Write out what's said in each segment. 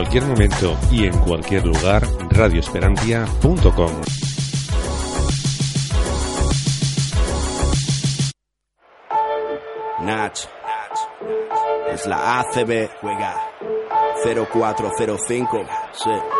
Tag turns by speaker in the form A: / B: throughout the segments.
A: cualquier momento y en cualquier lugar, radioesperantia.com.
B: Nach. Es la ACB. Juega 0405. Sí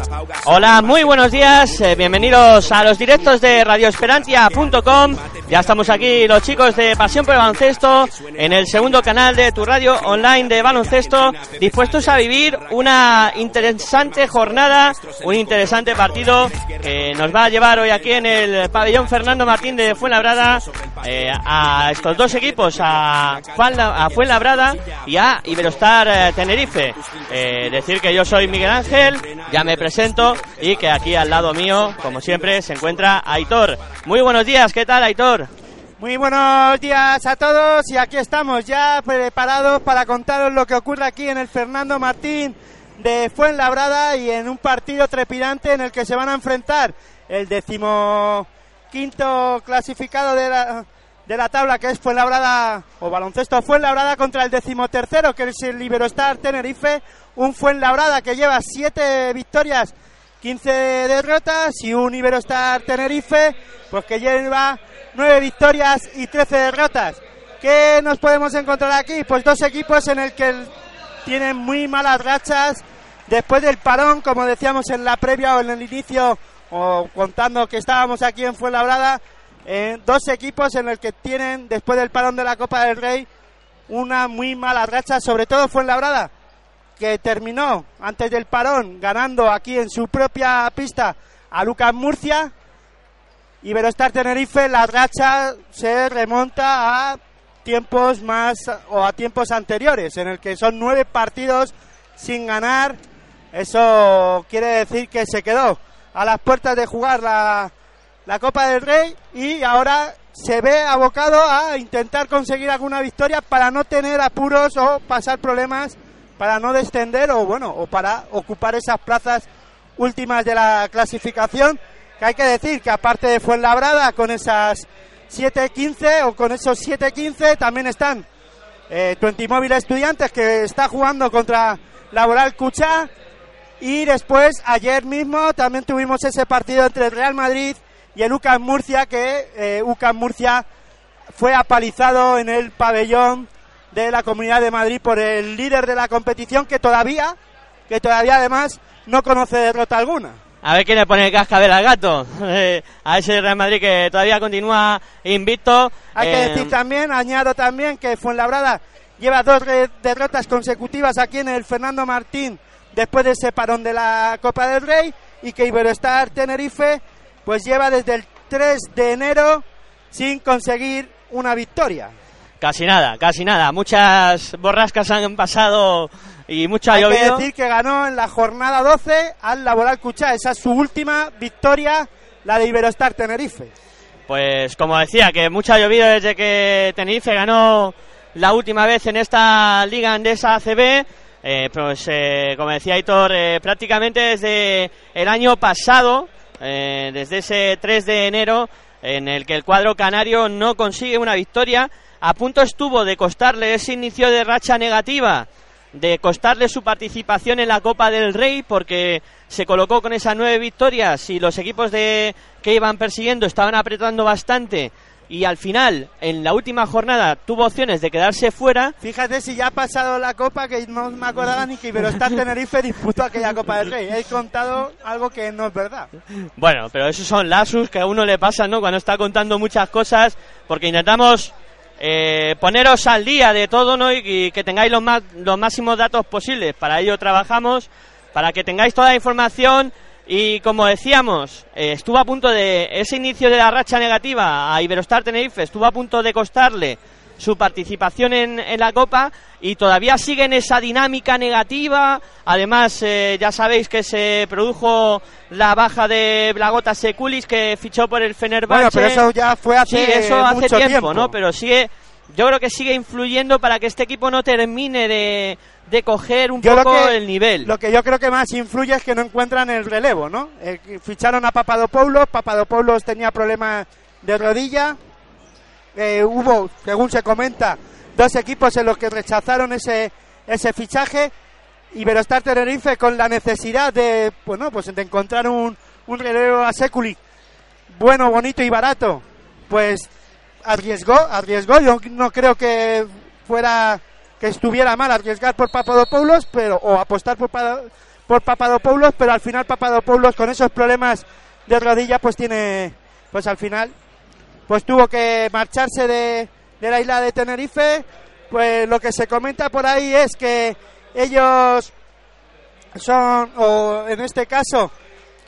C: Hola, muy buenos días, eh, bienvenidos a los directos de radioesperantia.com. Ya estamos aquí los chicos de Pasión por el Baloncesto en el segundo canal de tu radio online de baloncesto, dispuestos a vivir una interesante jornada, un interesante partido que nos va a llevar hoy aquí en el pabellón Fernando Martín de Fuenlabrada eh, a estos dos equipos, a, Fuenlabrada y a Iberostar eh, Tenerife. decir que yo soy Miguel Ángel, ya me y que aquí al lado mío, como siempre, se encuentra Aitor. Muy buenos días, ¿qué tal Aitor?
D: Muy buenos días a todos y aquí estamos ya preparados para contaros lo que ocurre aquí en el Fernando Martín de Fuenlabrada y en un partido trepidante en el que se van a enfrentar el decimoquinto clasificado de la, de la tabla que es Fuenlabrada o baloncesto Fuenlabrada contra el decimotercero que es el Liberostar Tenerife un Fuenlabrada que lleva 7 victorias, 15 derrotas y un Iberostar Tenerife pues que lleva 9 victorias y 13 derrotas. ¿Qué nos podemos encontrar aquí? Pues dos equipos en el que tienen muy malas rachas después del parón, como decíamos en la previa o en el inicio o contando que estábamos aquí en Fuenlabrada, dos equipos en el que tienen después del parón de la Copa del Rey una muy mala racha, sobre todo Fuenlabrada que terminó antes del parón ganando aquí en su propia pista a Lucas Murcia. Y Verostar Tenerife, la racha se remonta a tiempos más o a tiempos anteriores, en el que son nueve partidos sin ganar. Eso quiere decir que se quedó a las puertas de jugar la, la Copa del Rey y ahora se ve abocado a intentar conseguir alguna victoria para no tener apuros o pasar problemas para no descender o bueno, o para ocupar esas plazas últimas de la clasificación, que hay que decir que aparte de Fuenlabrada con esas 7-15 o con esos 7-15 también están eh, Móvil Estudiantes que está jugando contra Laboral Cuchá. Y después ayer mismo también tuvimos ese partido entre Real Madrid y el UCAM Murcia que eh, UCAM Murcia fue apalizado en el pabellón de la Comunidad de Madrid por el líder de la competición que todavía, que todavía además no conoce derrota alguna.
C: A ver quién le pone el cascabel al gato. Eh, a ese Real Madrid que todavía continúa invicto.
D: Hay que eh, decir también, añado también que Fuenlabrada lleva dos derrotas consecutivas aquí en el Fernando Martín después de ese parón de la Copa del Rey y que Iberostar Tenerife pues lleva desde el 3 de enero sin conseguir una victoria.
C: Casi nada, casi nada. Muchas borrascas han pasado y mucho ha
D: Hay que
C: llovido.
D: decir que ganó en la jornada 12 al Laboral Cuchá. Esa es su última victoria, la de Iberostar Tenerife.
C: Pues como decía, que mucho ha llovido desde que Tenerife ganó la última vez en esta Liga Andesa ACB. Eh, pues eh, como decía Hitor, eh, prácticamente desde el año pasado, eh, desde ese 3 de enero, en el que el cuadro canario no consigue una victoria, a punto estuvo de costarle ese inicio de racha negativa, de costarle su participación en la Copa del Rey, porque se colocó con esas nueve victorias y los equipos de que iban persiguiendo estaban apretando bastante y al final, en la última jornada, tuvo opciones de quedarse fuera.
D: Fíjate si ya ha pasado la Copa que no me acordaba ni que Iberostar Tenerife disputó aquella Copa del Rey. He contado algo que no es verdad.
C: Bueno, pero esos son lasus que a uno le pasan, ¿no? Cuando está contando muchas cosas, porque intentamos eh, poneros al día de todo, ¿no? Y, y que tengáis los, más, los máximos datos posibles. Para ello trabajamos, para que tengáis toda la información. Y como decíamos, eh, estuvo a punto de ese inicio de la racha negativa a Iberostar Tenerife, estuvo a punto de costarle su participación en, en la Copa y todavía sigue en esa dinámica negativa. Además, eh, ya sabéis que se produjo la baja de Blagota Sekulis que fichó por el Fenerbahce.
D: Bueno, pero eso ya fue hace
C: Sí, eso hace
D: mucho
C: tiempo,
D: tiempo.
C: ¿no? Pero sigue, yo creo que sigue influyendo para que este equipo no termine de, de coger un
D: Yo
C: poco
D: que-
C: el nivel.
D: Lo que yo creo que más influye es que no encuentran el relevo, ¿no? Eh, ficharon a Papadopoulos, Papadopoulos tenía problemas de rodilla. Eh, hubo, según se comenta, dos equipos en los que rechazaron ese, ese fichaje. Iberostar Tenerife con la necesidad de, bueno, pues de encontrar un, un relevo a Seculi bueno, bonito y barato, pues arriesgó, arriesgó. Yo no creo que fuera que estuviera mal arriesgar por Papadopoulos, pero o apostar por, por Papadopoulos, pero al final Papadopoulos con esos problemas de rodilla pues tiene pues al final pues tuvo que marcharse de, de la isla de Tenerife. Pues lo que se comenta por ahí es que ellos son, o en este caso,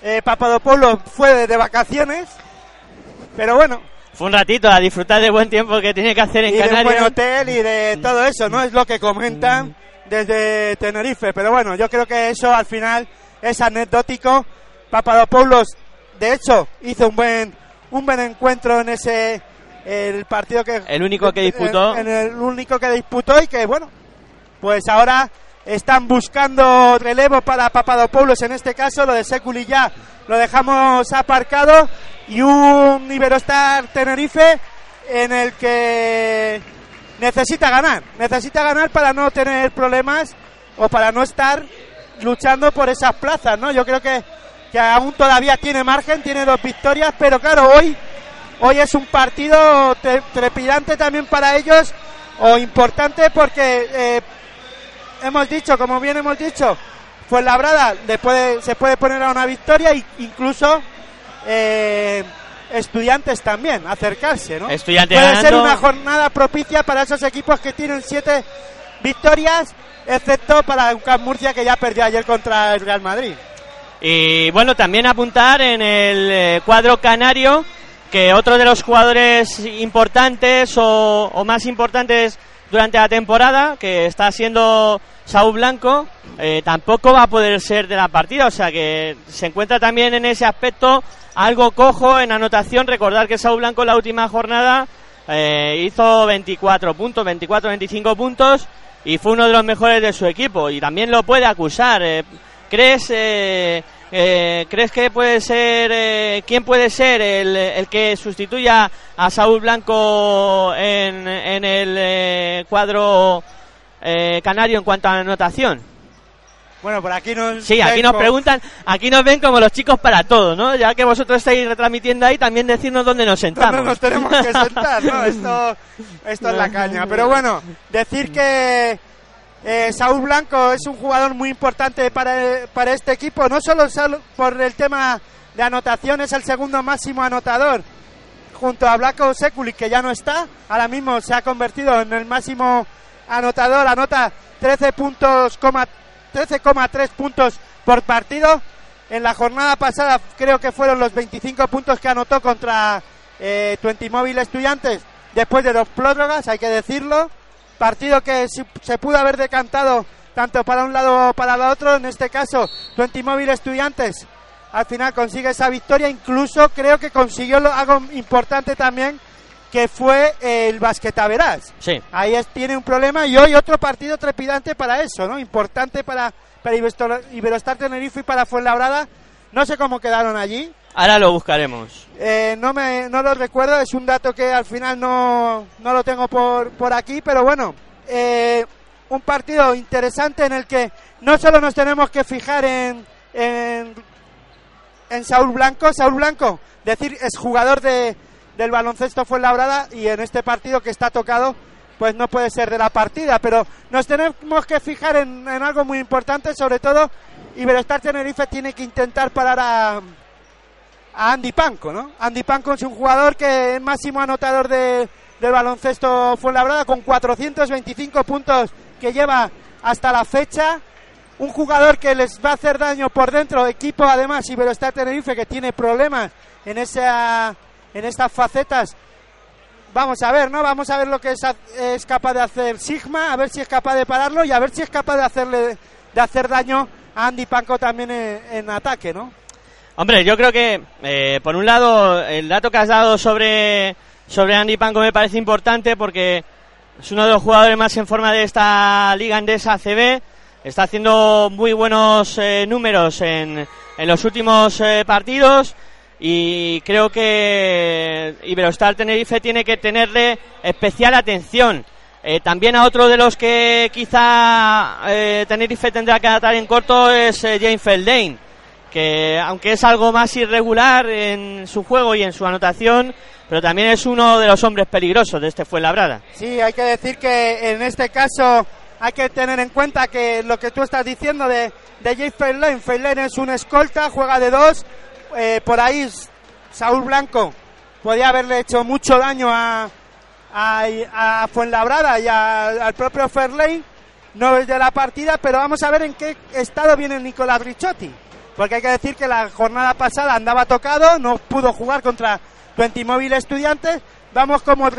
D: eh, Papadopoulos fue de vacaciones, pero bueno,
C: Fue un ratito a disfrutar de buen tiempo que tiene que hacer en
D: y
C: Canarias.
D: buen hotel y de todo eso, ¿no? Es lo que comentan desde Tenerife. Pero bueno, yo creo que eso al final es anecdótico. Papadopoulos, de hecho, hizo un buen, un buen encuentro en ese el partido que
C: El único que disputó.
D: en el único que disputó y que bueno, pues ahora están buscando relevo para Papadopoulos en este caso, lo de Seculi ya lo dejamos aparcado y un Iberostar Tenerife en el que necesita ganar, necesita ganar para no tener problemas o para no estar luchando por esas plazas, ¿no? Yo creo que, que aún todavía tiene margen, tiene dos victorias, pero claro, hoy hoy es un partido tre- trepidante también para ellos o importante porque eh, hemos dicho, como bien hemos dicho, Fuenlabrada le puede, se puede poner a una victoria e incluso eh, estudiantes también, acercarse, ¿no?
C: Estudiantes
D: puede ser una jornada propicia para esos equipos que tienen siete victorias, excepto para UCAM Murcia que ya perdió ayer contra el Real Madrid.
C: Y bueno, también apuntar en el eh, cuadro canario que otro de los jugadores importantes o, o más importantes durante la temporada, que está siendo Saúl Blanco, eh, tampoco va a poder ser de la partida. O sea que se encuentra también en ese aspecto algo cojo en anotación. Recordar que Saúl Blanco en la última jornada eh, hizo 24 puntos, 24-25 puntos y fue uno de los mejores de su equipo. Y también lo puede acusar. eh, ¿Crees, eh, ¿Crees que puede ser, eh, quién puede ser el, el que sustituya a Saúl Blanco en, en el eh, cuadro eh, canario en cuanto a anotación?
D: Bueno, por aquí nos
C: Sí, aquí nos preguntan, aquí nos ven como los chicos para todo, ¿no? Ya que vosotros estáis retransmitiendo ahí, también decirnos dónde nos
D: ¿Dónde
C: sentamos.
D: nos tenemos que sentar, ¿no? Esto, esto es la caña. Pero bueno, decir que eh, Saúl Blanco es un jugador muy importante para, para este equipo, no solo por el tema de anotación, es el segundo máximo anotador junto a Blanco Seculi, que ya no está, ahora mismo se ha convertido en el máximo anotador, anota 13 puntos, coma 13,3 puntos por partido. En la jornada pasada creo que fueron los 25 puntos que anotó contra eh, Estudiantes después de dos prórrogas, hay que decirlo. Partido que se, pudo haber decantado tanto para un lado o para el otro. En este caso, Móvil Estudiantes al final consigue esa victoria. Incluso creo que consiguió algo importante también, que fue el basquetaveras.
C: Sí.
D: Ahí es- tiene un problema y hoy otro partido trepidante para eso, ¿no? Importante para, para Iberostar Tenerife y para Fuenlabrada. No sé cómo quedaron allí.
C: Ahora lo buscaremos.
D: Eh, no me no lo recuerdo, es un dato que al final no, no lo tengo por, por aquí, pero bueno, eh, un partido interesante en el que no solo nos tenemos que fijar en, en, en Saúl Blanco, Saúl Blanco, decir, es jugador de, del baloncesto Fuenlabrada y en este partido que está tocado, pues no puede ser de la partida, pero nos tenemos que fijar en, en algo muy importante, sobre todo Iberostar Tenerife tiene que intentar parar a, a Andy Panco, ¿no? Andy Panco es un jugador que es máximo anotador de, del baloncesto Fuenlabrada con 425 puntos que lleva hasta la fecha. Un jugador que les va a hacer daño por dentro, equipo además Iberostar Tenerife que tiene problemas en esa en estas facetas. Vamos a ver, ¿no? Vamos a ver lo que es, es capaz de hacer Sigma, a ver si es capaz de pararlo y a ver si es capaz de hacerle de hacer daño a Andy Panco también en, en ataque, ¿no?
C: Hombre, yo creo que, eh, por un lado, el dato que has dado sobre, sobre Andy Panco me parece importante porque es uno de los jugadores más en forma de esta liga andesa CB. Está haciendo muy buenos eh, números en, en los últimos eh, partidos y creo que Iberostar Tenerife tiene que tenerle especial atención. Eh, también a otro de los que quizá eh, Tenerife tendrá que atar en corto es eh, James Feldane que aunque es algo más irregular en su juego y en su anotación, pero también es uno de los hombres peligrosos de este Fuenlabrada.
D: Sí, hay que decir que en este caso hay que tener en cuenta que lo que tú estás diciendo de, de Jay Feilane, Feilane es un escolta, juega de dos, eh, por ahí Saúl Blanco podía haberle hecho mucho daño a, a, a Fuenlabrada y a- al propio Fairlane, no es de la partida, pero vamos a ver en qué estado viene Nicolás Ricciotti. Porque hay que decir que la jornada pasada andaba tocado, no pudo jugar contra Móvil Estudiantes. Vamos, como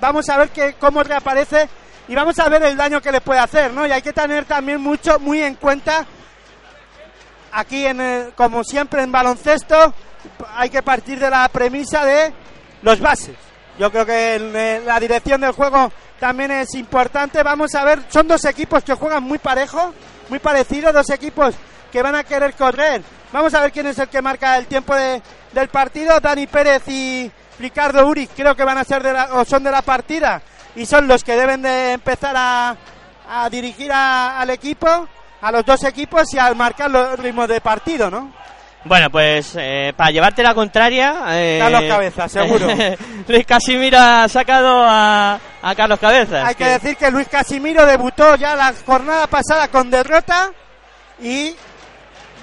D: vamos a ver que, cómo reaparece y vamos a ver el daño que le puede hacer, ¿no? Y hay que tener también mucho, muy en cuenta, aquí, en como siempre en baloncesto, hay que partir de la premisa de los bases. Yo creo que la dirección del juego también es importante. Vamos a ver, son dos equipos que juegan muy parejo, muy parecidos, dos equipos que van a querer correr. Vamos a ver quién es el que marca el tiempo de- del partido. Dani Pérez y Ricardo Uric creo que van a ser de la, o son de la partida y son los que deben de empezar a, a dirigir a- al equipo, a los dos equipos y a marcar los ritmos de partido, ¿no?
C: Bueno, pues eh, para llevarte la contraria... eh,
D: Carlos Cabeza, seguro.
C: Luis Casimiro ha sacado a, a Carlos Cabeza.
D: Hay que decir que Luis Casimiro debutó ya la jornada pasada con derrota y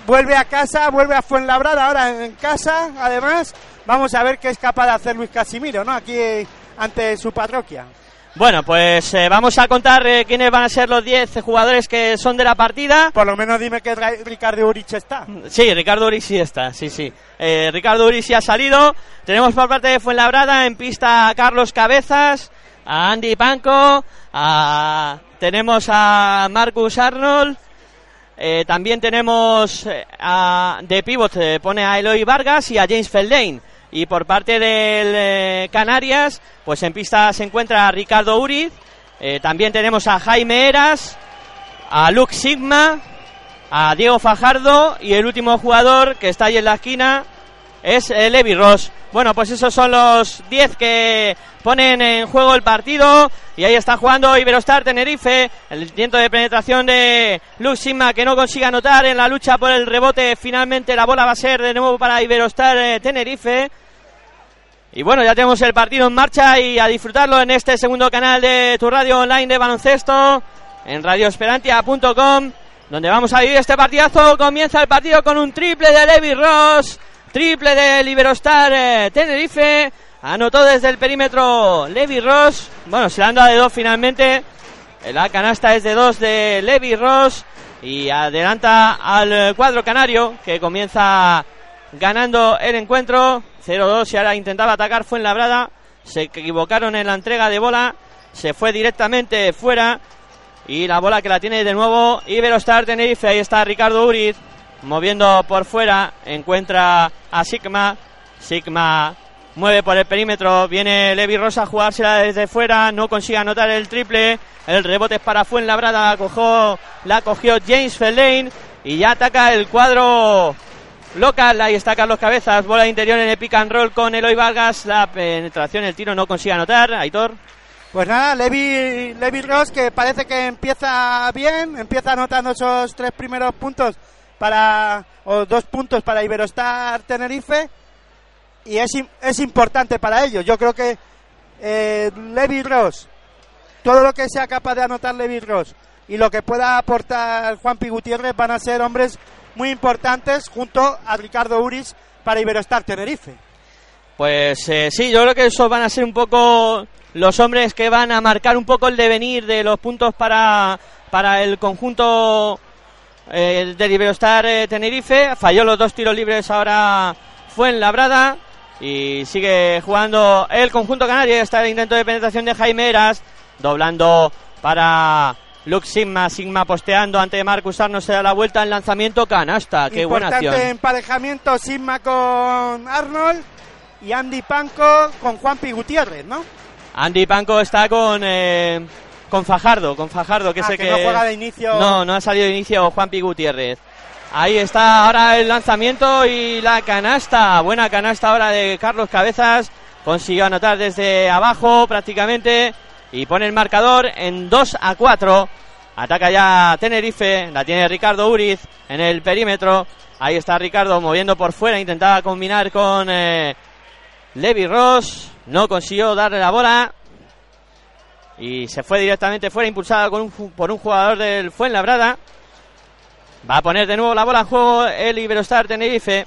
D: vuelve a casa, vuelve a Fuenlabrada ahora en casa. Además, vamos a ver qué es capaz de hacer Luis Casimiro, ¿no? Aquí eh, ante su parroquia.
C: Bueno, pues eh, vamos a contar eh, quiénes van a ser los 10 jugadores que son de la partida.
D: Por lo menos dime que Ricardo Urich está.
C: Sí, Ricardo Uri sí está, sí, sí. Eh, Ricardo Uri sí ha salido. Tenemos por parte de Fuenlabrada en pista a Carlos Cabezas, a Andy Panco, a... tenemos a Marcus Arnold, eh, también tenemos eh, a, de pivot, eh, pone a Eloy Vargas y a James Feldane. Y por parte del eh, Canarias, pues en pista se encuentra Ricardo Uriz. También tenemos a Jaime Eras, a Luke Sigma, a Diego Fajardo y el último jugador que está ahí en la esquina es eh, Levi Ross. Bueno, pues esos son los 10 que ponen en juego el partido y ahí está jugando Iberostar Tenerife. El intento de penetración de Luke Sigma que no consigue anotar en la lucha por el rebote. Finalmente la bola va a ser de nuevo para Iberostar eh, Tenerife. Y bueno, ya tenemos el partido en marcha y a disfrutarlo en este segundo canal de tu radio online de baloncesto, en radioesperantia.com, donde vamos a vivir este partidazo. Comienza el partido con un triple de Levi Ross, triple de Liberostar eh, Tenerife. Anotó desde el perímetro Levi Ross. Bueno, se le han dado de dos finalmente. La canasta es de dos de Levi Ross. y adelanta al cuadro canario que comienza ganando el encuentro 0-2 y ahora intentaba atacar Fuenlabrada se equivocaron en la entrega de bola se fue directamente fuera y la bola que la tiene de nuevo Iberostar Tenerife ahí está Ricardo Uriz moviendo por fuera encuentra a Sigma. Sigma mueve por el perímetro, viene Levi Rosa a jugársela desde fuera, no consigue anotar el triple, el rebote es para Fuenlabrada, la cogió, la cogió James Fellain y ya ataca el cuadro local, ahí está Carlos Cabezas, bola interior en el pick and roll con Eloy Vargas, la penetración, el tiro no consigue anotar, Aitor.
D: Pues nada, Levi, Levi Ross que parece que empieza bien, empieza anotando esos tres primeros puntos para, o dos puntos para Iberostar Tenerife y es, es importante para ellos. Yo creo que eh, Levi Ross, todo lo que sea capaz de anotar Levi Ross y lo que pueda aportar Juan P. Gutiérrez van a ser hombres muy importantes junto a Ricardo Uris para Iberostar Tenerife.
C: Pues eh, sí, yo creo que esos van a ser un poco los hombres que van a marcar un poco el devenir de los puntos para, para el conjunto eh, de Iberostar eh, Tenerife. Falló los dos tiros libres ahora fue en Labrada. Y sigue jugando el conjunto canario. Está el intento de penetración de Jaime Eras. Doblando para Luke Sigma. Sigma posteando ante Marcus Arno. Se da la vuelta en lanzamiento. Canasta. Qué buena acción.
D: emparejamiento Sigma con Arnold. Y Andy Panco con Juan P. Gutiérrez, ¿no?
C: Andy Panco está con. Eh, con Fajardo, con Fajardo, que
D: Ah,
C: sé
D: que
C: que.
D: no juega de inicio.
C: No, no ha salido de inicio Juan P. Gutiérrez. Ahí está ahora el lanzamiento y la canasta. Buena canasta ahora de Carlos Cabezas. Consiguió anotar desde abajo prácticamente. Y pone el marcador en 2 a 4. Ataca ya Tenerife. La tiene Ricardo Uriz en el perímetro. Ahí está Ricardo moviendo por fuera. Intentaba combinar con eh, Levi Ross. No consiguió darle la bola. Y se fue directamente fuera, impulsada con un ju- por un jugador del Fuenlabrada. Va a poner de nuevo la bola en juego el Iberostar Tenerife.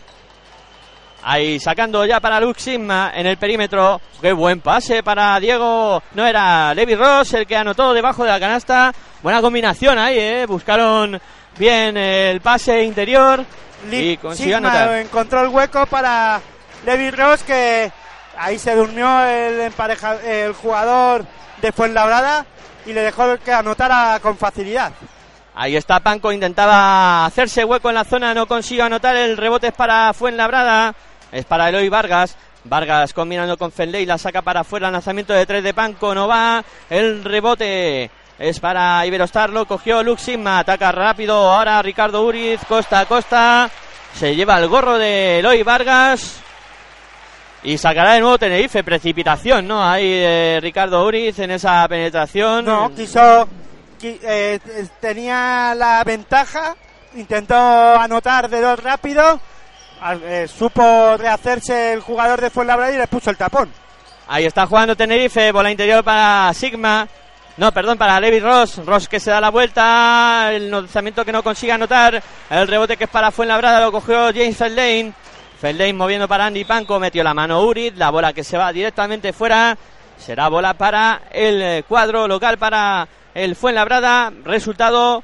C: Ahí sacando ya para Luke Sigma en el perímetro. Qué buen pase para Diego. No era Levi Ross el que anotó debajo de la canasta. Buena combinación ahí, ¿eh? Buscaron bien el pase interior. Y consiguió anotar.
D: encontró el hueco para Levi Ross que ahí se durmió el, empareja- el jugador de Fuenlabrada y le dejó que anotara con facilidad.
C: Ahí está Panco, intentaba hacerse hueco en la zona, no consiguió anotar. El rebote es para Fuenlabrada, es para Eloy Vargas. Vargas combinando con Fenley, la saca para afuera. Lanzamiento de tres de Panco, no va. El rebote es para Iberostar, lo cogió Lux Sigma. Ataca rápido ahora Ricardo Uriz, costa a costa. Se lleva el gorro de Eloy Vargas. Y sacará de nuevo Tenerife, precipitación, ¿no? Ahí eh, Ricardo Uriz en esa penetración.
D: No, quiso, qui- eh, tenía la ventaja, intentó anotar de dos rápido, eh, supo rehacerse el jugador de Fuenlabrada y le puso el tapón.
C: Ahí está jugando Tenerife, bola interior para Sigma. No, perdón, para Levi Ross. Ross que se da la vuelta. El lanzamiento que no consigue anotar. El rebote que es para Fuenlabrada lo cogió James Feldane. Feldane moviendo para Andy Panco. Metió la mano Urid. La bola que se va directamente fuera. Será bola para el eh, cuadro local para el Fuenlabrada. Resultado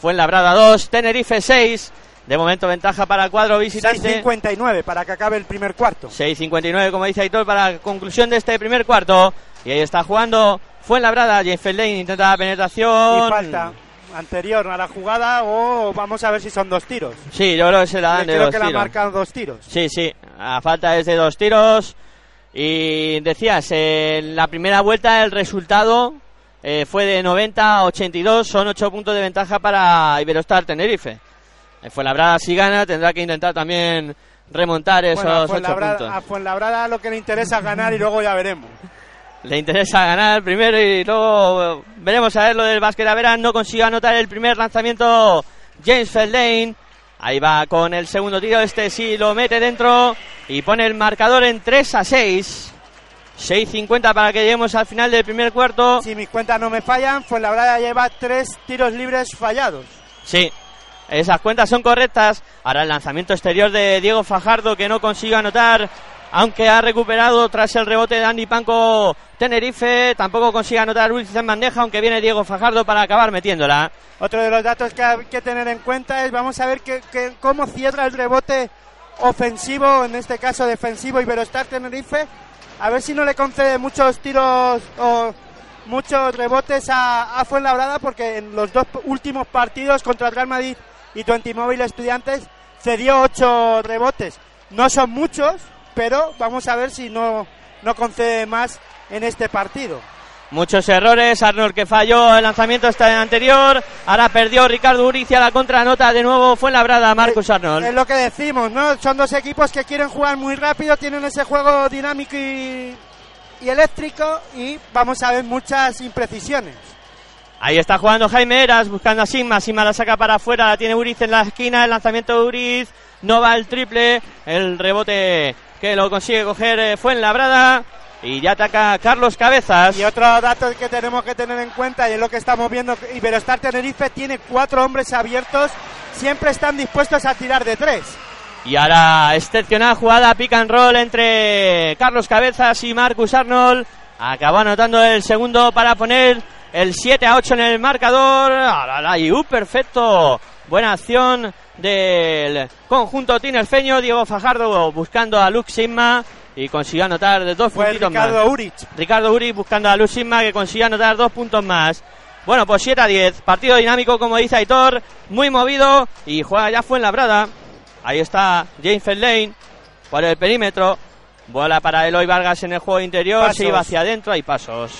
C: Fuenlabrada 2, Tenerife 6. De momento ventaja para el cuadro visitante.
D: 6.59 para que acabe el primer cuarto.
C: 6.59, como dice Aitor, para la conclusión de este primer cuarto. Y ahí está jugando Fuenlabrada. James Feldane intenta la penetración.
D: Y falta anterior a la jugada o vamos a ver si son dos tiros.
C: Sí, yo creo que se la dan
D: Yo
C: de
D: creo
C: dos
D: que la
C: tiros.
D: marcan dos tiros.
C: Sí, sí, a falta es de dos tiros. Y decías, en la primera vuelta el resultado eh, fue de 90 a 82, son 8 puntos de ventaja para Iberostar Tenerife. Eh, Fuenlabrada si gana tendrá que intentar también remontar esos
D: Bueno, a
C: 8
D: Fuenlabrada,
C: puntos.
D: a Fuenlabrada lo que le interesa es ganar y luego ya veremos.
C: Le interesa ganar primero y luego eh, veremos a ver lo del básquet Verán. No consiguió anotar el primer lanzamiento James Feldane. Ahí va con el segundo tiro. Este sí lo mete dentro y pone el marcador en 3 a 6. 6.50 para que lleguemos al final del primer cuarto.
D: Si mis cuentas no me fallan, Fuenlabrada lleva tres tiros libres fallados.
C: Sí, esas cuentas son correctas. Ahora el lanzamiento exterior de Diego Fajardo que no consigue anotar aunque ha recuperado tras el rebote de Andy Panco Tenerife, tampoco consigue anotar Luis en bandeja, aunque viene Diego Fajardo para acabar metiéndola.
D: Otro de los datos que hay que tener en cuenta es, vamos a ver que, cómo cierra el rebote ofensivo, en este caso defensivo, Iberostar Tenerife. A ver si no le concede muchos tiros o muchos rebotes a, Fuenlabrada, porque en los dos últimos partidos contra el Real Madrid y Twenty Móvil Estudiantes cedió ocho rebotes. No son muchos, pero vamos a ver si no, no concede más en este partido.
C: Muchos errores, Arnold que falló el lanzamiento está anterior, ahora perdió Ricardo Uricia la contranota, de nuevo fue labrada Marcus Arnold.
D: Es lo que decimos, ¿no? Son dos equipos que quieren jugar muy rápido, tienen ese juego dinámico y, y eléctrico y vamos a ver muchas imprecisiones.
C: Ahí está jugando Jaime Eras, buscando a Sigma, Sigma la saca para afuera, la tiene Uriz en la esquina, el lanzamiento de Uriz, no va el triple, el rebote que lo consigue coger eh, fue en Labrada. Y ya ataca Carlos Cabezas.
D: Y otro dato que tenemos que tener en cuenta, y es lo que estamos viendo, Iberostar Tenerife tiene cuatro hombres abiertos, siempre están dispuestos a tirar de tres.
C: Y ahora excepcional jugada pick and roll entre Carlos Cabezas y Marcus Arnold. Acabó anotando el segundo para poner el 7 a 8 en el marcador. Ahora la IU, perfecto. Buena acción del conjunto tinerfeño. Diego Fajardo buscando a Luke Sigma y consiguió anotar de dos
D: Fue
C: puntitos
D: Ricardo
C: más.
D: Uric.
C: Ricardo Uri buscando a Luke Sigma que consiguió anotar dos puntos más. Bueno, pues 7 a 10. Partido dinámico, como dice Aitor. Muy movido. Y juega ya fue en Labrada. Ahí está James Lane por el perímetro. Bola para Eloy Vargas en el juego interior.
D: Pasos.
C: Se iba hacia adentro. Hay pasos.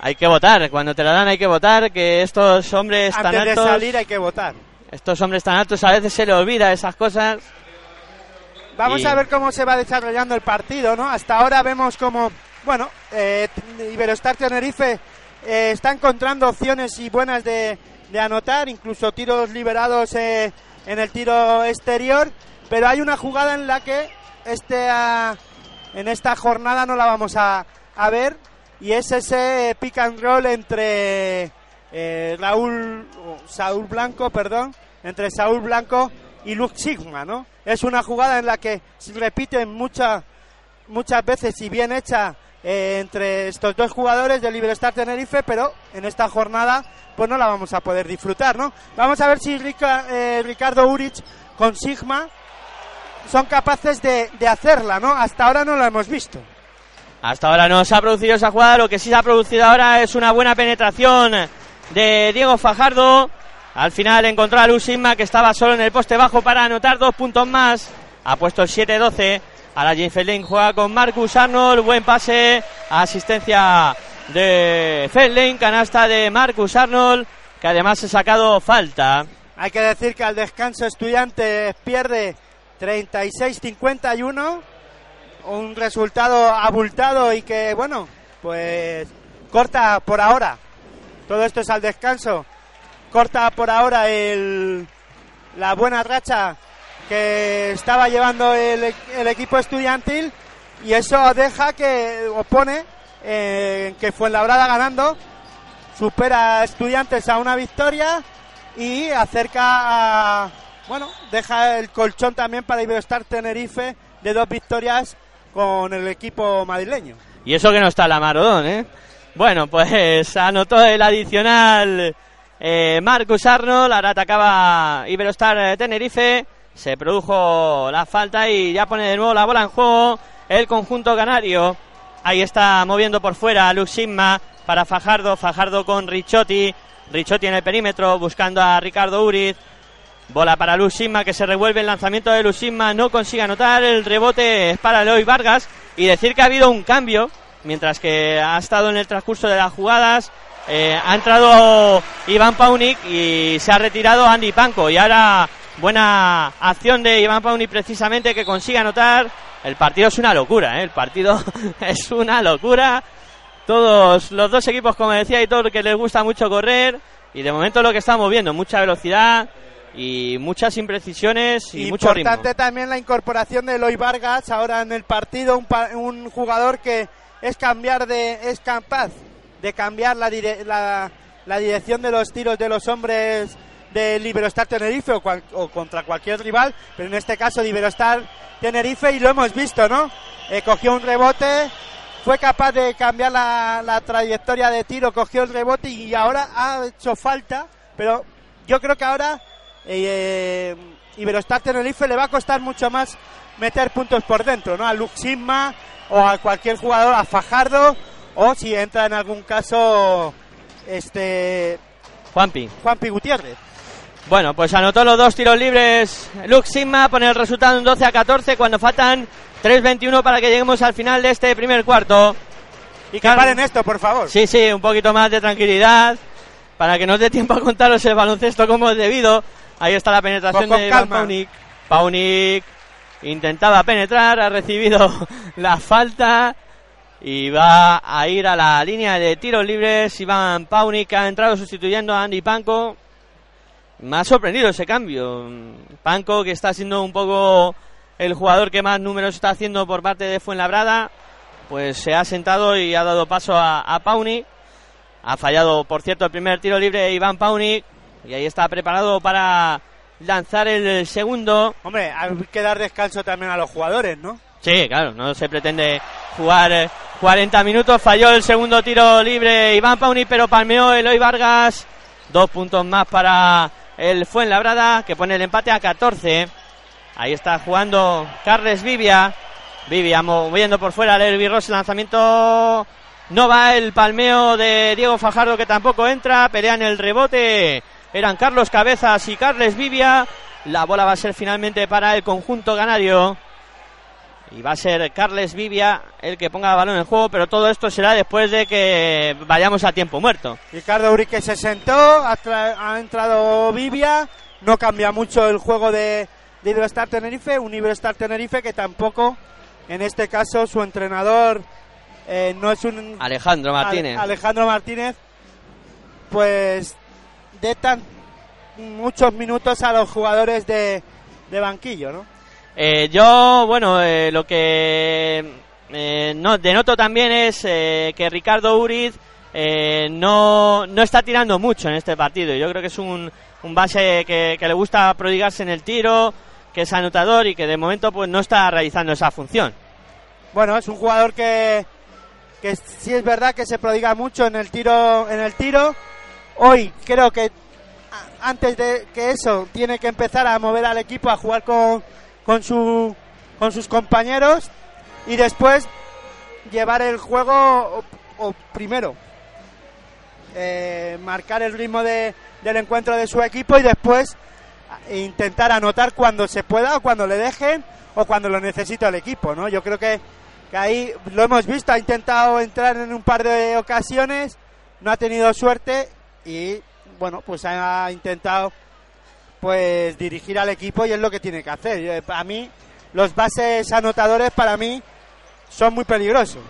C: Hay que votar. Cuando te la dan hay que votar. Que estos hombres tan
D: Antes de
C: altos.
D: salir hay que votar.
C: Estos hombres tan altos a veces se le olvida esas cosas.
D: Vamos
C: Y-
D: a ver cómo se va desarrollando el partido, ¿no? Hasta ahora vemos como, bueno, eh, Iberostar Tenerife eh, está encontrando opciones y buenas de, de anotar, incluso tiros liberados eh, en el tiro exterior, pero hay una jugada en la que este, ah, en esta jornada no la vamos a, a ver y es ese pick and roll entre eh, Raúl, Saúl Blanco, perdón, entre Saúl Blanco y Luke Sigma, ¿no? Es una jugada en la que se repiten muchas muchas veces y bien hecha eh, entre estos dos jugadores del Liberstar Tenerife, pero en esta jornada pues no la vamos a poder disfrutar, ¿no? Vamos a ver si eh, Ricardo Uric con Sigma son capaces de, de hacerla, ¿no? Hasta ahora no la hemos visto.
C: Hasta ahora no se ha producido esa jugada. Lo que sí se ha producido ahora es una buena penetración de Diego Fajardo. Al final encontró a Lusigma que estaba solo en el poste bajo para anotar dos puntos más. Ha puesto el 7-12. Ahora Felding juega con Marcus Arnold. Buen pase. Asistencia de Felding. Canasta de Marcus Arnold. Que además ha sacado falta.
D: Hay que decir que al descanso Estudiantes pierde 36-51, un resultado abultado y que, bueno, pues corta por ahora. Todo esto es al descanso. Corta por ahora el, la buena racha que estaba llevando el, equipo estudiantil y eso deja que opone eh, que Fuenlabrada ganando supera a Estudiantes a una victoria y acerca a bueno deja el colchón también para Iberostar Tenerife de dos victorias con el equipo madrileño
C: Y eso que no está la Marodón, ¿eh? Bueno, pues anotó el adicional eh, Marcus Arnold, ahora atacaba Iberostar eh, Tenerife, se produjo la falta y ya pone de nuevo la bola en juego el conjunto canario. Ahí está moviendo por fuera Lux Sigma para Fajardo, Fajardo con Richotti, Richotti en el perímetro buscando a Ricardo Uriz. Bola para Luz Sigma que se revuelve el lanzamiento de Luz Sigma, no consigue anotar, el rebote es para Eloy Vargas y decir que ha habido un cambio mientras que ha estado en el transcurso de las jugadas. eh, ha entrado Iván Paunik y se ha retirado Andy Panco y ahora buena acción de Iván Paunik precisamente que consigue anotar. El partido es una locura, ¿eh? el partido es una locura. Todos los dos equipos, como decía Hitor, que les gusta mucho correr y de momento lo que estamos viendo, mucha velocidad y muchas imprecisiones y mucho ritmo.
D: Importante también la incorporación de Eloy Vargas ahora en el partido, un, pa- un jugador que es cambiar de es capaz de cambiar la, dire- la, la dirección de los tiros de los hombres de Liberostar Tenerife o, o contra cualquier rival, pero en este caso Liberostar Tenerife y lo hemos visto, ¿no? Eh, cogió un rebote, fue capaz de cambiar la, la trayectoria de tiro, cogió el rebote y ahora ha hecho falta, pero yo creo que ahora eh, Iberostar Tenerife le va a costar mucho más meter puntos por dentro, ¿no? A Luke Sigma o a cualquier jugador, a Fajardo o si entra en algún caso este
C: Juanpi.
D: Juanpi Gutiérrez.
C: Bueno, pues anotó los dos tiros libres Luke Sigma, pone el resultado en 12 a 14 cuando faltan 3.21 para que lleguemos al final de este primer cuarto.
D: Y que
C: Car-
D: paren esto, por favor.
C: Sí, sí, un poquito más de tranquilidad para que nos dé tiempo a contaros el baloncesto como es debido. Ahí está la penetración
D: Pues
C: de Iván. Paunik. Paunik intentaba penetrar, ha recibido la falta y va a ir a la línea de tiros libres. Iván Paunik ha entrado sustituyendo a Andy Panko. Me ha sorprendido ese cambio. Panko, que está siendo un poco el jugador que más números está haciendo por parte de Fuenlabrada, pues se ha sentado y ha dado paso a, a Paunik. Ha fallado, por cierto, el primer tiro libre Iván Paunik. Y ahí está preparado para lanzar el segundo.
D: Hombre, hay que dar descanso también a los jugadores, ¿no?
C: Sí, claro, no se pretende jugar eh, 40 minutos. Falló el segundo tiro libre Iván Pauni, pero palmeó Eloy Vargas. Dos puntos más para el Fuenlabrada, que pone el empate a 14. Ahí está jugando Carles Vivia. Vivia moviendo por fuera el Elvi Ross, el lanzamiento. No va el palmeo de Diego Fajardo, que tampoco entra. Pelean el rebote. Eran Carlos Cabezas y Carles Vivia. La bola va a ser finalmente para el conjunto ganario. Y va a ser Carles Vivia el que ponga el balón en juego, pero todo esto será después de que vayamos a tiempo muerto.
D: Ricardo Urique se sentó, ha, tra- ha entrado Vivia, no cambia mucho el juego de, de Iberostar Tenerife, un Iberostar Tenerife que tampoco, en este caso, su entrenador eh, no es un
C: Alejandro Martínez.
D: Ale- Alejandro Martínez, pues de tan muchos minutos a los jugadores de, de banquillo, ¿no?
C: Eh, yo, bueno, eh, lo que eh, no, denoto también es eh, que Ricardo Uriz eh, no, no está tirando mucho en este partido. Yo creo que es un, un base que, que le gusta prodigarse en el tiro, que es anotador y que de momento pues no está realizando esa función.
D: Bueno, es un jugador que, que sí es verdad que se prodiga mucho en el tiro, en el tiro. Hoy creo que antes de que eso tiene que empezar a mover al equipo a jugar con, con su con sus compañeros y después llevar el juego o, primero eh, marcar el ritmo de- del encuentro de su equipo y después a- intentar anotar cuando se pueda o cuando le dejen o cuando lo necesita el equipo, ¿no? Yo creo que ahí lo hemos visto, ha intentado entrar en un par de ocasiones, no ha tenido suerte y bueno, pues ha intentado pues dirigir al equipo y es lo que tiene que hacer. Eh, Para mí, los bases anotadores para mí son muy peligrosos.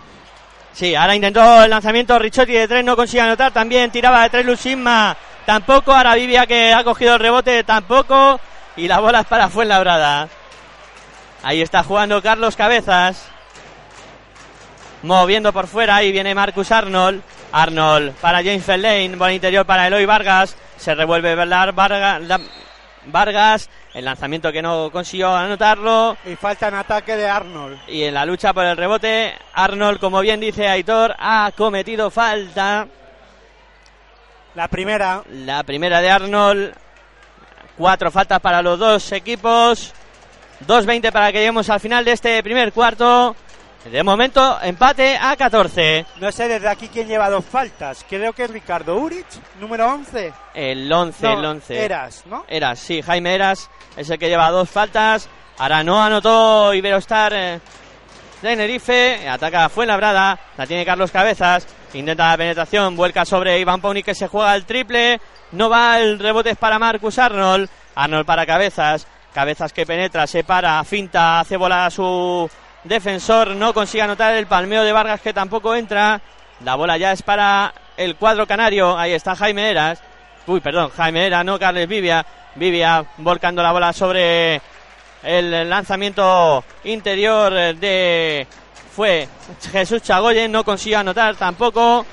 C: Sí, ahora intentó el lanzamiento Richotti de tres, no consigue anotar. También tiraba de tres Lucisma, tampoco. Ahora Vivia que ha cogido el rebote, tampoco. Y la bola es para Fuenlabrada. Ahí está jugando Carlos Cabezas. Moviendo por fuera, ahí viene Marcus Arnold. Arnold para James Fellain, bola interior para Eloy Vargas. Se revuelve Velar Vargas. Vargas, el lanzamiento que no consiguió anotarlo.
D: Y falta en ataque de Arnold.
C: Y en la lucha por el rebote, Arnold, como bien dice Aitor, ha cometido falta.
D: La primera,
C: La primera de Arnold. Cuatro faltas para los dos equipos. 2.20 para que lleguemos al final de este primer cuarto. De momento, empate a 14.
D: no sé desde aquí quién lleva dos faltas. Creo que es Ricardo Uric, número 11.
C: El 11,
D: No,
C: el 11.
D: Eras, ¿no?
C: Eras, sí, Jaime Eras es el que lleva dos faltas. Ahora no anotó Iberostar eh, Tenerife. Ataca Fuenlabrada. La tiene Carlos Cabezas. Intenta la penetración. Vuelca sobre Iván Pauni que se juega el triple. No va el rebote es para Marcus Arnold. Arnold para Cabezas. Cabezas que penetra, se para, finta, hace bola a su defensor. No consigue anotar el palmeo de Vargas que tampoco entra. La bola ya es para el cuadro canario. Ahí está Jaime Eras. Uy, perdón, Jaime Era, no Carles Vivia. Vivia volcando la bola sobre el lanzamiento interior de. Fue Jesús Chagoyen, no consigue anotar tampoco.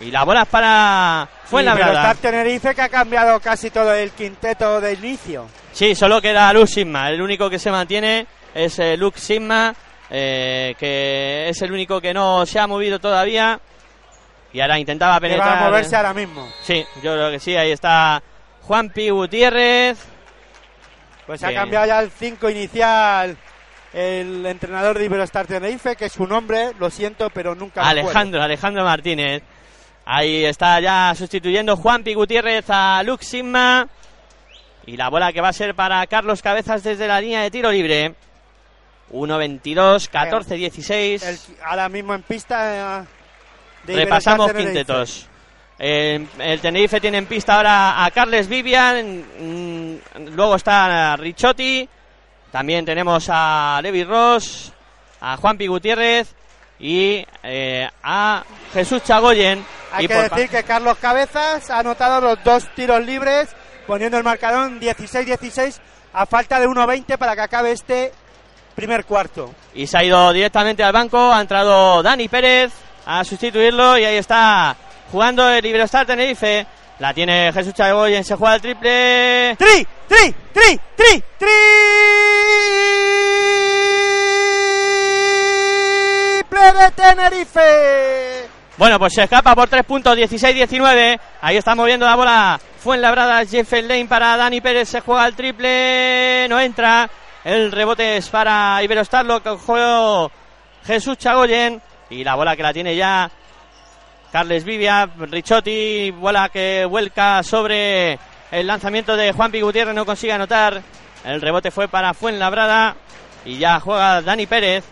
C: Y la bola es para Fuenlabrada.
D: Iberostar Tenerife que ha cambiado casi todo el quinteto de inicio.
C: Sí, solo queda Luke Sigma. El único que se mantiene es eh, Luke Sigma, eh, que es el único que no se ha movido todavía. Y ahora intentaba
D: Que
C: penetrar.
D: va a moverse ahora mismo.
C: Sí, yo creo que sí. Ahí está Juanpi Gutiérrez.
D: Pues ha
C: Bien.
D: cambiado ya el 5 inicial el entrenador de Iberostar Tenerife, que es su nombre, lo siento, pero nunca.
C: Alejandro, Alejandro Martínez. Ahí está ya sustituyendo Juanpi Gutiérrez a Luke Sigma. Y la bola que va a ser para Carlos Cabezas desde la línea de tiro libre. 1-22, 14-16.
D: El- ahora mismo en pista eh, de
C: Repasamos quintetos. Eh, el Tenerife tiene en pista ahora a Carles Vivian, mm, luego está Richotti, también tenemos a Levi Ross, a Juanpi Gutiérrez y eh, a Jesús Chagoyen.
D: Hay
C: y
D: que
C: por
D: decir que Carlos Cabezas ha anotado los dos tiros libres, poniendo el marcador 16-16 a falta de 1.20 para que acabe este primer cuarto.
C: y se ha ido directamente al banco, ha entrado Dani Pérez a sustituirlo y ahí está jugando el Iberostar Tenerife. La tiene Jesús Chagoyen, se juega el triple.
D: ¡Tri! ¡Tri! ¡Tri! ¡Tri! ¡Triple de Tenerife!
C: Bueno, pues se escapa por 3 puntos, 16-19. Ahí está moviendo la bola Fuenlabrada, Jeff Lane para Dani Pérez. Se juega el triple, no entra. El rebote es para Iberostar, lo cogió Jesús Chagoyen. Y la bola que la tiene ya Carles Vivia, Richotti, bola que vuelca sobre el lanzamiento de Juan Pi Gutiérrez, no consigue anotar. El rebote fue para Fuenlabrada y ya juega Dani Pérez.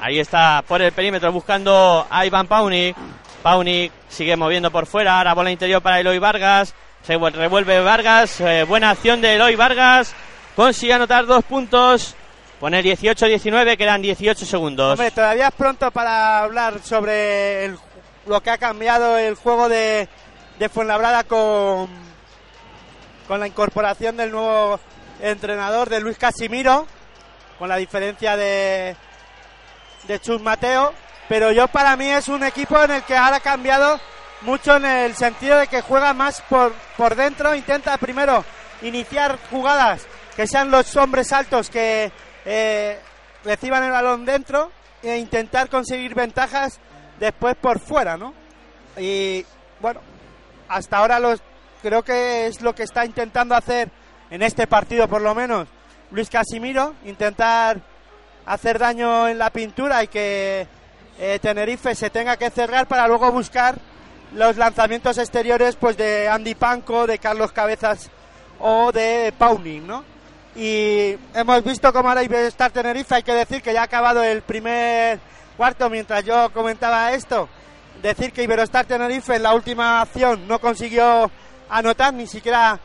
C: Ahí está por el perímetro buscando a Iván Paunik. Paunik sigue moviendo por fuera. Ahora bola interior para Eloy Vargas. Se vuel- revuelve Vargas. eh, buena acción de Eloy Vargas. Consigue anotar dos puntos. Pone 18-19, quedan 18 segundos.
D: Hombre, todavía es pronto para hablar sobre lo que ha cambiado el juego de, de Fuenlabrada con, con la incorporación del nuevo entrenador de Luis Casimiro, con la diferencia de, de Chus Mateo. Pero yo para mí es un equipo en el que ahora ha cambiado mucho en el sentido de que juega más por, por dentro, intenta primero iniciar jugadas que sean los hombres altos que eh, reciban el balón dentro e intentar conseguir ventajas después por fuera, ¿no? Y bueno, hasta ahora los creo que es lo que está intentando hacer en este partido por lo menos Luis Casimiro, intentar hacer daño en la pintura y que eh, Tenerife se tenga que cerrar para luego buscar los lanzamientos exteriores pues de Andy Panco, de Carlos Cabezas o de Pauning, ¿no? Y hemos visto cómo ahora Iberostar Tenerife, hay que decir que ya ha acabado el primer cuarto mientras yo comentaba esto. Decir que Iberostar Tenerife en la última acción no consiguió anotar, ni siquiera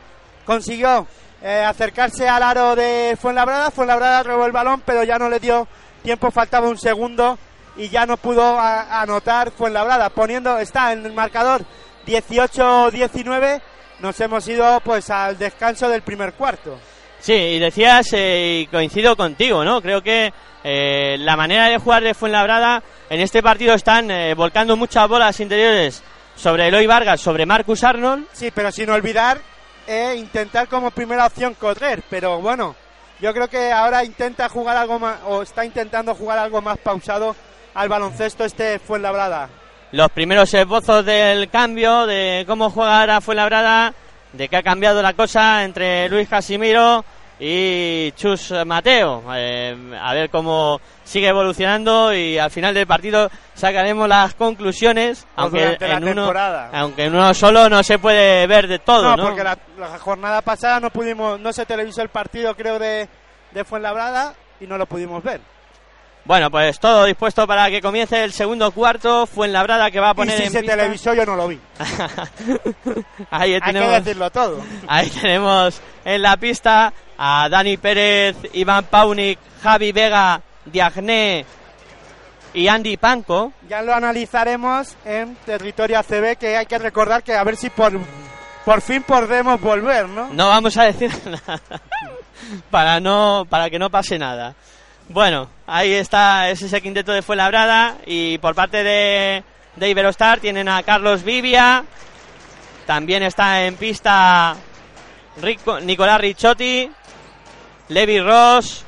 D: consiguió eh, acercarse al aro de Fuenlabrada. Fuenlabrada robó el balón, pero ya no le dio tiempo, faltaba un segundo y ya no pudo anotar Fuenlabrada. Poniendo, está en el marcador 18-19. Nos hemos ido pues al descanso del primer cuarto.
C: Sí, y decías, eh, y coincido contigo, ¿no? Creo que eh, la manera de jugar de Fuenlabrada en este partido están eh, volcando muchas bolas interiores sobre Eloy Vargas, sobre Marcus Arnold.
D: Sí, pero sin olvidar eh, intentar como primera opción correr. Pero bueno, yo creo que ahora intenta jugar algo más, o está intentando jugar algo más pausado al baloncesto este Fuenlabrada.
C: Los primeros esbozos del cambio, de cómo juega ahora Fuenlabrada, de que ha cambiado la cosa entre Luis Casimiro y Chus Mateo. Eh, a ver cómo sigue evolucionando y al final del partido sacaremos las conclusiones.
D: O
C: Aunque
D: durante la
C: en, uno, aunque en uno solo no se puede ver de todo,
D: no,
C: ¿no?
D: porque la, la jornada pasada no pudimos, no se televisó el partido creo de, de Fuenlabrada y no lo pudimos ver.
C: Bueno, pues todo dispuesto para que comience el segundo cuarto. Fuenlabrada que va a
D: Y
C: poner
D: si
C: en
D: se
C: pista.
D: televisó yo no lo vi.
C: Ahí
D: Hay que
C: tenemos,
D: decirlo todo.
C: ahí tenemos en la pista a Dani Pérez, Iván Paunik, Javi Vega, Diagné y Andy Panco.
D: Ya lo analizaremos en territorio ACB que hay que recordar que a ver si por, por fin podemos volver, ¿no?
C: No vamos a decir nada para no para que no pase nada. Bueno, ahí está es ese quinteto de Fuenlabrada y por parte de de Iberostar. Tienen a Carlos Vivia. También está en pista Rico, Nicolás Ricciotti, Levi Ross,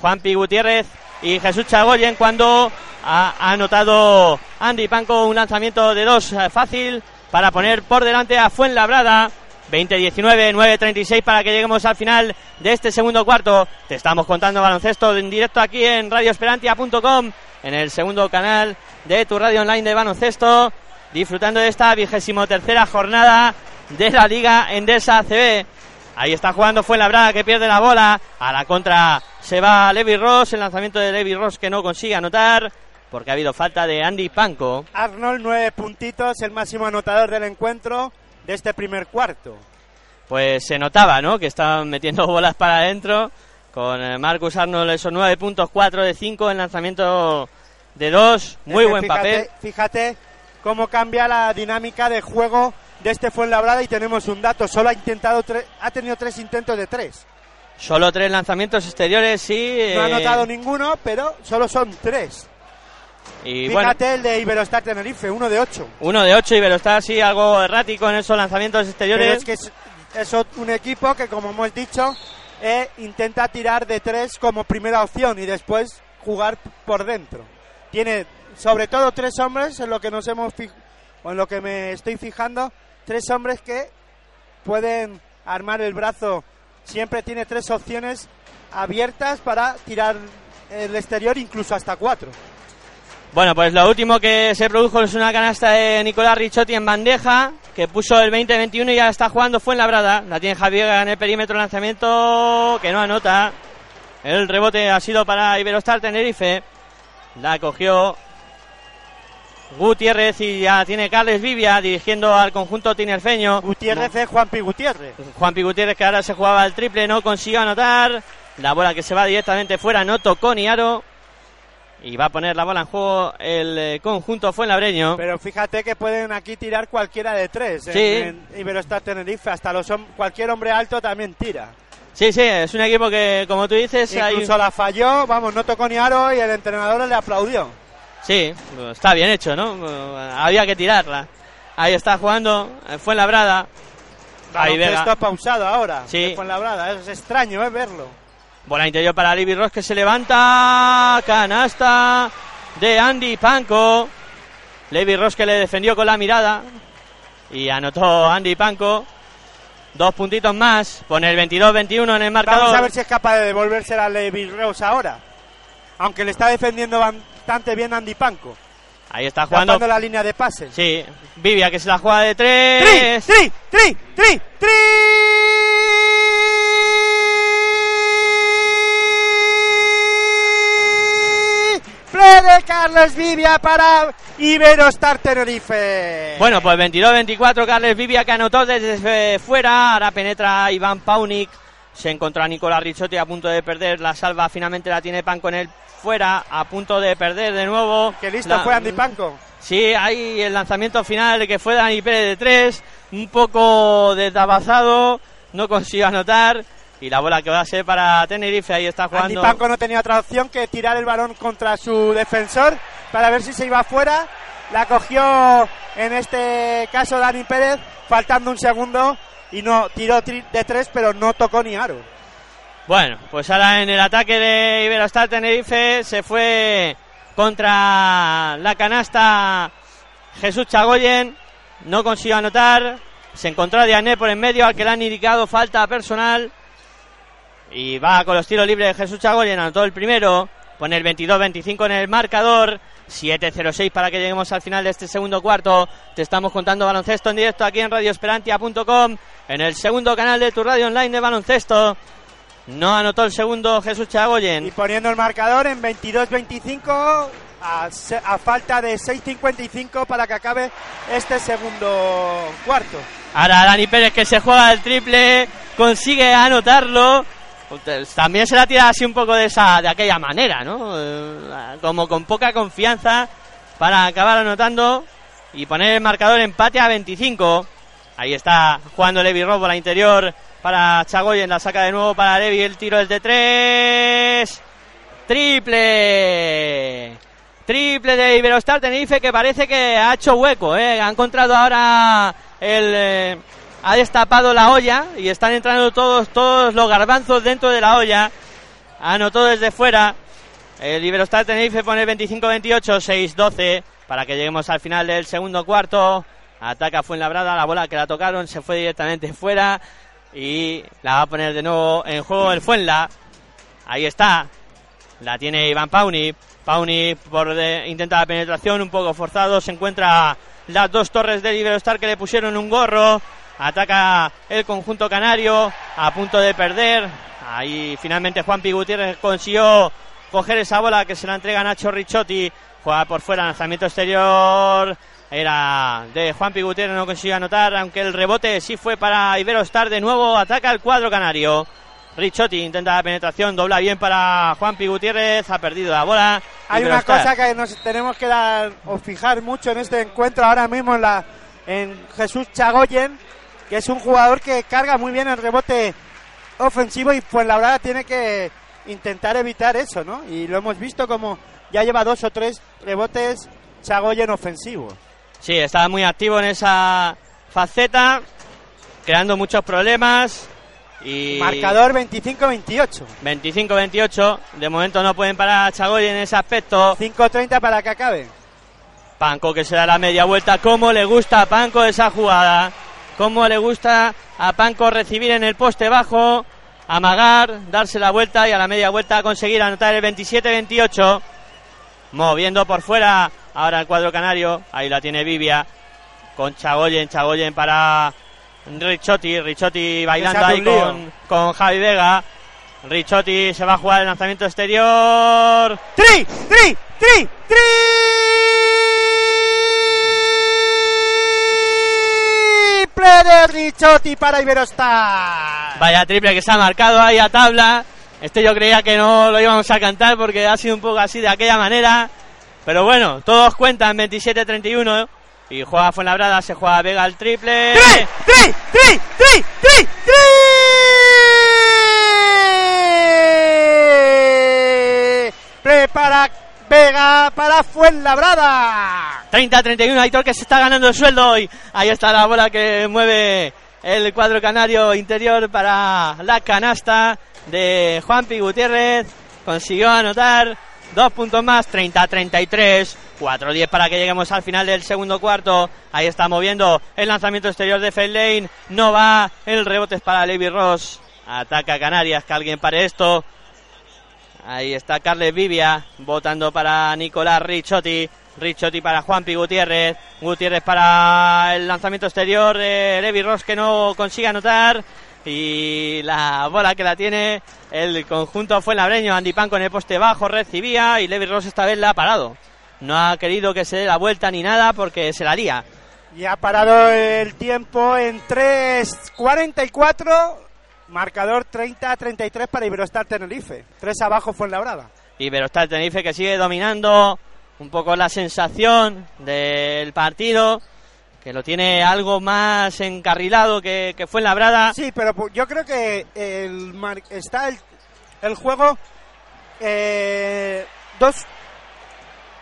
C: Juanpi Gutiérrez y Jesús Chagoyen cuando ha ha anotado Andy Panco un lanzamiento de dos eh, fácil para poner por delante a Fuenlabrada. 20-19, 9-36 para que lleguemos al final de este segundo cuarto. Te estamos contando baloncesto en directo aquí en radioesperantia.com, en el segundo canal de tu radio online de baloncesto, disfrutando de esta vigésimo tercera jornada de la Liga Endesa ACB. Ahí está jugando Fuenlabrada que pierde la bola. A la contra se va Levi Ross. El lanzamiento de Levi Ross que no consigue anotar porque ha habido falta de Andy Panco.
D: Arnold, nueve puntitos, el máximo anotador del encuentro de este primer cuarto.
C: Pues se notaba, ¿no? Que estaban metiendo bolas para adentro. Con eh, Marcus Arnold esos nueve puntos, 4 de 5 en lanzamiento de 2. Muy
D: Es
C: buen
D: fíjate,
C: papel.
D: Fíjate cómo cambia la dinámica de juego de este Fuenlabrada y tenemos un dato. Solo ha intentado ha tenido tres intentos de tres.
C: Solo tres lanzamientos exteriores, sí.
D: No ha
C: eh,
D: anotado ninguno, pero solo son tres.
C: Y bueno,
D: Fíjate el de Iberostar Tenerife, uno de ocho.
C: uno de 8 y está sí algo errático en esos lanzamientos
D: Pero
C: exteriores.
D: es que es, es ot- un equipo que, como hemos dicho, eh, intenta tirar de tres como primera opción y después jugar por dentro. Tiene sobre todo tres hombres en lo que nos hemos o en lo que me estoy fijando, tres hombres que pueden armar el brazo. Siempre tiene tres opciones abiertas para tirar el exterior, incluso hasta cuatro.
C: Bueno, pues lo último que se produjo es una canasta de Nicolás Ricciotti en bandeja, que puso el 20-21 y ya está jugando Fuenlabrada. La tiene Javier en el perímetro lanzamiento, que no anota. El rebote ha sido para Iberostar Tenerife. La cogió Gutiérrez y ya tiene Carles Vivia dirigiendo al conjunto tinerfeño.
D: Gutiérrez es Juanpi Gutiérrez.
C: Juanpi Gutiérrez que ahora se jugaba el triple, no consiguió anotar. La bola que se va directamente fuera, no tocó ni aro. Y va a poner la bola en juego el eh, conjunto Fuenlabreño.
D: Pero fíjate que pueden aquí tirar cualquiera de tres. en-
C: Sí.
D: En, Iberostar Tenerife, hasta los cualquier hombre alto también tira.
C: Sí, sí, es un equipo que, como tú dices, hay-
D: Incluso la falló, vamos, no tocó ni aro y el entrenador le aplaudió.
C: sí, está bien hecho, ¿no? Había que tirarla. Ahí está jugando eh, Fuenlabrada. Ahí Vega.
D: pausado ahora.
C: Sí.
D: Fuenlabrada. Es extraño, ¿eh? Verlo.
C: Bola interior para Libby Ross que se levanta. Canasta de Andy Panco. Levi Ross que le defendió con la mirada. Y anotó Andy Panco. Dos puntitos más. Pone el 22-21 en el marcador.
D: Vamos a ver si es capaz de devolverse a Levi Rose ahora. Aunque le está defendiendo bastante bien Andy Panco.
C: Ahí está jugando.
D: La línea de pases.
C: Sí, Vivia que se la juega de
D: ¡Tri!
C: tres.
D: ¡Tri! ¡Tri! ¡Tri! ¡Triple de Carlos Vivia para Iberostar Tenerife!
C: Bueno, pues 22-24, Carles Vivia que anotó desde fuera. Ahora penetra Iván Paunik. Se encontró a Nicolás Ricciotti a punto de perder. La salva finalmente la tiene Panco en el fuera. A punto de perder de nuevo.
D: ¡Qué listo
C: La-
D: fue Andy Panco!
C: Sí, hay el lanzamiento final que fue Dani Pérez de tres. Un poco desabazado. No consiguió anotar. Y la bola que va a ser para Tenerife. Ahí está
D: Andy
C: jugando.
D: Panco no tenía otra opción que tirar el balón contra su defensor para ver si se iba fuera. La cogió en este caso Dani Pérez, faltando un segundo y no tiró de tres, pero no tocó ni aro.
C: Bueno, pues ahora en el ataque de Iberostar Tenerife se fue contra la canasta Jesús Chagoyen, no consiguió anotar, se encontró a Diané por en medio al que le han indicado falta personal y va con los tiros libres de Jesús Chagoyen, anotó el primero, pone el 22-25 en el marcador, 7-0-6 para que lleguemos al final de este segundo cuarto, te estamos contando baloncesto en directo aquí en radioesperantia.com, en el segundo canal de tu radio online de baloncesto. No anotó el segundo Jesús
D: Y
C: Chagoyen.
D: poniendo el marcador en 22-25 a, a falta de 6.55 para que acabe este segundo cuarto.
C: Ahora Dani Pérez que se juega el triple, consigue anotarlo. También se la tira así un poco de esa, de aquella manera, ¿no? Eh, Como con poca confianza para acabar anotando y poner el marcador empate a 25. Ahí está jugando Levi Robo la interior para Chagoyen, la saca de nuevo para Levi, el tiro es de tres. Triple. Triple de Iberostar Tenerife que parece que ha hecho hueco, ¿eh? Ha encontrado ahora el... eh, ha destapado la olla y están entrando todos, todos los garbanzos dentro de la olla. Anotó desde fuera. El Iberostar Tenerife pone 25-28, 6-12 para que lleguemos al final del segundo cuarto. Ataca Fuenlabrada, la bola que la tocaron se fue directamente fuera y la va a poner de nuevo en juego el Fuenla. Ahí está. La tiene Iván Pauni. Pauni por de- intenta la penetración un poco forzado. Se encuentra las dos torres del Iberostar que le pusieron un gorro. Ataca el conjunto canario a punto de perder. Ahí finalmente Juan Gutiérrez consiguió coger esa bola que se la entrega Nacho Ricciotti. Juega por fuera, lanzamiento exterior. Era de Juan Gutiérrez, no consiguió anotar, aunque el rebote sí fue para Iberostar. De nuevo ataca el cuadro canario. Ricciotti intenta la penetración, dobla bien para Juan Gutiérrez, ha perdido la bola.
D: Hay una cosa que nos tenemos que dar o fijar mucho en este encuentro ahora mismo en la en Jesús Chagoyen, que es un jugador que carga muy bien el rebote ofensivo y pues la verdad tiene que intentar evitar eso, ¿no? Y lo hemos visto como ya lleva dos o tres rebotes Chagoyen ofensivos.
C: Sí, está muy activo en esa faceta, creando muchos problemas. Y
D: Marcador 25-28.
C: 25-28. De momento no pueden parar a Chagoy en ese aspecto.
D: 5-30 para que acabe.
C: Panco que se da la media vuelta. ¿Cómo le gusta a Panco esa jugada? ¿Cómo le gusta a Panco recibir en el poste bajo? Amagar, darse la vuelta y a la media vuelta conseguir anotar el 27-28. Moviendo por fuera ahora el cuadro canario. Ahí la tiene Vivia. Con Chagoyen, Chagoyen para Ricciotti. Ricciotti bailando ahí con, con Javi Vega. Ricciotti se va a jugar el lanzamiento exterior.
D: ¡Tri! ¡Tri! ¡Tri! ¡Triple de Ricciotti para Iberostar!
C: Vaya triple que se ha marcado ahí a tabla. Este yo creía que no lo íbamos a cantar porque ha sido un poco así de aquella manera. Pero bueno, todos cuentan 27-31. Y juega Fuenlabrada, se juega Vega el triple.
D: ¡Tri! ¡Tri! ¡Tri! ¡Tri! ¡Tri! ¡Triple para Vega para Fuenlabrada!
C: 30-31, Aitor que se está ganando el sueldo hoy. Ahí está la bola que mueve el cuadro canario interior para la canasta de Juanpi Gutiérrez. Consiguió anotar dos puntos más, 30-33. 4-10 para que lleguemos al final del segundo cuarto. Ahí está moviendo el lanzamiento exterior de Feldlane. No va, el rebote es para Levi Ross. Ataca Canarias, que alguien pare esto. Ahí está Carles Vivia, votando para Nicolás Ricciotti. Ricciotti para Juanpi Gutiérrez. Gutiérrez para el lanzamiento exterior de Levi Ross que no consigue anotar. Y la bola que la tiene el conjunto fue labreño. Andy Pan con el poste bajo recibía y Levi Ross esta vez la ha parado. No ha querido que se dé la vuelta ni nada porque se la haría.
D: Y ha parado el tiempo en 3.44. Marcador 30-33 para Iberostar Tenerife. 3 abajo Fuenlabrada.
C: Y pero está el Tenerife que sigue dominando un poco la sensación del partido, que lo tiene algo más encarrilado que, que fue en Labrada.
D: Sí, pero pu- yo creo que el mar- está el, el juego eh, dos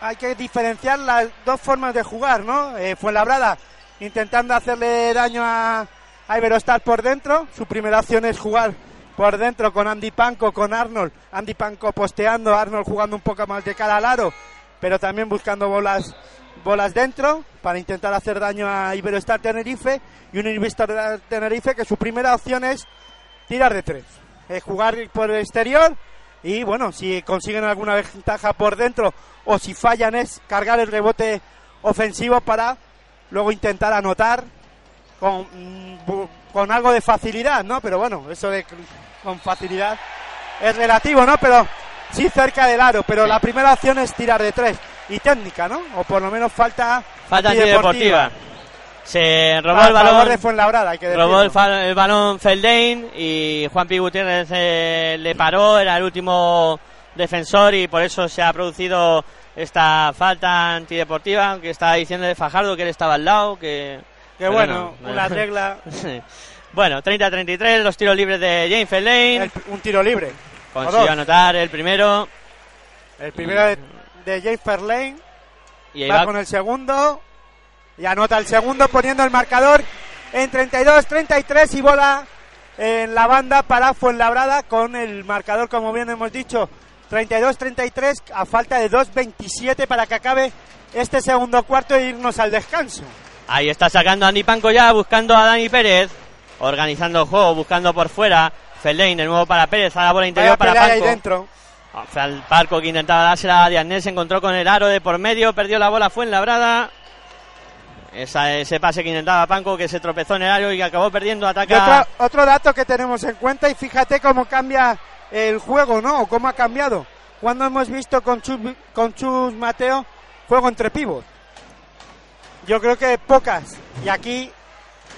D: hay que diferenciar las dos formas de jugar, ¿no? Eh, Fuenlabrada intentando hacerle daño a, a por dentro. Su primera opción es jugar por dentro con Andy Panco, con Arnold. Andy Panco posteando, Arnold jugando un poco más de cara al aro, pero también buscando bolas bolas dentro para intentar hacer daño a Iberostar Tenerife y un Iberostar Tenerife que su primera opción es tirar de tres, eh, jugar por el exterior y bueno, si consiguen alguna ventaja por dentro o si fallan es cargar el rebote ofensivo para luego intentar anotar con, con algo de facilidad, ¿no? Pero bueno, eso de con facilidad es relativo, ¿no? Pero sí cerca del aro, pero la primera opción es tirar de tres y técnica, ¿no? O por lo menos falta
C: Falta
D: antideportiva.
C: Se robó el balón.
D: de Fuenlabrada, hay que
C: Robó el, el balón Feldain y Juan Pi Gutiérrez eh, le paró, era el último defensor y por eso se ha producido esta falta antideportiva, aunque estaba diciendo de Fajardo que él estaba al lado, que...
D: Que
C: pero
D: bueno,
C: no.
D: una regla,
C: Sí. Bueno, 30-33, los tiros libres de James Feldain.
D: el- un tiro libre.
C: Consiguió anotar el primero.
D: El primero de de Jay Fairlane.
C: Y ahí
D: Va
C: va
D: con el segundo. Y anota el segundo poniendo el marcador en 32-33 y bola en la banda para Fuenlabrada con el marcador, como bien hemos dicho, 32-33 a falta de 2-27 para que acabe este segundo cuarto e irnos al descanso.
C: Ahí está sacando a Andy Panco ya, buscando a Dani Pérez. Organizando el juego, buscando por fuera. Fellain de nuevo para Pérez, a la bola interior
D: Vaya
C: para
D: pelea ahí
C: Panco.
D: dentro.
C: Ah, Fue al Parco que intentaba dársela a Diané, se encontró con el aro de por medio, perdió la bola, fue en labrada. Esa, ese pase que intentaba Panco que se tropezó en el aro y que acabó perdiendo, ataca.
D: otro, otro dato que tenemos en cuenta y fíjate cómo cambia el juego, ¿no? O cómo ha cambiado. Cuando hemos visto con Chus, con Chus Mateo juego entre pivot. Yo creo que pocas. Y aquí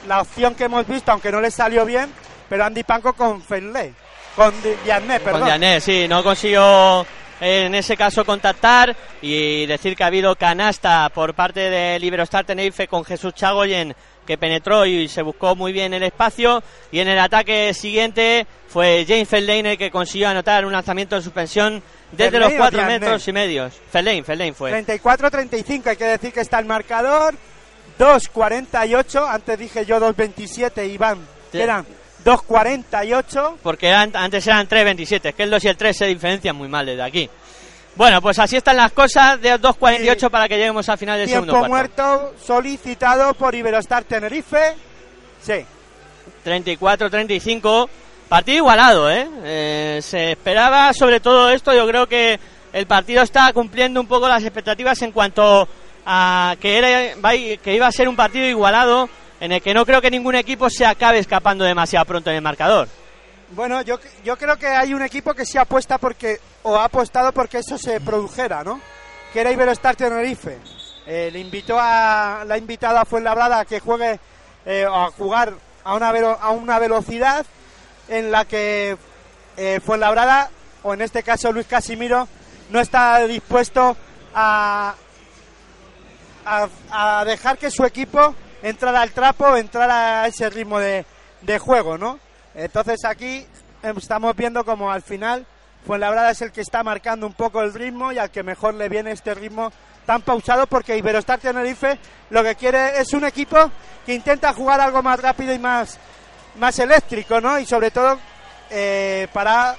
D: la opción que hemos visto, aunque no le salió bien, pero Andy Panco con Fenley. Con Di- Diané, perdón.
C: Con Diané, sí, no consiguió eh, en ese caso contactar y decir que ha habido canasta por parte de Liberostar Tenerife con Jesús Chagoyen que penetró y se buscó muy bien el espacio y en el ataque siguiente fue James Fellaine el que consiguió anotar un lanzamiento de suspensión desde
D: Fellaini
C: los
D: o
C: cuatro
D: Diané.
C: metros y medios. Fellaine, Fellaine fue.
D: 34-35, hay que decir que está el marcador. 2-48, antes dije yo 2-27, Iván,
C: Sí.
D: eran 2-48.
C: porque antes eran 3.27, es que el 2 y el 3 se diferencian muy mal desde aquí. Bueno, pues así están las cosas de 2.48
D: Sí.
C: para que lleguemos al final del segundo
D: Tiempo
C: cuarto.
D: muerto solicitado por Iberostar Tenerife. Sí,
C: 34-35. Partido igualado, ¿eh? Eh, Se esperaba sobre todo esto. Yo creo que el partido está cumpliendo un poco las expectativas en cuanto a que, era, que iba a ser un partido igualado en el que no creo que ningún equipo se acabe escapando demasiado pronto en el marcador.
D: bueno, yo, yo creo que hay un equipo que sí apuesta porque, o ha apostado porque eso se produjera, ¿no? Que era Iberostar Tenerife. Eh, le invitó a, la ha invitado a Fuenlabrada a que juegue, eh, a jugar a una, velo- a una velocidad en la que eh, Fuenlabrada, o en este caso Luis Casimiro, no está dispuesto a, a, dejar que su equipo entrara al trapo, entrara a ese ritmo de, de juego, ¿no? Entonces aquí estamos viendo como al final Fuenlabrada es el que está marcando un poco el ritmo y al que mejor le viene este ritmo tan pausado porque Iberostar Tenerife lo que quiere es un equipo que intenta jugar algo más rápido y más, más eléctrico, ¿no? Y sobre todo eh, para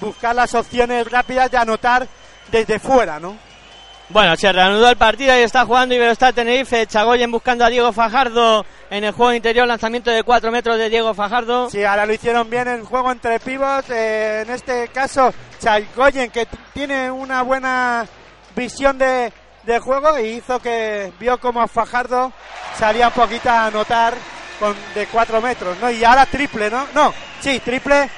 D: buscar las opciones rápidas de anotar desde fuera, ¿no?
C: Bueno, se reanudó el partido y está jugando Iberostar Tenerife. Chagoyen buscando a Diego Fajardo en el juego interior. Lanzamiento de 4 metros de Diego Fajardo.
D: Sí, ahora lo hicieron bien el juego entre pivots. eh, en este caso, Chalgoyen, que tiene una buena visión de, de juego y hizo que vio como Fajardo salía un poquito a anotar con, de 4 metros, ¿no? Y ahora triple, ¿no? No, sí, triple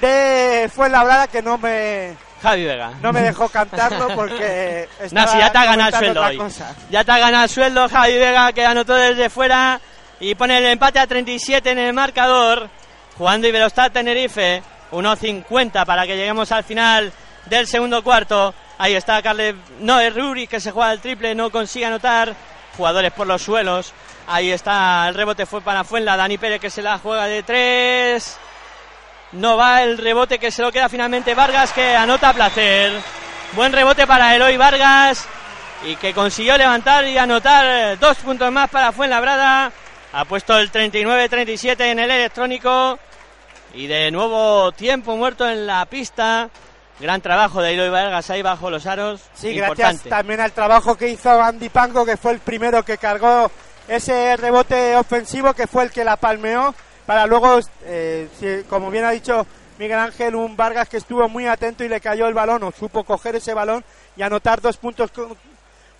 D: de Fuenlabrada que no me,
C: Javi Vega.
D: no me dejó cantarlo porque
C: No, si ya te ha ganado el sueldo hoy.
D: cosa.
C: Ya te ha ganado el sueldo Javi Vega que anotó desde fuera y pone el empate a 37 en el marcador. Jugando Iberostar Tenerife. 1.50 para que lleguemos al final del segundo cuarto. Ahí está Carles. No, es Ruri que se juega el triple, no consigue anotar. Jugadores por los suelos. Ahí está, el rebote fue para Fuenla. Dani Pérez que se la juega de tres. No va el rebote que se lo queda finalmente Vargas que anota placer. Buen rebote para Eloy Vargas y que consiguió levantar y anotar eh, dos puntos más para Fuenlabrada. Ha puesto el 39-37 en el electrónico y de nuevo tiempo muerto en la pista. Gran trabajo de Eloy Vargas ahí bajo los aros.
D: Sí,
C: Importante.
D: gracias también al trabajo que hizo Andy Pango, que fue el primero que cargó ese rebote ofensivo, que fue el que la palmeó, para luego, eh, como bien ha dicho Miguel Ángel, un Vargas que estuvo muy atento y le cayó el balón, o supo coger ese balón y anotar dos puntos con,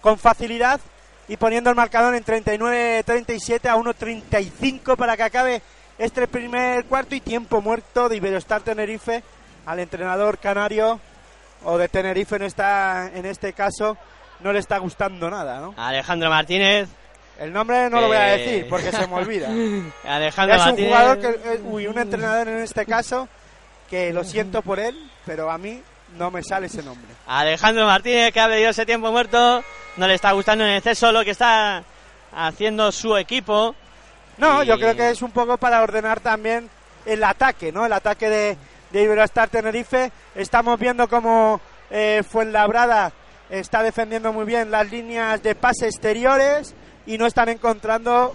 D: con facilidad, y poniendo el marcador en 39-37 a 1-35 para que acabe este primer cuarto y tiempo muerto de Iberostar Tenerife al entrenador canario o de Tenerife en esta en este caso no le está gustando nada, ¿no?
C: Alejandro Martínez.
D: El nombre no lo voy a decir porque se me olvida.
C: Alejandro
D: es un
C: Martínez.
D: jugador que eh, uy, un entrenador en este caso que lo siento por él, pero a mí no me sale ese nombre.
C: Alejandro Martínez que ha pedido ese tiempo muerto. No le está gustando en exceso lo que está haciendo su equipo.
D: No,
C: Y-
D: yo creo que es un poco para ordenar también el ataque, ¿no? El ataque de, de Iberostar Tenerife. Estamos viendo como eh, Fuenlabrada está defendiendo muy bien las líneas de pase exteriores y no están encontrando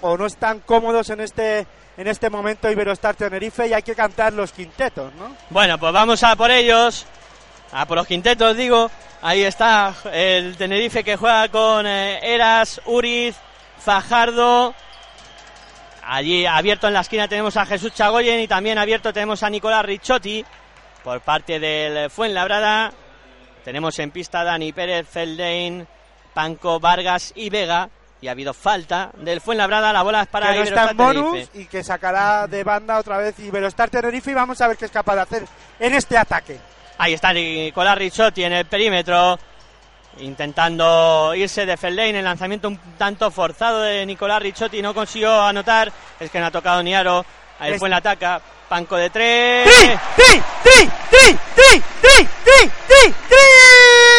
D: o no están cómodos en este en este momento Iberostar Tenerife y hay que cantar los quintetos, ¿no?
C: Bueno, pues vamos a por ellos, a por los quintetos digo. Ahí está el Tenerife que juega con eh, Eras, Uriz, Fajardo. Allí abierto en la esquina tenemos a Jesús Chagoyen y también abierto tenemos a Nicolás Ricciotti por parte del Fuenlabrada. Tenemos en pista Dani Pérez, Feldein, Panco, Vargas y Vega y ha habido falta del Fuenlabrada, la bola es para
D: que no está en bonus y que sacará de banda otra vez Iberostar Tenerife y vamos a ver qué es capaz de hacer en este ataque.
C: Ahí está Nicolás Ricciotti en el perímetro, intentando irse de Feldain, el lanzamiento un tanto forzado de Nicolás Ricciotti, no consiguió anotar, es que no ha tocado ni aro, ahí
D: es...
C: Fuenla ataca, Panco de tres.
D: Tri, tri, tri, tri, tri, tri, tri!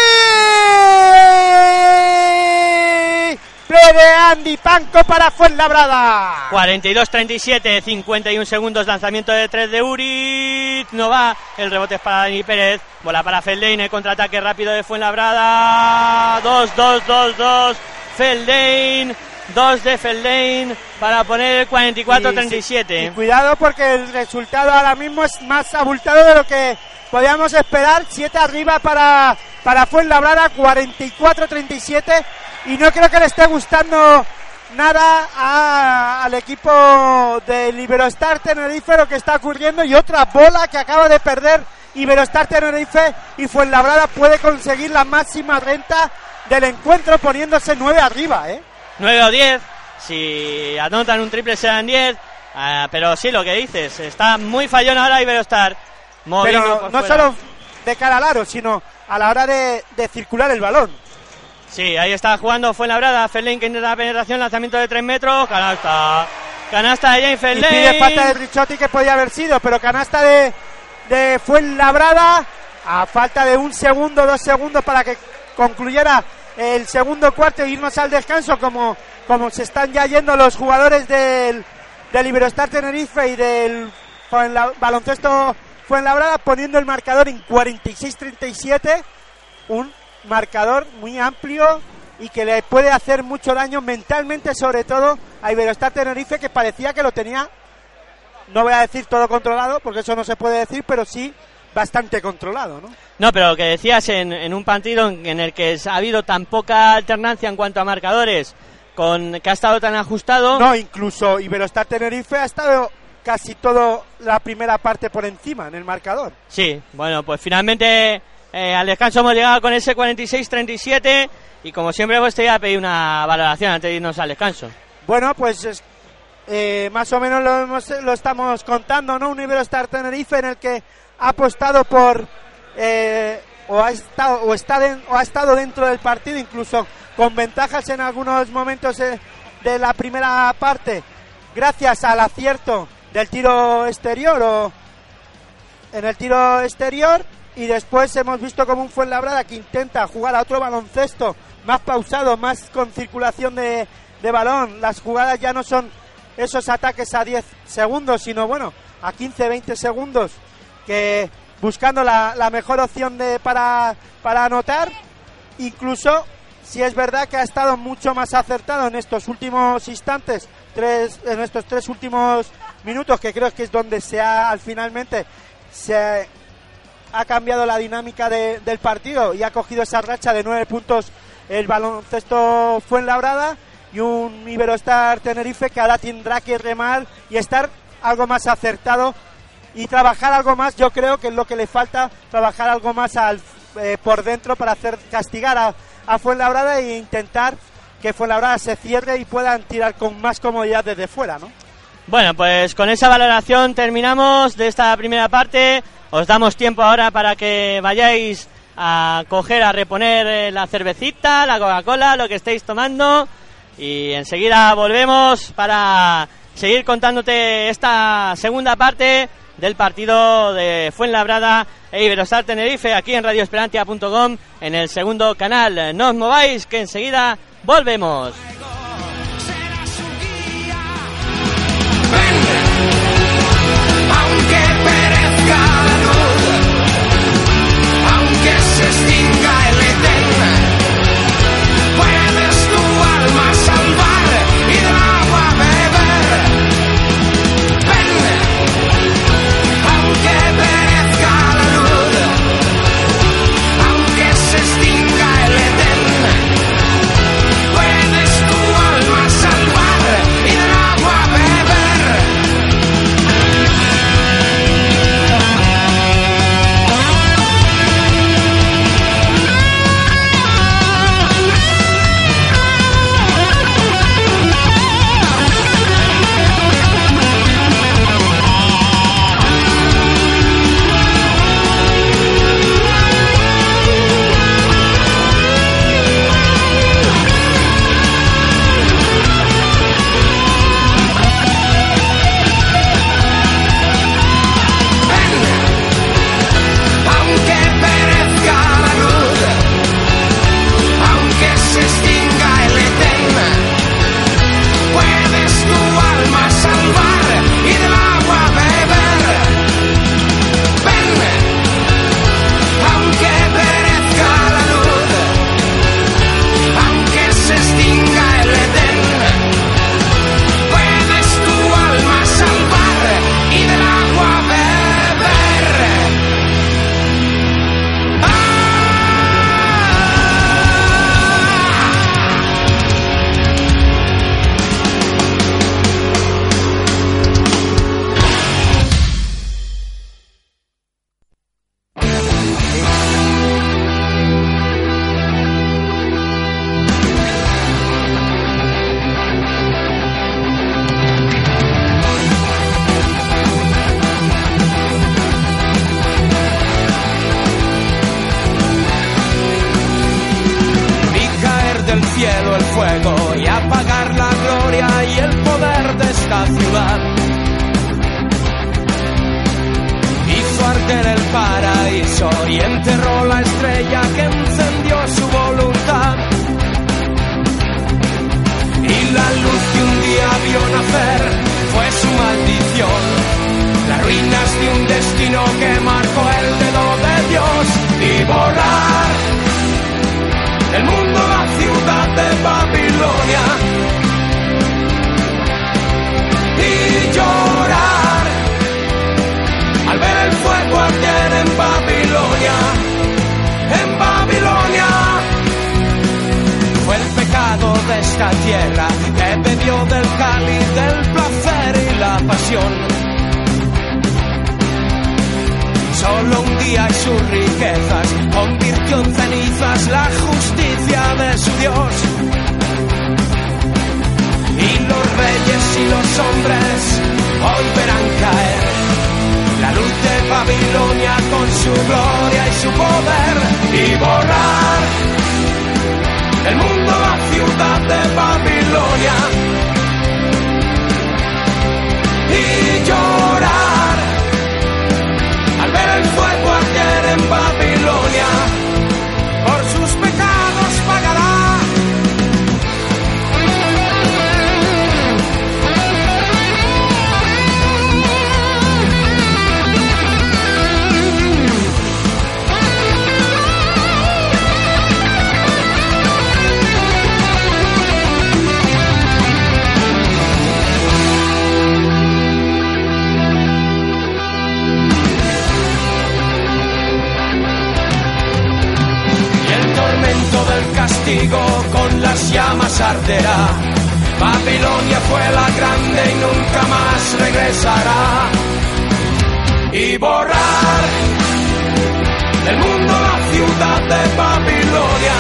D: De Andy Panco para Fuenlabrada.
C: 42-37, 51 segundos, lanzamiento de 3 de Uri, no va, el rebote es para Dani Pérez, bola para Feldein, el contraataque rápido de Fuenlabrada, 2-2-2-2, Feldein, 2 de Feldein para poner el
D: Y
C: 44-37.
D: cuidado porque el resultado ahora mismo es más abultado de lo que podíamos esperar. 7 arriba para, para Fuenlabrada, 44-37. Y no creo que le esté gustando nada a- al equipo de Iberostar Tenerife lo que está ocurriendo. Y otra bola que acaba de perder Iberostar Tenerife. Y Fuenlabrada puede conseguir la máxima renta del encuentro poniéndose 9 arriba, ¿eh?
C: 9 o 10. Si anotan un triple serán 10. Ah, pero sí, lo que dices, está muy fallón ahora Iberostar.
D: Pero no
C: fuera.
D: solo de cara al aro, sino a la hora de, de circular el balón.
C: Sí, ahí está jugando Fuenlabrada. Feldein que intenta la penetración, lanzamiento de 3 metros. Canasta. Canasta de James
D: Y
C: Feldein.
D: pide falta de Ricciotti que podía haber sido, pero canasta de, de Fuenlabrada a falta de un segundo, dos segundos para que concluyera el segundo cuarto e irnos al descanso como, como se están ya yendo los jugadores del, del Iberostar Tenerife y del Fuenla- baloncesto Fuenlabrada poniendo el marcador en 46-37 un marcador muy amplio y que le puede hacer mucho daño mentalmente, sobre todo a Iberostar Tenerife, que parecía que lo tenía, no voy a decir todo controlado, porque eso no se puede decir, pero sí bastante controlado, ¿no?
C: No, pero lo que decías en, en un partido en, en el que ha habido tan poca alternancia en cuanto a marcadores, con que ha estado tan ajustado.
D: No, incluso Iberostar Tenerife ha estado casi toda la primera parte por encima en el marcador.
C: Sí, bueno, pues finalmente eh, al descanso hemos llegado con ese 46-37 y como siempre pues te voy a pedir una valoración antes de irnos al descanso.
D: Bueno, pues es- eh, más o menos lo, hemos- lo estamos contando, ¿no? Un Iberostar Tenerife en el que ha apostado por eh, o ha estado o está o ha estado dentro del partido, incluso con ventajas en algunos momentos eh, de la primera parte, gracias al acierto del tiro exterior o en el tiro exterior y después hemos visto como un Fuenlabrada que intenta jugar a otro baloncesto más pausado, más con circulación de, de balón. Las jugadas ya no son esos ataques a 10 segundos, sino bueno, a 15, 20 segundos, que buscando la, la mejor opción de, para, para anotar. Incluso si es verdad que ha estado mucho más acertado en estos últimos instantes, tres, en estos tres últimos minutos, que creo que es donde se ha al finalmente se ha cambiado la dinámica de- del partido y ha cogido esa racha de nueve puntos el baloncesto Fuenlabrada y un Iberostar Tenerife que ahora tendrá que remar y estar algo más acertado y trabajar algo más, yo creo que es lo que le falta, trabajar algo más al, eh, por dentro para hacer castigar a, a Fuenlabrada e intentar que Fuenlabrada se cierre y puedan tirar con más comodidad desde fuera, ¿no?
C: Bueno, pues con esa valoración terminamos de esta primera parte. Os damos tiempo ahora para que vayáis a coger, a reponer eh, la cervecita, la Coca-Cola, lo que estéis tomando. Y enseguida volvemos para seguir contándote esta segunda parte del partido de Fuenlabrada e Iberostar Tenerife aquí en radioesperantia.com en el segundo canal. No os mováis que enseguida volvemos.
E: Arderá. Babilonia fue la grande y nunca más regresará. Y borrar del mundo la ciudad de Babilonia.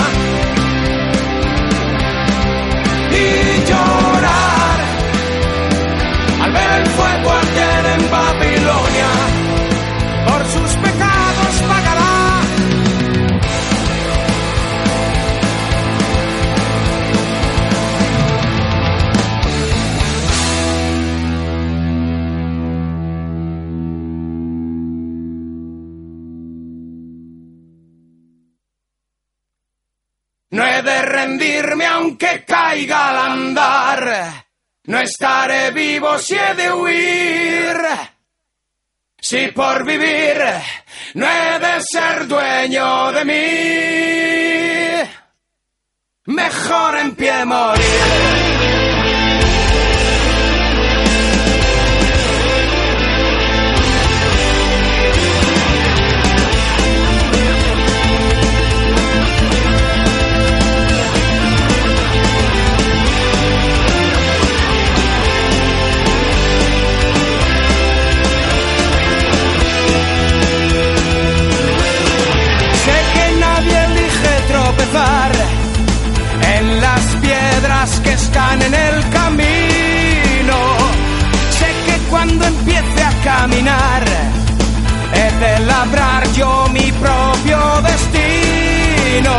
E: Y llorar al ver el fuego rendirme aunque caiga al andar. No estaré vivo si he de huir. Si por vivir no he de ser dueño de mí. Mejor en pie morir. En las piedras que están en el camino. Sé que cuando empiece a caminar, he de labrar yo mi propio destino.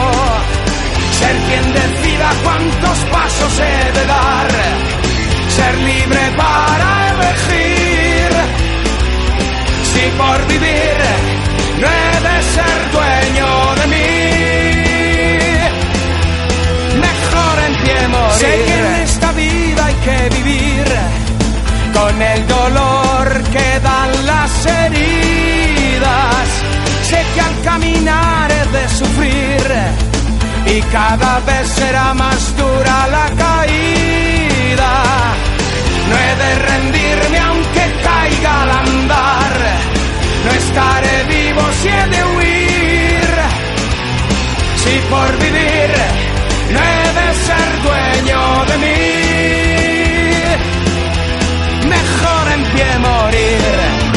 E: Ser quien decida cuántos pasos he de dar. Ser libre para elegir. Si por vivir no he de ser dueño con el dolor que dan las heridas. Sé que al caminar he de sufrir y cada vez será más dura la caída. No he de rendirme aunque caiga al andar. No estaré vivo si he de huir. Si por vivir no he de ser dueño de mí. Mejor en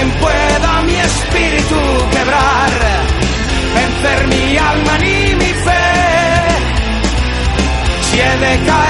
E: quien pueda mi espíritu quebrar, vencer mi alma ni mi fe. Si he de caer,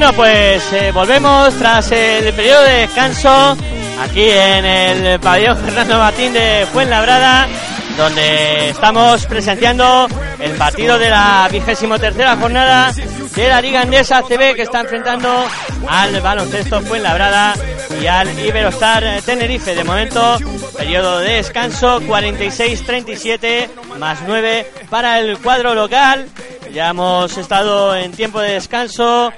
C: Bueno, pues eh, volvemos tras el periodo de descanso aquí en el pabellón Fernando Martín de Fuenlabrada, donde estamos presenciando el partido de la vigésimo tercera jornada de la Liga Andesa CB que está enfrentando al baloncesto Fuenlabrada y al Iberostar Tenerife. De momento, periodo de descanso 46-37 más 9 para el cuadro local. Ya hemos estado en tiempo de descanso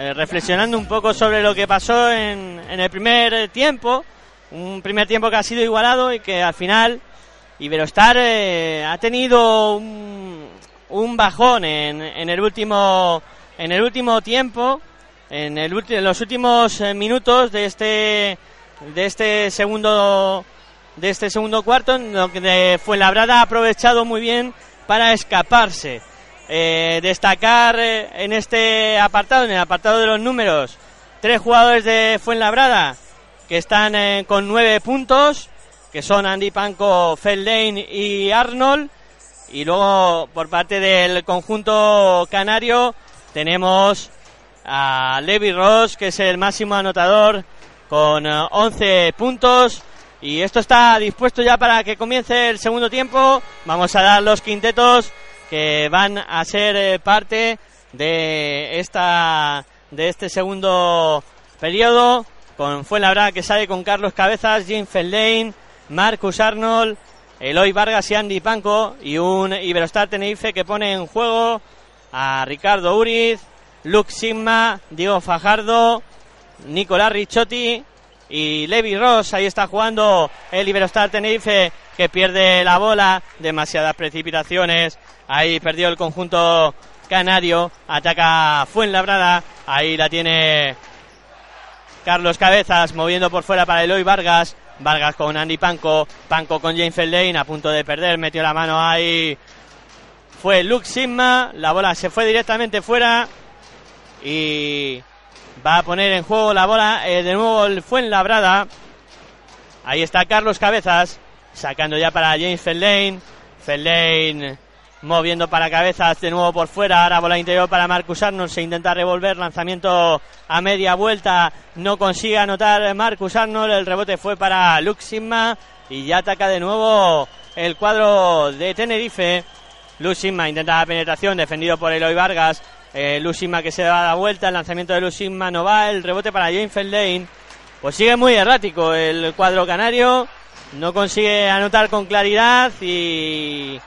C: eh, reflexionando un poco sobre lo que pasó en, el primer tiempo. Un primer tiempo que ha sido igualado y que al final Iberostar eh, ha tenido un, bajón en, el último en el último tiempo, en, el ulti- en los últimos eh, minutos de este de este segundo de este segundo cuarto, en que Fuenlabrada ha aprovechado muy bien para escaparse. Eh, destacar eh, en este apartado, en el apartado de los números, tres jugadores de Fuenlabrada que están eh, con nueve puntos, que son Andy Panco, Feldane y Arnold. Y luego, por parte del conjunto canario, tenemos a Levi Ross, que es el máximo anotador, con eh, 11 puntos. Y esto está dispuesto ya para que comience el segundo tiempo. Vamos a dar los quintetos que van a ser eh, parte de esta de este segundo periodo con Fuenlabrada que sale con Carlos Cabezas, Jim Feldane, Marcus Arnold, Eloy Vargas y Andy Panco y un Iberostar Tenerife que pone en juego a Ricardo Uriz, Luke Sigma, Diego Fajardo, Nicolás Ricciotti y Levi Ross. Ahí está jugando el Iberostar Tenerife que pierde la bola. Demasiadas precipitaciones. Ahí perdió el conjunto canario. Ataca Fuenlabrada. Ahí la tiene Carlos Cabezas moviendo por fuera para Eloy Vargas. Vargas con Andy Panco. Panco con James Feldane a punto de perder. Metió la mano ahí. Fue Luke Sigma. La bola se fue directamente fuera. Y va a poner en juego la bola. eh, de nuevo el Fuenlabrada. Ahí está Carlos Cabezas. Sacando ya para James Feldane. Feldane moviendo para cabezas de nuevo por fuera. Ahora bola interior para Marcus Arnold. Se intenta revolver. Lanzamiento a media vuelta. No consigue anotar Marcus Arnold. El rebote fue para Luke Sigma. Y ya ataca de nuevo el cuadro de Tenerife. Luke Sigma intenta la penetración. Defendido por Eloy Vargas. Eh, que se da la vuelta. El lanzamiento de Luke Sigma no va. El rebote para James Feldane. Pues sigue muy errático el cuadro canario. No consigue anotar con claridad y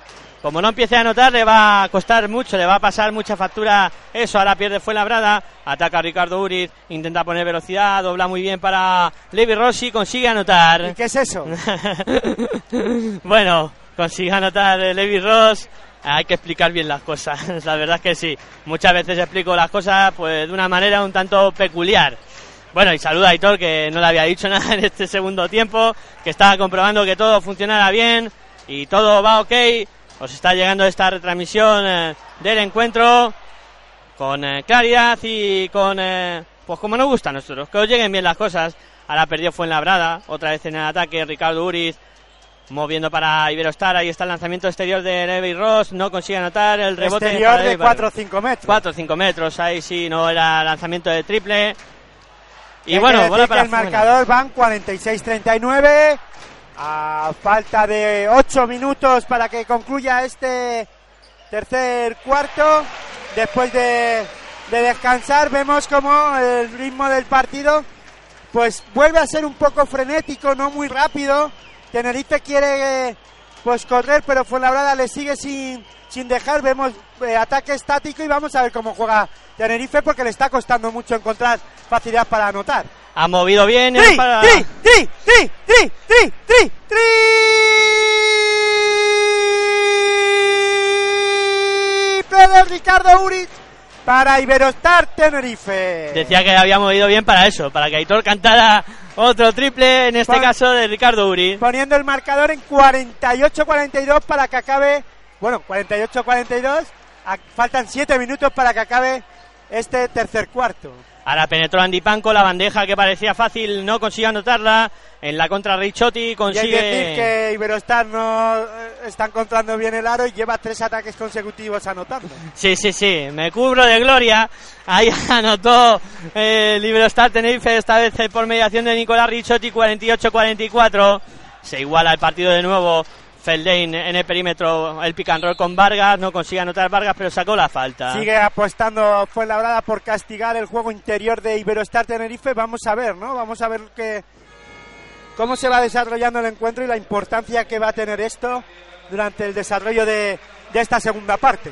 C: como no empiece a anotar le va a costar mucho, le va a pasar mucha factura eso. Ahora pierde Fuenlabrada, ataca a Ricardo Uriz, intenta poner velocidad, dobla muy bien para Levi Rossi, consigue anotar.
D: ¿Y qué es eso?
C: bueno, consigue anotar Levi Ross. Hay que explicar bien las cosas, la verdad es que sí. Muchas veces explico las cosas pues de una manera un tanto peculiar. Bueno, y saluda a Aitor, que no le había dicho nada en este segundo tiempo, que estaba comprobando que todo funcionara bien y todo va ok. Os está llegando esta retransmisión eh, del encuentro con eh, claridad y con, eh, pues como nos gusta a nosotros, que os lleguen bien las cosas. Ahora perdió Fuenlabrada, otra vez en el ataque, Ricardo Uriz moviendo para Iberostar, ahí está el lanzamiento exterior de Levi Ross, no consigue anotar el rebote.
D: Exterior de
C: Levi
D: 4 o 5 metros.
C: 4 o 5 metros, ahí sí no era lanzamiento de triple. Y
D: Hay
C: bueno, bola para
D: el marcador van 46-39 a falta de 8 minutos para que concluya este tercer cuarto. Después de, de descansar vemos como el ritmo del partido pues vuelve a ser un poco frenético, no muy rápido. Tenerife quiere pues correr, pero Fuenlabrada le sigue sin, sin dejar. Vemos eh, ataque estático y vamos a ver cómo juega Tenerife porque le está costando mucho encontrar facilidad para anotar.
C: Ha movido bien.
D: ¡Tri,
C: para-
D: tri, tri, tri, tri, tri, tri, triple de Ricardo Uriz para Iberostar Tenerife.
C: Decía que había movido bien para eso, para que Aitor cantara otro triple, en este
D: Pon-
C: caso de Ricardo Uri.
D: poniendo el marcador en 48-42 para que acabe, bueno, 48-42, a- faltan 7 minutos para que acabe este tercer cuarto.
C: Ahora penetró Andy Panco, la bandeja que parecía fácil, no consigue anotarla. En la contra Ricciotti
D: Y hay
C: consigue...
D: que decir que Iberostar no eh, está encontrando bien el aro y lleva tres ataques consecutivos anotando.
C: Sí, sí, sí, me cubro de gloria. Ahí anotó eh, el Iberostar Tenerife, esta vez por mediación de Nicolás Ricciotti, 48-44. Se iguala el partido de nuevo. Feldane en el perímetro, el pick and roll con Vargas, no consigue anotar Vargas, pero sacó la falta.
D: Sigue apostando Fuenlabrada por castigar el juego interior de Iberostar Tenerife. Vamos a ver, ¿no? Vamos a ver que, cómo se va desarrollando el encuentro y la importancia que va a tener esto durante el desarrollo de, de esta segunda parte.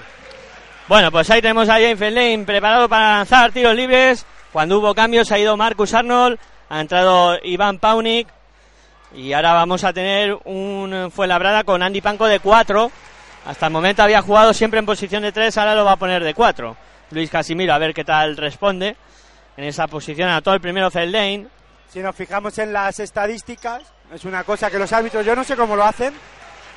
C: Bueno, pues ahí tenemos a James Feldane preparado para lanzar tiros libres. Cuando hubo cambios ha ido Marcus Arnold, ha entrado Iván Paunik y ahora vamos a tener un Fuenlabrada con Andy Panco de 4. Hasta el momento había jugado siempre en posición de 3, ahora lo va a poner de 4. Luis Casimiro a ver qué tal responde. En esa posición anotó el primero Feldane.
D: Si nos fijamos en las estadísticas, es una cosa que los árbitros, yo no sé cómo lo hacen,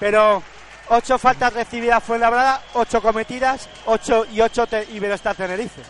D: pero ocho faltas recibidas Fuenlabrada, ocho cometidas, ocho y ocho te- Iberostar Tenerife.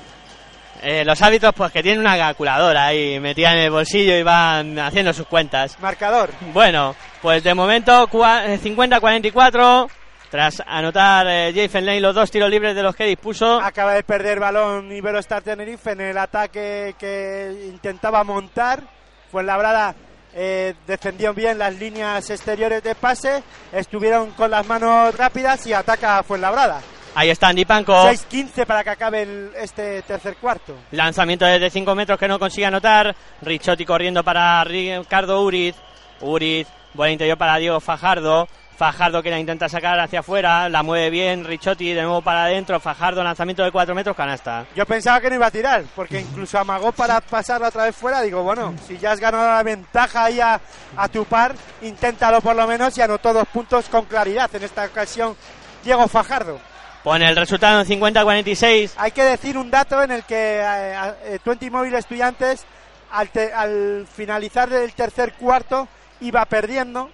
C: Eh, los árbitros pues que tienen una calculadora ahí metida en el bolsillo y van haciendo sus cuentas.
D: Marcador.
C: Bueno, pues de momento cua- eh, 50-44. Tras anotar eh, Jason Lane los dos tiros libres de los que dispuso.
D: Acaba de perder balón Iberostar Tenerife en el ataque que intentaba montar. Fuenlabrada eh, defendió bien las líneas exteriores de pase. Estuvieron con las manos rápidas y ataca a Fuenlabrada.
C: Ahí está Andy Panco.
D: 6-15 para que acabe el- este tercer cuarto.
C: Lanzamiento desde 5 metros que no consigue anotar. Ricciotti corriendo para Ricardo Uriz. Uriz, buen interior para Diego Fajardo. Fajardo que la intenta sacar hacia afuera, la mueve bien, Richotti de nuevo para adentro, Fajardo lanzamiento de 4 metros, canasta.
D: Yo pensaba que no iba a tirar, porque incluso amagó para pasarla otra vez fuera. Digo, bueno, si ya has ganado la ventaja ahí a, a tu par, inténtalo por lo menos y anotó dos puntos con claridad. En esta ocasión, Diego Fajardo.
C: Pone el resultado en 50-46.
D: Hay que decir un dato en el que eh, eh, Twenty Móvil Estudiantes, al, te- al finalizar del tercer cuarto, iba perdiendo.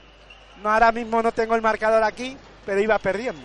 D: No, ahora mismo no tengo el marcador aquí, pero iba perdiendo.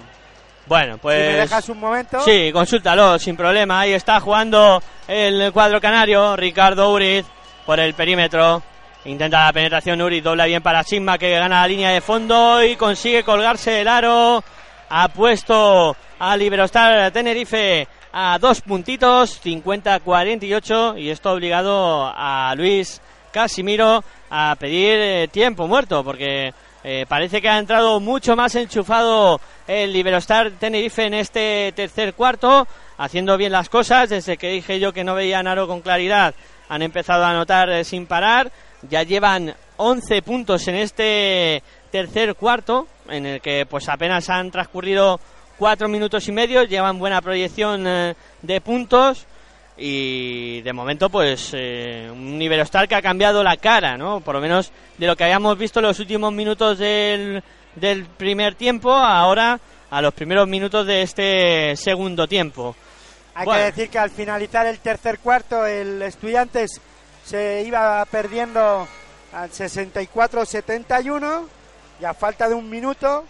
C: Bueno,
D: Si
C: pues...
D: me dejas un momento.
C: Sí, consúltalo, sin problema. Ahí está jugando el cuadro canario, Ricardo Uriz, por el perímetro. Intenta la penetración Uriz, dobla bien para Sigma, que gana la línea de fondo y consigue colgarse del aro. Ha puesto a Liberostar Tenerife a dos puntitos, 50-48, y esto ha obligado a Luis Casimiro a pedir eh, tiempo muerto, porque eh, parece que ha entrado mucho más enchufado el Liberostar Tenerife en este tercer cuarto, haciendo bien las cosas. Desde que dije yo que no veía a Naro con claridad, han empezado a anotar eh, sin parar. Ya llevan 11 puntos en este tercer cuarto, en el que pues apenas han transcurrido cuatro minutos y medio, llevan buena proyección eh, de puntos y de momento pues eh, un Iberostar que ha cambiado la cara, ¿no? Por lo menos de lo que habíamos visto en los últimos minutos del, del primer tiempo, ahora a los primeros minutos de este segundo tiempo.
D: Hay
C: Bueno.
D: que decir que al finalizar el tercer cuarto, el Estudiantes se iba perdiendo al 64-71 y a falta de un minuto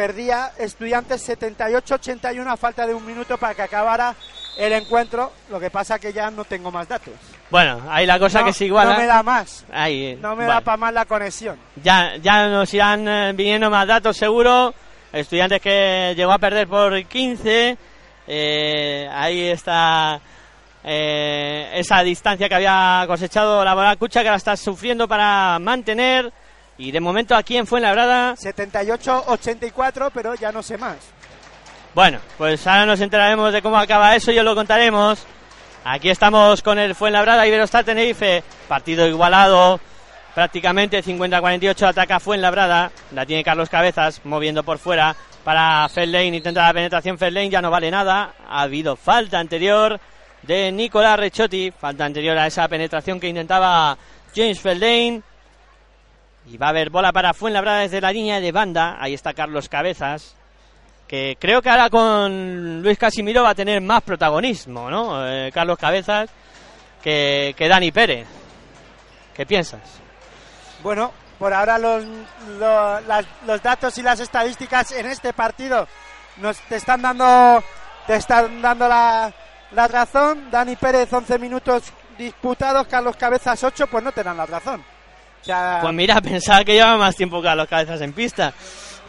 D: perdía Estudiantes 78-81 a falta de un minuto para que acabara el encuentro. Lo que pasa que ya no tengo más datos.
C: Bueno, ahí la cosa
D: no,
C: que se iguala.
D: no me da más.
C: Ahí,
D: No me
C: bueno.
D: da para más la conexión.
C: Ya, ya nos irán eh, viniendo más datos seguro. Estudiantes que llegó a perder por 15. Eh, ahí está eh, esa distancia que había cosechado la Boracucha que ahora está sufriendo para mantener. Y de momento aquí en Fuenlabrada,
D: 78-84, pero ya no sé más.
C: bueno, pues ahora nos enteraremos de cómo acaba eso y os lo contaremos. Aquí estamos con el Fuenlabrada Iberostar Tenerife, partido igualado, prácticamente 50-48 ataca Fuenlabrada, la tiene Carlos Cabezas moviendo por fuera para Feldlane, intenta la penetración. Feldlane, ya no vale nada, ha habido falta anterior de Nicolás Rechotti, falta anterior a esa penetración que intentaba James Feldlane. Y va a haber bola para Fuenlabrada desde la línea de banda, ahí está Carlos Cabezas, que creo que ahora con Luis Casimiro va a tener más protagonismo, ¿no? Eh, Carlos Cabezas que, que Dani Pérez. ¿Qué piensas?
D: Bueno, por ahora los, los datos y las estadísticas en este partido nos te están dando te están dando la, la razón. Dani Pérez 11 minutos disputados, Carlos Cabezas 8, pues no te dan la razón. O sea,
C: Pues mira, pensaba que lleva más tiempo Carlos Cabezas en pista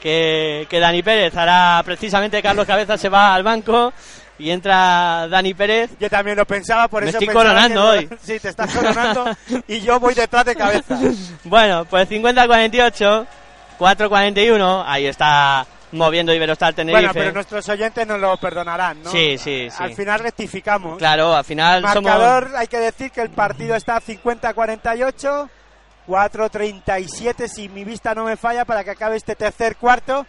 C: que, que Dani Pérez. Ahora precisamente Carlos Cabezas se va al banco y entra Dani Pérez.
D: yo también lo pensaba, por
C: Me
D: eso
C: estoy coronando
D: que-
C: hoy.
D: Sí, te estás coronando y yo voy detrás de cabeza.
C: Bueno, pues 50-48, 4-41, ahí está moviendo Iberostar Tenerife.
D: Bueno, pero nuestros oyentes nos lo perdonarán, ¿no?
C: Sí, sí, sí.
D: Al final rectificamos.
C: Claro, al final somos...
D: Marcador, hay que decir que el partido está 50-48, 4-37 si mi vista no me falla para que acabe este tercer cuarto.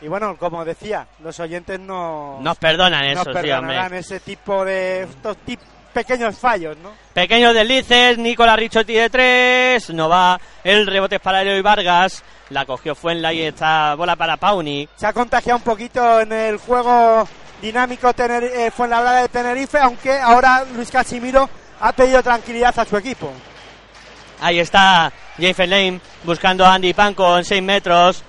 D: Y bueno, como decía, los oyentes no
C: Nos perdonan eso,
D: nos
C: sí,
D: perdonarán
C: hombre.
D: ese tipo de estos pequeños fallos, ¿no?
C: Pequeños deslices, Nicolás Richotti de tres, no va, el rebote es para Eloy Vargas, la cogió Fuenla y esta bola para Pauni.
D: Se ha contagiado un poquito en el juego dinámico Tener eh, Fuenlabrada de Tenerife, aunque ahora Luis Casimiro ha pedido tranquilidad a su equipo.
C: Ahí está James Lane buscando a Andy Panco en 6 metros.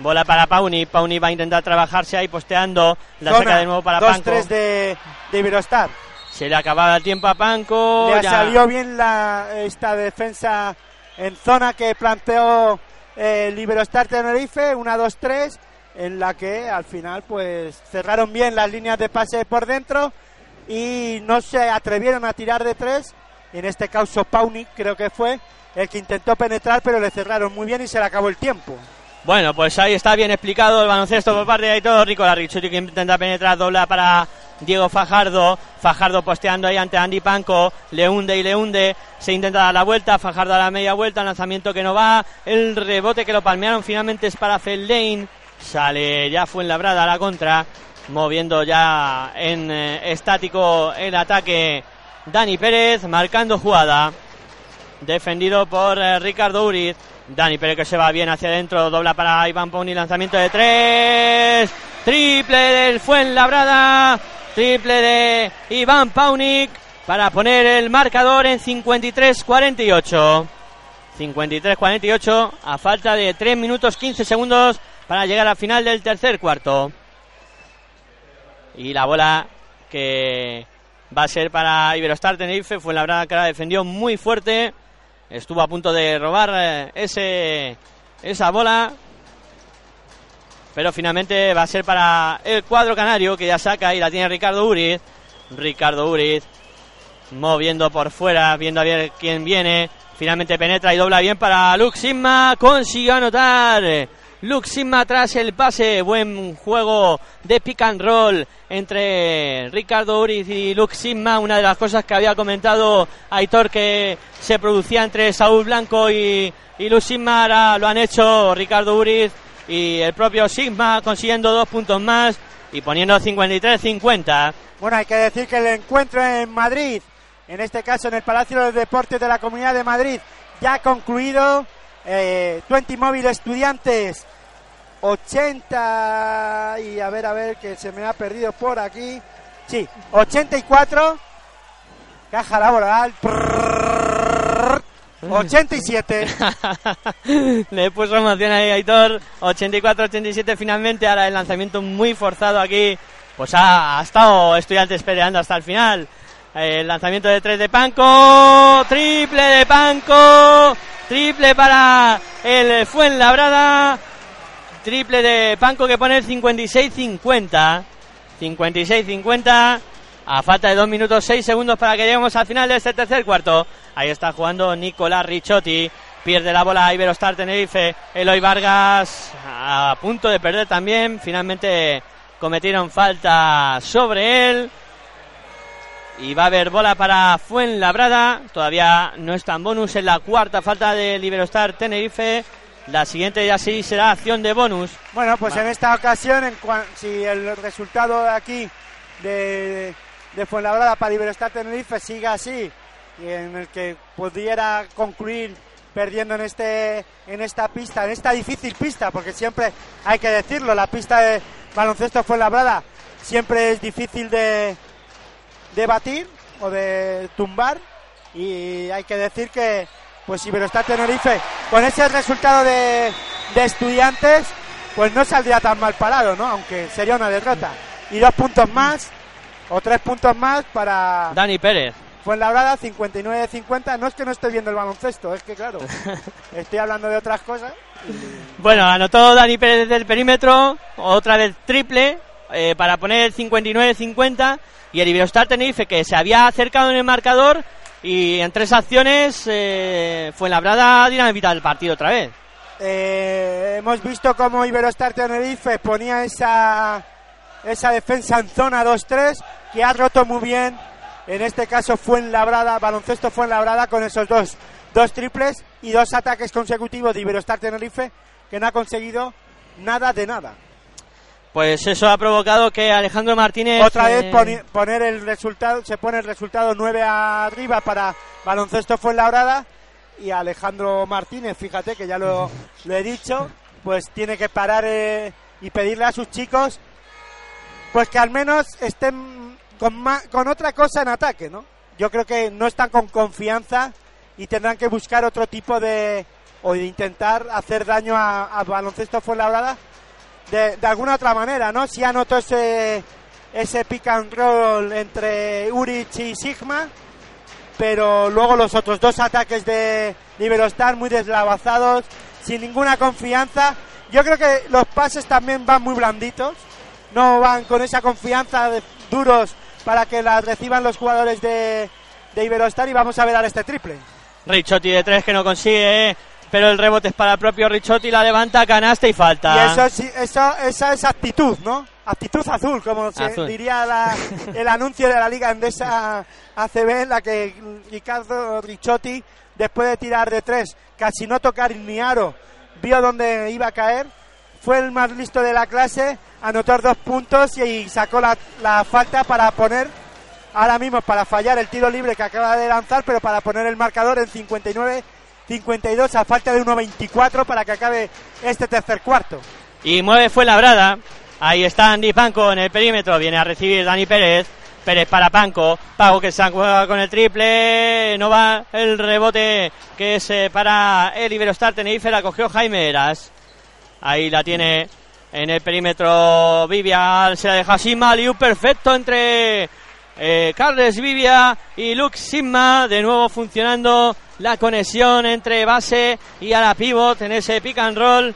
C: Bola para Pauni, Pauni va a intentar trabajarse ahí posteando, la
D: Zona,
C: saca de nuevo para Panco.
D: 2-3 de, de Iberostar.
C: Se le acababa el tiempo a Panco.
D: Le
C: ya-
D: salió bien la, esta defensa en zona que planteó eh, Liberostar Tenerife, una 2-3, en la que al final pues cerraron bien las líneas de pase por dentro y no se atrevieron a tirar de tres. En este caso Pauni creo que fue el que intentó penetrar, pero le cerraron muy bien y se le acabó el tiempo.
C: Bueno, pues ahí está bien explicado el baloncesto por parte de Aitor Nicolás Richotti que intenta penetrar, dobla para Diego Fajardo. Fajardo posteando ahí ante Andy Panco. Le hunde y le hunde. Se intenta dar la vuelta. Fajardo a la media vuelta. Lanzamiento que no va. El rebote que lo palmearon finalmente es para Feldane. Sale ya Fuenlabrada a la contra. Moviendo ya en eh, estático el ataque. Dani Pérez marcando jugada. Defendido por eh, Ricardo Uriz. Dani Pérez que se va bien hacia adentro. Dobla para Iván Pony. Lanzamiento de tres. Triple del Fuenlabrada. Triple de Iván Paunik para poner el marcador en 53-48. 53-48 a falta de 3 minutos 15 segundos para llegar al final del tercer cuarto. Y la bola que va a ser para Iberostar Tenerife. Fue la que la defendió muy fuerte. Estuvo a punto de robar eh, ese, esa bola. Pero finalmente va a ser para el cuadro canario que ya saca y la tiene Ricardo Uriz. Ricardo Uriz moviendo por fuera, viendo a ver quién viene. Finalmente penetra y dobla bien para Lux Sigma. Consiguió anotar. Lux Sigma tras el pase. Buen juego de pick and roll entre Ricardo Uriz y Lux Sigma. Una de las cosas que había comentado Aitor que se producía entre Saúl Blanco y, y Lux Sigma. Ahora lo han hecho Ricardo Uriz y el propio Sigma consiguiendo dos puntos más y poniendo 53-50.
D: Bueno, hay que decir que el encuentro en Madrid, en este caso en el Palacio de Deportes de la Comunidad de Madrid, ya ha concluido. Eh, 20 móvil estudiantes, 80 y a ver, a ver, que se me ha perdido por aquí. Sí, 84. Caja laboral. prrrr, 87.
C: Le puso emoción ahí Aitor. 84-87 finalmente. Ahora el lanzamiento muy forzado aquí. Pues ha, ha estado estudiantes peleando hasta el final. El lanzamiento de tres de Panco. Triple de Panco. Triple para el Fuenlabrada. Triple de Panco que pone el 56-50. 56-50. A falta de 2 minutos 6 segundos para que lleguemos al final de este tercer cuarto. Ahí está jugando Nicolás Ricciotti. Pierde la bola Iberostar Tenerife. Eloy Vargas a punto de perder también. Finalmente cometieron falta sobre él. Y va a haber bola para Fuenlabrada. Todavía no está en bonus en la cuarta falta de Liberostar Tenerife. La siguiente ya sí será acción de bonus.
D: Bueno, pues en esta ocasión, en cuan- si el resultado de aquí de, de Fuenlabrada para Iberostar Tenerife sigue así, y en el que pudiera concluir perdiendo en este en esta pista, en esta difícil pista, porque siempre hay que decirlo, la pista de baloncesto Fuenlabrada siempre es difícil de, de batir o de tumbar y hay que decir que pues Iberostar Tenerife con ese resultado de, de estudiantes pues no saldría tan mal parado, ¿no? Aunque sería una derrota. Y dos puntos más o tres puntos más para
C: Dani Pérez.
D: Fuenlabrada 59-50. No es que no esté viendo el baloncesto, es que claro, estoy hablando de otras cosas.
C: Bueno, anotó Dani Pérez desde el perímetro, otra vez triple, eh, para poner el 59-50. Y el Iberostar Tenerife, que se había acercado en el marcador, y en tres acciones eh, fue labrada dinamita el partido otra vez.
D: Eh, hemos visto cómo Iberostar Tenerife ponía esa, esa defensa en zona 2-3, que ha roto muy bien. En este caso fue en labrada, baloncesto fue en labrada con esos dos, dos triples y dos ataques consecutivos de Iberostar Tenerife, que no ha conseguido nada de nada.
C: Pues eso ha provocado que Alejandro Martínez.
D: Otra vez
C: eh,
D: poni- poner el resultado, se pone el resultado 9 arriba para baloncesto fue en labrada y Alejandro Martínez, fíjate que ya lo, lo he dicho, pues tiene que parar eh, y pedirle a sus chicos pues que al menos estén con, ma- con otra cosa en ataque, ¿no? Yo creo que no están con confianza y tendrán que buscar otro tipo de o de intentar hacer daño a, a baloncesto Fuenlabrada de, alguna otra manera, ¿no? Si anotó ese ese pick and roll entre Urich y Sigma, pero luego los otros dos ataques de Liberostar muy deslavazados, sin ninguna confianza. Yo creo que los pases también van muy blanditos, no van con esa confianza de duros para que las reciban los jugadores de, de Iberostar y vamos a ver ahora este triple.
C: Ricciotti de tres que no consigue. Pero el rebote es para el propio Richotti, la levanta, canasta y falta.
D: Y eso, eso, esa es actitud, ¿no? Actitud azul, como se
C: Azul.
D: diría la- el anuncio de la Liga Endesa ACB, en la que Ricardo Ricciotti, después de tirar de tres, casi no tocar ni aro, vio dónde iba a caer, fue el más listo de la clase, anotó dos puntos y sacó la, la falta para poner, ahora mismo para fallar el tiro libre que acaba de lanzar, pero para poner el marcador en 59-52 a falta de 1.24 para que acabe este tercer cuarto.
C: Y mueve fue labrada. Ahí está Andy Panco en el perímetro. Viene a recibir Dani Pérez. Pérez para Panco. Pago que se juega con el triple. No va el rebote que es eh, para el Iberostar Tenerife. La cogió Jaime Eras. Ahí la tiene en el perímetro Vivia. Se la deja Sima. Liu perfecto entre eh, Carles Vivia y Luke Sigma. De nuevo funcionando la conexión entre base y a la pivot en ese pick and roll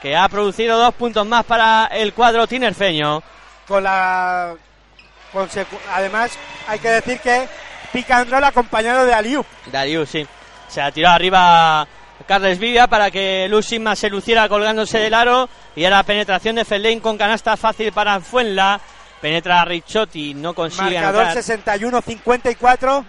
C: que ha producido dos puntos más para el cuadro tinerfeño.
D: con la además hay que decir que pick and roll acompañado de Aliu
C: Darius, sí. Se ha tirado arriba Carles Vivia para que Lucima se luciera colgándose del aro. Y ahora penetración de Fellain con canasta fácil para Fuenla. Penetra Ricciotti, no consigue
D: marcador
C: anotar.
D: 61-54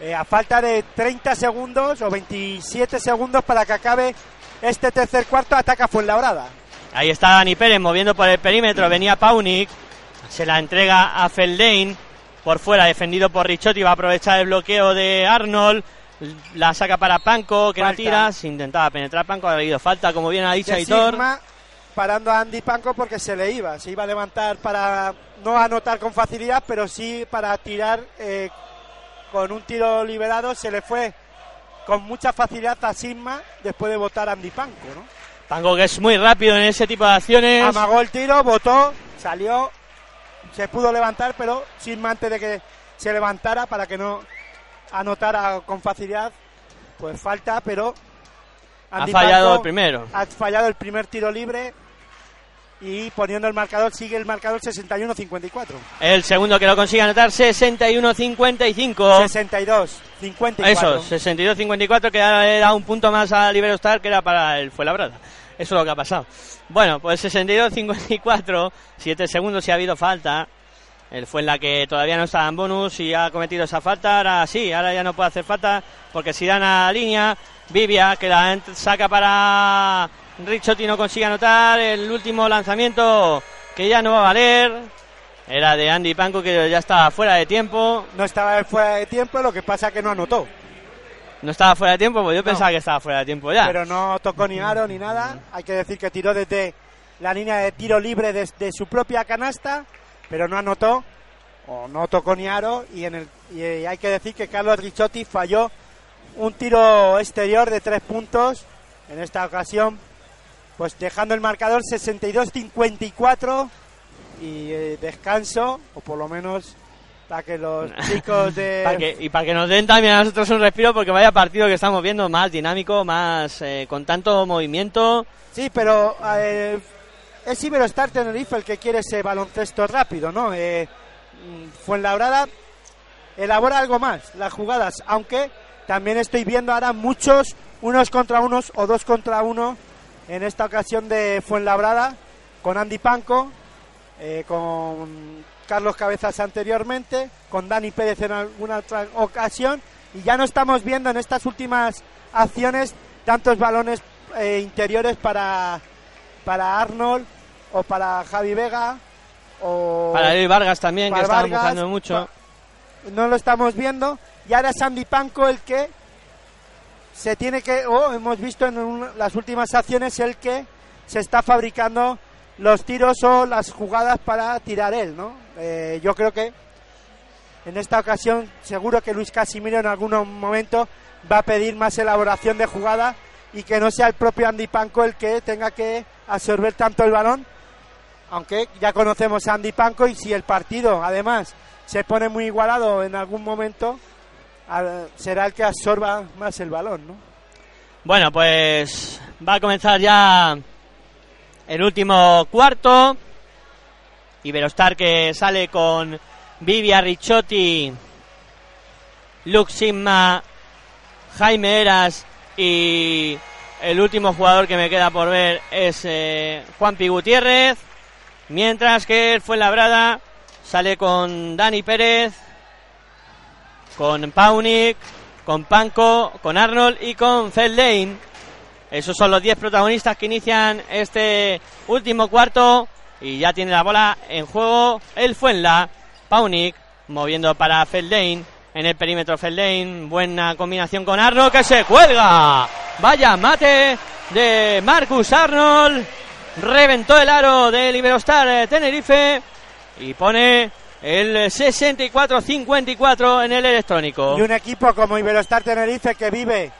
D: eh, a falta de 30 segundos o 27 segundos para que acabe este tercer cuarto ataca Fuenlabrada
C: Ahí está Dani Pérez moviendo por el perímetro. Venía Paunik. Se la entrega a Fellain. Por fuera, defendido por Ricciotti. Va a aprovechar el bloqueo de Arnold. La saca para Panco, que
D: Falta.
C: tira. Se intentaba penetrar Panco. Ha habido falta, como bien ha dicho Aitor.
D: Sigma parando a Andy Panco porque se le iba se iba a levantar para no anotar con facilidad pero sí para tirar eh, con un tiro liberado se le fue con mucha facilidad a Sigma después de votar a Andy Panco ¿no?
C: Panco que es muy rápido en ese tipo de acciones.
D: Amagó el tiro, votó, salió, se pudo levantar, pero sin antes de que se levantara para que no anotara con facilidad, pues falta, pero
C: Ha fallado el primero.
D: Ha fallado el primer tiro libre y poniendo el marcador, sigue el marcador 61-54.
C: El segundo que lo consigue anotar, 61-55.
D: 62-54.
C: Eso, 62-54, que da un punto más a Liberostar, que era para el Fuenlabrada. Eso es lo que ha pasado. Bueno, pues 62-54, 7 segundos si ha habido falta. Él fue en la que todavía no estaba en bonus y ha cometido esa falta. Ahora sí, ahora ya no puede hacer falta porque si dan a línea, Vivia que la saca para Ricciotti no consigue anotar. El último lanzamiento que ya no va a valer era de Andy Panco que ya estaba fuera de tiempo.
D: No estaba fuera de tiempo, lo que pasa que no anotó.
C: No estaba fuera de tiempo, pues yo
D: No.
C: pensaba que estaba fuera de tiempo ya.
D: pero no tocó ni aro ni nada. Hay que decir que tiró desde la línea de tiro libre desde su propia canasta, pero no anotó o no tocó ni aro y en el y eh, hay que decir que Carlos Ricciotti falló un tiro exterior de tres puntos en esta ocasión, pues dejando el marcador 62-54 y eh, descanso o por lo menos para que los chicos de
C: que- y para que nos den también a nosotros un respiro, porque vaya partido que estamos viendo más dinámico, más eh, con tanto movimiento.
D: Sí, pero eh, es Iberostar Tenerife el que quiere ese baloncesto rápido, ¿no? Eh, mm, Fuenlabrada elabora algo más las jugadas, aunque también estoy viendo ahora muchos unos contra unos o dos contra uno en esta ocasión de Fuenlabrada con Andy Panco, eh, con Carlos Cabezas anteriormente, con Dani Pérez en alguna otra ocasión y ya no estamos viendo en estas últimas acciones tantos balones eh, interiores para, para Arnold o para Javi Vega o
C: Para Luis Vargas también, que estaba mucho.
D: no lo estamos viendo y ahora es Andy Panco el que se tiene que o hemos visto en un- las últimas acciones el que se está fabricando los tiros o las jugadas para tirar él no Eh, yo creo que en esta ocasión seguro que Luis Casimiro en algún momento va a pedir más elaboración de jugada y que no sea el propio Andy Panco el que tenga que absorber tanto el balón aunque ya conocemos a Andy Panco y si el partido además se pone muy igualado en algún momento será el que absorba más el balón, ¿no?
C: Bueno, pues va a comenzar ya el último cuarto. Iberostar que sale con Vivia Ricciotti, Luke Sigma, Jaime Eras y el último jugador que me queda por ver es eh, Juanpi Gutiérrez. Mientras que el Fuenlabrada sale con Dani Pérez, con Paunik, con Panko, con Arnold y con Feldane. Esos son los 10 protagonistas que inician este último cuarto. Y ya tiene la bola en juego el Fuenla. Paunik moviendo para Feldane. En el perímetro Feldane. Buena combinación con Arnold que se cuelga. Vaya mate de Marcus Arnold. Reventó el aro del Iberostar eh, Tenerife. Y pone el 64-54 en el electrónico.
D: Y un equipo como Iberostar Tenerife que vive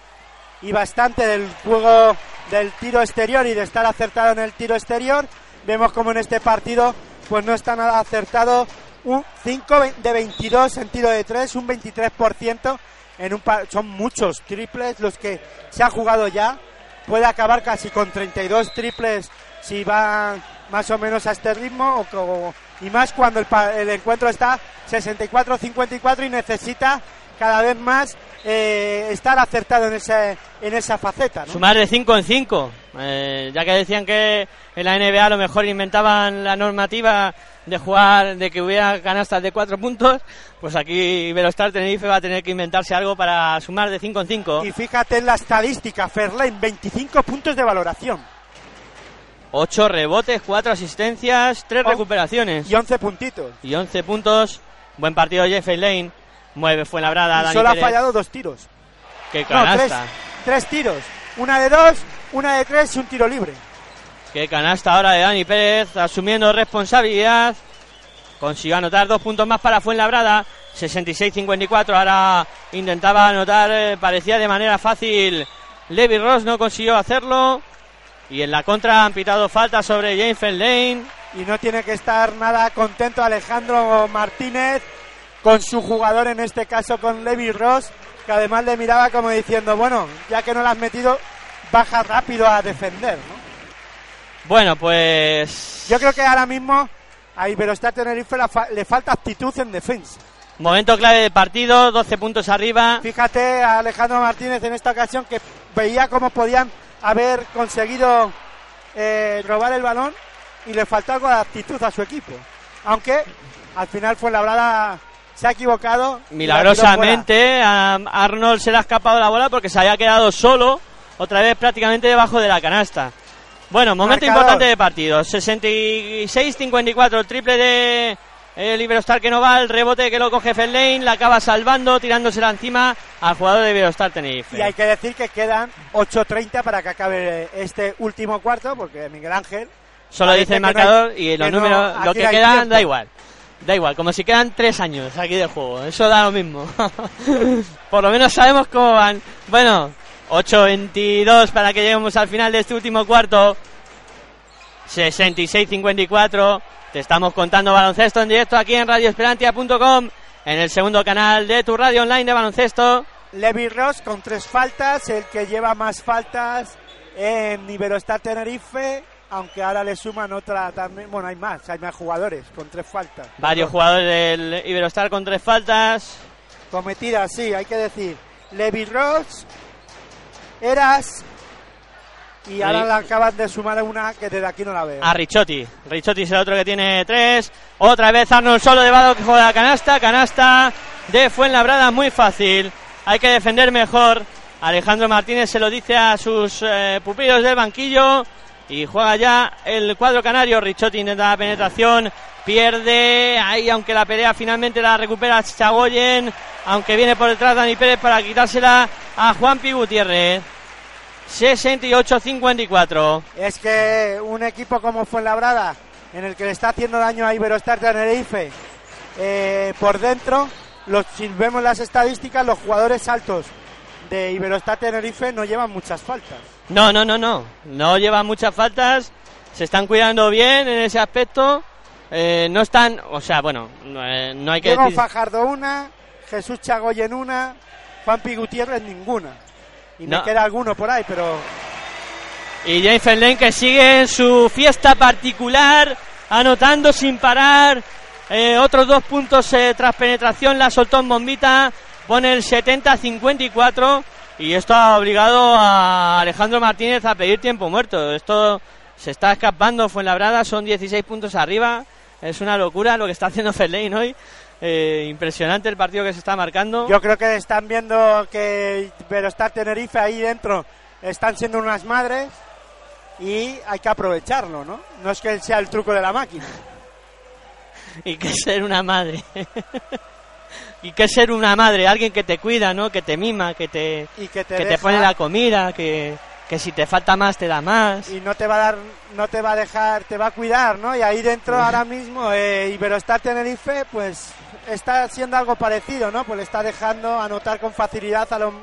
D: y bastante del juego del tiro exterior y de estar acertado en el tiro exterior. Vemos como en este partido pues no está nada acertado. Un 5 de 22 en tiro de 3, un 23%. En un par- son muchos triples los que se ha jugado ya. Puede acabar casi con 32 triples si va más o menos a este ritmo. O, co- y más cuando el, el encuentro está 64-54 y necesita cada vez más eh, estar acertado en, ese, en esa faceta. ¿no?
C: Sumar de 5 en 5. ya que decían que en la NBA a lo mejor inventaban la normativa de jugar, de que hubiera canastas de 4 puntos, pues aquí Iberostar Tenerife va a tener que inventarse algo para sumar de 5 en 5.
D: Y fíjate en la estadística, Fairlane, 25 puntos de valoración
C: 8 rebotes, 4 asistencias, 3
D: Oh.
C: recuperaciones
D: y 11 puntitos.
C: y 11 puntos. Buen partido Jeffrey Lane. Mueve fue labrada
D: Y
C: Dani
D: solo ha fallado dos tiros.
C: Qué
D: No, tres,
C: canasta.
D: tres tiros. Una de dos, una de tres y un tiro libre.
C: Qué canasta ahora de Dani Pérez, asumiendo responsabilidad. Consiguió anotar dos puntos más para Fuenlabrada. 66-54. Ahora intentaba anotar, eh, parecía de manera fácil. Levi Ross no consiguió hacerlo. Y en la contra han pitado falta sobre James Lane.
D: Y no tiene que estar nada contento Alejandro Martínez con su jugador, en este caso con Levi Ross, que además le miraba como diciendo, bueno, ya que no lo has metido, baja rápido a defender. ¿no?
C: Bueno, pues.
D: Yo creo que ahora mismo a Iberostar Tenerife la le falta actitud en defensa.
C: Momento clave del partido, 12 puntos arriba.
D: Fíjate a Alejandro Martínez en esta ocasión que veía cómo podían haber conseguido eh, robar el balón y le de actitud a su equipo. Aunque al final fue labrada, se ha equivocado.
C: Milagrosamente a Arnold se le ha escapado la bola porque se había quedado solo, otra vez prácticamente debajo de la canasta. Bueno, momento
D: Marcador.
C: importante de partido. 66-54, el triple de el Iberostar que no va, el rebote que lo coge Fellain, la acaba salvando, tirándosela encima al jugador de Iberostar Tenerife.
D: Y hay que decir que quedan 8.30 para que acabe este último cuarto, porque Miguel Ángel.
C: Solo dice el
D: que no hay-
C: marcador y los
D: no-
C: números, lo que
D: hay
C: queda
D: tiempo.
C: da igual. Da igual, como si quedan tres años aquí de juego. Eso da lo mismo. Por lo menos sabemos cómo van. Bueno, 8-22 para que lleguemos al final de este último cuarto. 66-54. Te estamos contando baloncesto en directo aquí en radioesperantia.com. En el segundo canal de tu radio online de baloncesto.
D: Levi Ross con tres faltas, el que lleva más faltas en Iberostar Tenerife, aunque ahora le suman otra también. Bueno, hay más, hay más jugadores con tres faltas.
C: Varios jugadores del Iberostar con tres faltas.
D: Cometidas, sí, hay que decir. Levi Ross, Eras. Y ahora le acaban de sumar una que desde aquí no la veo.
C: a Richotti. Richotti es el otro que tiene tres. Otra vez Arnold solo de que juega la canasta. Canasta de Fuenlabrada, muy fácil. Hay que defender mejor. Alejandro Martínez se lo dice a sus eh, pupilos del banquillo. Y juega ya el cuadro canario. Richotti intenta la penetración. Pierde. Ahí, aunque la pelea finalmente la recupera Chagoyen. Aunque viene por detrás Dani Pérez para quitársela a Juan Pi Gutiérrez. 68-54.
D: Es que un equipo como Fuenlabrada, en el que le está haciendo daño a Iberostar Tenerife eh, por dentro, los, si vemos las estadísticas, los jugadores altos de Iberostar Tenerife no llevan muchas faltas.
C: No, no, no, no. No llevan muchas faltas. Se están cuidando bien en ese aspecto. Eh, no están, o sea, bueno, no, eh, no hay que
D: Diego
C: decir.
D: Fajardo una, Jesús Chagoyen una, Juan Pi Gutiérrez ninguna. Y
C: No.
D: me queda alguno por ahí, pero
C: Y James Fenlane que sigue en su fiesta particular, anotando sin parar. Eh, otros dos puntos eh, tras penetración, la soltó en bombita. Pone el 70-54. Y esto ha obligado a Alejandro Martínez a pedir tiempo muerto. Esto se está escapando Fuenlabrada, son 16 puntos arriba. Es una locura lo que está haciendo Fellain hoy. Eh, impresionante el partido que se está marcando.
D: Yo creo que están viendo que Verostar Tenerife ahí dentro están siendo unas madres y hay que aprovecharlo, ¿no? No es que sea el truco de la máquina.
C: y que ser una madre. y que ser una madre, alguien que te cuida, ¿no? Que te mima, que te,
D: Y que te
C: que te
D: deja-
C: pone la comida, que, que si te falta más te da más.
D: y no te va a dar, no te va a dejar, te va a cuidar, ¿no? Y ahí dentro ahora mismo eh, Iberostar Tenerife, pues está haciendo algo parecido, ¿no? Pues le está dejando anotar con facilidad a los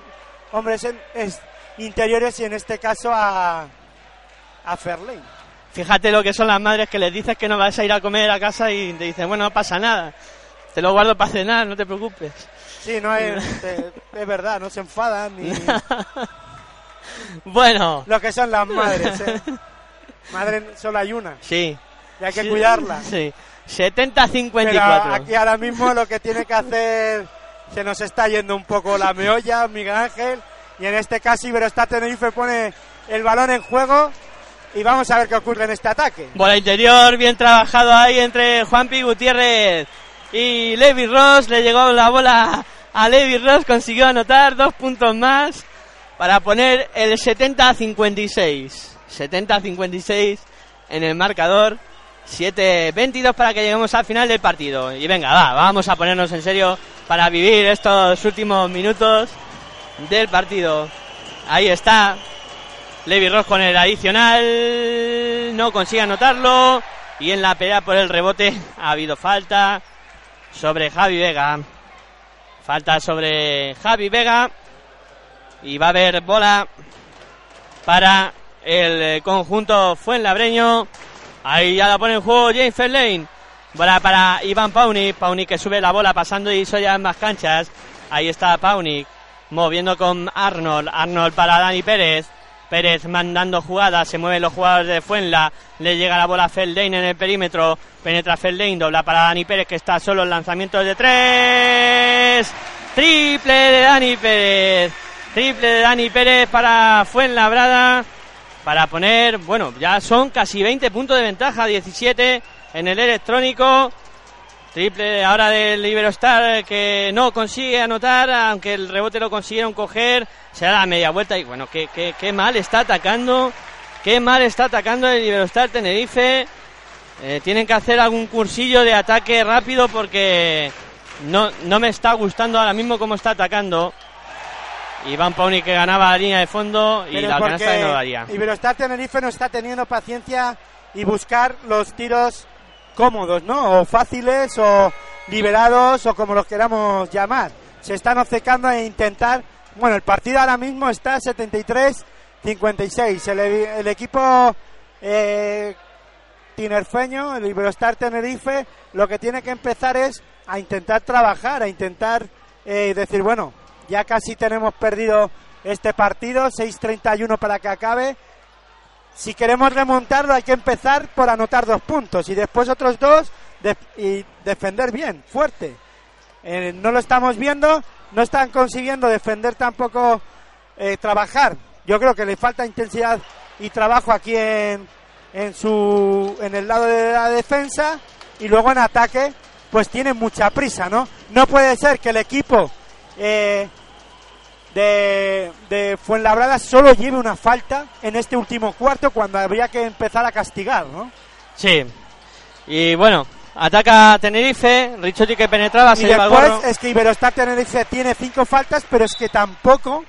D: hombres en- es- interiores y en este caso a a Ferley.
C: Fíjate lo que son las madres que les dices que no vas a ir a comer a casa y te dicen, bueno, no pasa nada. Te lo guardo para cenar, no te preocupes.
D: Sí, no es, es verdad, no se enfadan ni
C: Bueno,
D: lo que son las madres. ¿eh? Madre solo hay una
C: sí.
D: y hay que
C: Sí,
D: cuidarla.
C: Sí.
D: Pero
C: 70-54.
D: aquí ahora mismo lo que tiene que hacer se nos está yendo un poco la meolla, Miguel Ángel, y en este caso Iberostar Tenerife pone el balón en juego y vamos a ver qué ocurre en este ataque.
C: Bola interior, bien trabajado ahí entre Juanpi Gutiérrez y Levi Ross. Le llegó la bola a Levi Ross, consiguió anotar dos puntos más para poner el 70-56. 70-56 en el marcador. 7-22 para que lleguemos al final del partido. Y venga, va, vamos a ponernos en serio para vivir estos últimos minutos del partido. Ahí está, Levi Ross con el adicional no consigue anotarlo y en la pelea por el rebote ha habido falta sobre Javi Vega. Falta sobre Javi Vega y va a haber bola para el conjunto Fuenlabreño. Ahí ya la pone en juego James Fairlane. Bola para Iván Paunik. Paunik que sube la bola pasando y ya en más canchas. Ahí está Paunik moviendo con Arnold. Arnold para Dani Pérez. Pérez mandando jugadas, se mueven los jugadores de Fuenla, le llega la bola a Feldane en el perímetro, penetra Feldane, dobla para Dani Pérez que está solo en lanzamiento de tres, triple de Dani Pérez, triple de Dani Pérez para Fuenlabrada, para poner, bueno, ya son casi 20 puntos de ventaja, 17 en el electrónico, Triple ahora del Iberostar que no consigue anotar, aunque el rebote lo consiguieron coger. Se da la media vuelta y bueno, qué, qué, qué mal está atacando. Qué mal está atacando el Iberostar Tenerife. Eh, tienen que hacer algún cursillo de ataque rápido porque no, no me está gustando ahora mismo cómo está atacando. Iván Pauni que ganaba la línea de fondo y
D: Pero
C: la canasta de no daría.
D: Iberostar Tenerife no está teniendo paciencia y buscar los tiros cómodos, ¿no? O fáciles o liberados o como los queramos llamar. Se están obcecando e intentar. Bueno, el partido ahora mismo está 73-56. El, el equipo eh, tinerfeño, el Iberostar Tenerife, lo que tiene que empezar es a intentar trabajar, a intentar eh, decir, bueno, ya casi tenemos perdido este partido, 6-31 para que acabe. Si queremos remontarlo hay que empezar por anotar dos puntos y después otros dos y defender bien, fuerte. Eh, no lo estamos viendo, no están consiguiendo defender tampoco, eh, trabajar. Yo creo que le falta intensidad y trabajo aquí en, en, su, en el lado de la defensa y luego en ataque pues tienen mucha prisa, ¿no? No puede ser que el equipo eh, de, de Fuenlabrada solo lleve una falta en este último cuarto cuando habría que empezar a castigar, ¿no?
C: Sí. Y bueno, ataca Tenerife, Richotti que penetraba, se
D: y
C: lleva el gorro.
D: es que Iberostar Tenerife tiene cinco faltas, pero es que tampoco,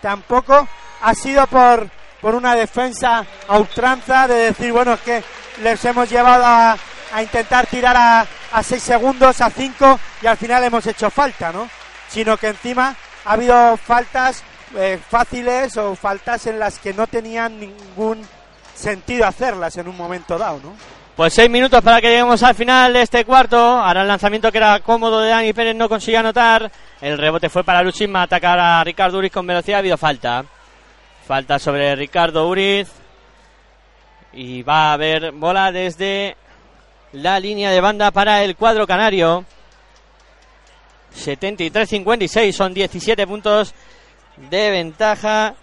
D: tampoco ha sido por, por una defensa a ultranza de decir, bueno, es que les hemos llevado a, a intentar tirar a, a seis segundos, a cinco, y al final hemos hecho falta, ¿no? Sino que encima ha habido faltas eh, fáciles o faltas en las que no tenían ningún sentido hacerlas en un momento dado, ¿no?
C: Pues seis minutos para que lleguemos al final de este cuarto. Ahora el lanzamiento que era cómodo de Dani Pérez no consiguió anotar. El rebote fue para Luchisma atacar a Ricardo Uriz con velocidad. Ha habido falta. Falta sobre Ricardo Uriz. Y va a haber bola desde la línea de banda para el cuadro canario. 73-56, son 17 puntos de ventaja.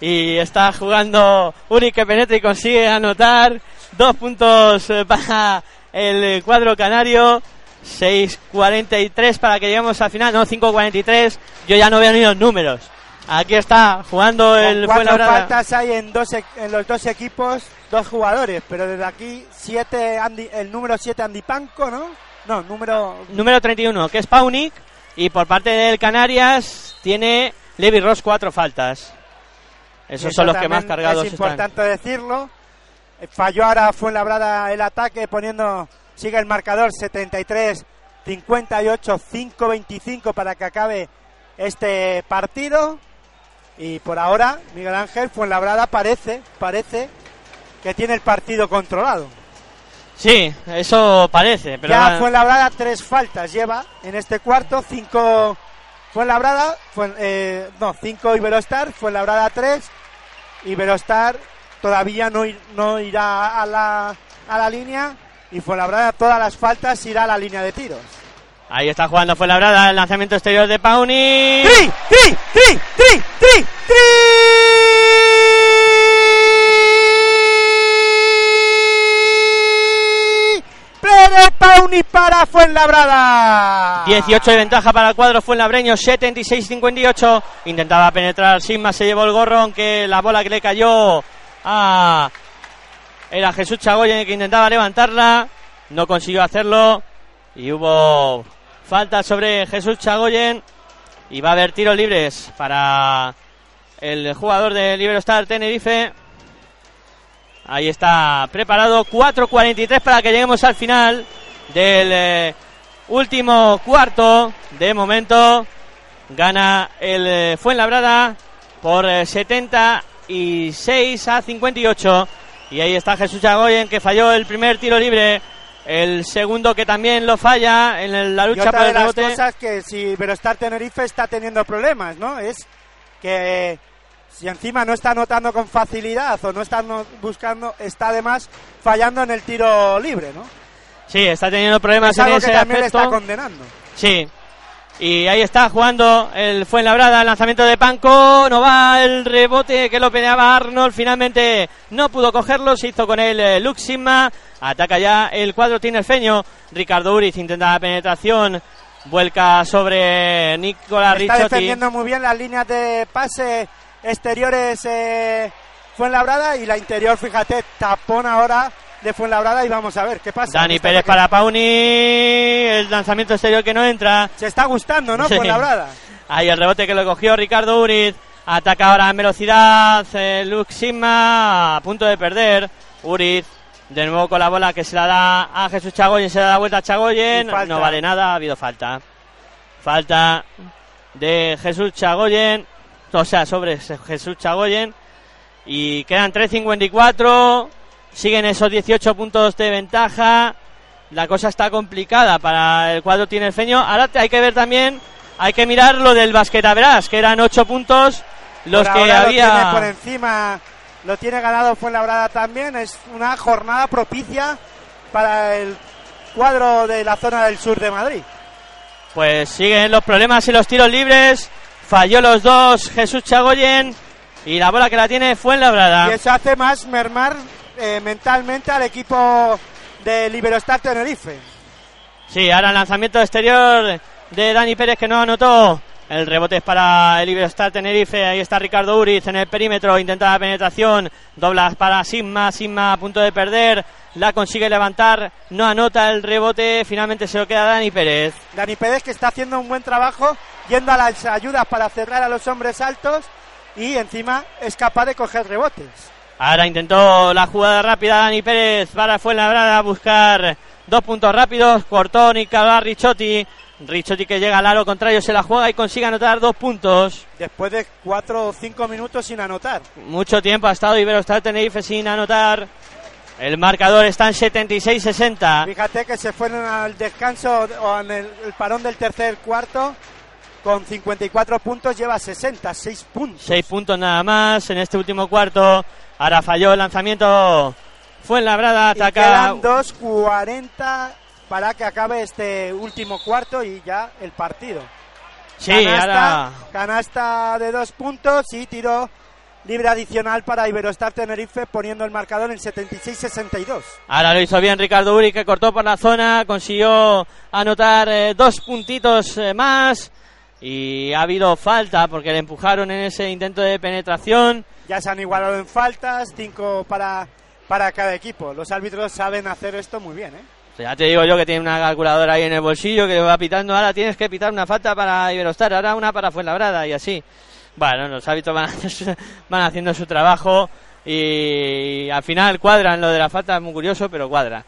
C: Y está jugando Uri que penetra y consigue anotar. Dos puntos eh, para el cuadro canario. 6.43 para que lleguemos al final. No, 5.43. Yo ya no veo ni los números. Aquí está jugando el
D: Con cuatro faltas hay en, dos, e- en los dos equipos, dos jugadores, pero desde aquí siete Andy- el número 7 Andy Panco, ¿no? No, número...
C: número 31, que es Paunik. Y por parte del Canarias tiene Levi Ross cuatro faltas. Esos
D: eso
C: son los que más cargados
D: Es
C: están.
D: importante decirlo. Eh, Falló ahora Fuenlabrada el ataque poniendo, sigue el marcador 73, 58, 5, 25 para que acabe este partido. Y por ahora, Miguel Ángel Fuenlabrada parece, parece que tiene el partido controlado.
C: Sí, eso parece. Pero
D: ya Fuenlabrada tres faltas lleva en este cuarto, cinco Fuenlabrada, Fuen- eh, no, cinco Iberostar, Fuenlabrada tres, Iberostar todavía no, ir- no irá a la, a la línea y Fuenlabrada todas las faltas irá a la línea de tiros.
C: Ahí está jugando Fuenlabrada, el lanzamiento exterior de Paunik.
D: ¡Tri, tri, tri, tri, tri, tri! Pauni para Fuenlabrada.
C: 18 de ventaja para el cuadro Fuenlabreño, 76-58. Intentaba penetrar, Sigma se llevó el gorro, aunque la bola que le cayó a. Era Jesús Chagoyen que intentaba levantarla. No consiguió hacerlo. Y hubo falta sobre Jesús Chagoyen. Y va a haber tiros libres para el jugador de Liberostar Tenerife. Ahí está preparado. 4.43 para que lleguemos al final del eh, último cuarto. De momento gana el eh, Fuenlabrada por eh, 76 a 58. Y ahí está Jesús Chagoyen que falló el primer tiro libre. El segundo que también lo falla en la
D: Y
C: lucha
D: otra
C: por
D: de
C: el
D: las
C: rebote.
D: cosas que si Verostar Tenerife está teniendo problemas, ¿no? Es que si encima no está anotando con facilidad o no está buscando, está además fallando en el tiro libre, ¿no?
C: Sí, está teniendo problemas
D: Es
C: en ese
D: que también le
C: aspecto.
D: está condenando.
C: Sí. Y ahí está jugando el Fuenlabrada, el lanzamiento de Panco, no va el rebote que lo peleaba Arnold, finalmente no pudo cogerlo, se hizo con el eh, Lux Sigma, ataca ya el cuadro tinerfeño, Ricardo Uriz intenta la penetración, vuelca sobre Nicolás
D: Está
C: Ricciotti.
D: defendiendo muy bien las líneas de pase exteriores eh, Fuenlabrada y la interior, fíjate, tapón ahora de Fuenlabrada y vamos a ver qué pasa.
C: Dani Pérez para Pauni, el lanzamiento exterior que no entra.
D: Se está gustando, ¿no?
C: Sí.
D: Fuenlabrada.
C: Ahí el rebote que lo cogió Ricardo Uriz. Ataca ahora en velocidad. Eh, Lux Sigma a punto de perder. Uriz de nuevo con la bola que se la da a Jesús Chagoyen. Se la da vuelta a Chagoyen. No vale nada. Ha habido falta. Falta de Jesús Chagoyen. O sea, sobre Jesús Chagoyen. Y quedan 3.54. Siguen esos 18 puntos de ventaja. La cosa está complicada para el cuadro tinerfeño. Ahora hay que ver también, hay que mirar lo del basquetaveras, que eran 8 puntos los
D: Por
C: que
D: ahora Lo tiene por
C: había.
D: encima, lo tiene ganado Fuenlabrada también. Es una jornada propicia para el cuadro de la zona del sur de Madrid.
C: Pues siguen los problemas y los tiros libres. Falló los dos Jesús Chagoyen. Y la bola que la tiene fue en la
D: Y eso hace más mermar eh, mentalmente al equipo de Liberostar Tenerife.
C: Sí, ahora el lanzamiento exterior de Dani Pérez que no anotó. El rebote es para el Iberostar Tenerife. Ahí está Ricardo Uriz en el perímetro. Intenta la penetración. Doblas para Sigma. Sigma a punto de perder. La consigue levantar. No anota el rebote. Finalmente se lo queda Dani Pérez.
D: Dani Pérez que está haciendo un buen trabajo yendo a las ayudas para cerrar a los hombres altos y encima es capaz de coger rebotes.
C: Ahora intentó la jugada rápida Dani Pérez para Fuenlabrada a buscar dos puntos rápidos. Cortó Nicolás Ricciotti. Ricciotti que llega al aro contrario se la juega y consigue anotar dos puntos.
D: Después de cuatro o cinco minutos sin anotar.
C: Mucho tiempo ha estado Iberostar Tenerife sin anotar. El marcador está en 76-60.
D: Fíjate que se fueron al descanso o en el, el parón del tercer cuarto con 54 puntos, lleva 66 puntos.
C: Seis puntos nada más en este último cuarto. Ahora falló el lanzamiento. Fue en la brada, ataca.
D: quedan 2.40 para que acabe este último cuarto y ya el partido.
C: Sí,
D: canasta,
C: ahora-
D: canasta de dos puntos y tiro libre adicional para Iberostar Tenerife poniendo el marcador en 76-62.
C: Ahora lo hizo bien Ricardo Uri que cortó por la zona, consiguió anotar eh, dos puntitos eh, más y ha habido falta porque le empujaron en ese intento de penetración.
D: Ya se han igualado en faltas, cinco para, para cada equipo. Los árbitros saben hacer esto muy bien, ¿eh?
C: O sea, ya te digo yo que tiene una calculadora ahí en el bolsillo que le va pitando. Ahora tienes que pitar una falta para Iberostar, ahora una para Fuenlabrada y así. Bueno, los hábitos van, van haciendo su trabajo y al final cuadran lo de la falta, es muy curioso, pero cuadra.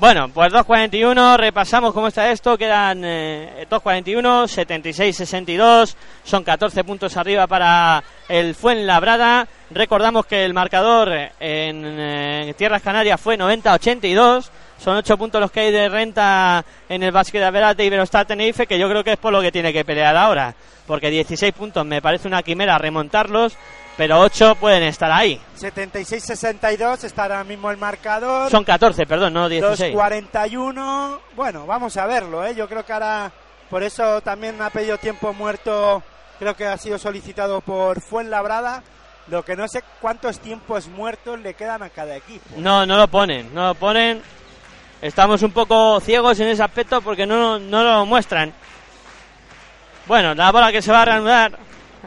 C: Bueno, pues 2.41, repasamos cómo está esto, quedan eh, 2.41, 76-62, son 14 puntos arriba para el Fuenlabrada. Recordamos que el marcador en, eh, Tierras Canarias fue 90-82, son 8 puntos los que hay de renta en el básquet de Averas de Iberostar Tenerife, que yo creo que es por lo que tiene que pelear ahora, porque 16 puntos me parece una quimera remontarlos, pero 8 pueden estar ahí.
D: 76-62 está ahora mismo el marcador.
C: Son 14, perdón, no 16.
D: 2.41. Bueno, vamos a verlo, ¿eh? Yo creo que ahora, por eso también ha pedido tiempo muerto, creo que ha sido solicitado por Fuenlabrada. Lo que no sé cuántos tiempos muertos le quedan a cada equipo.
C: No, no lo ponen, no lo ponen. Estamos un poco ciegos en ese aspecto porque no, no lo muestran. Bueno, la bola que se va a reanudar.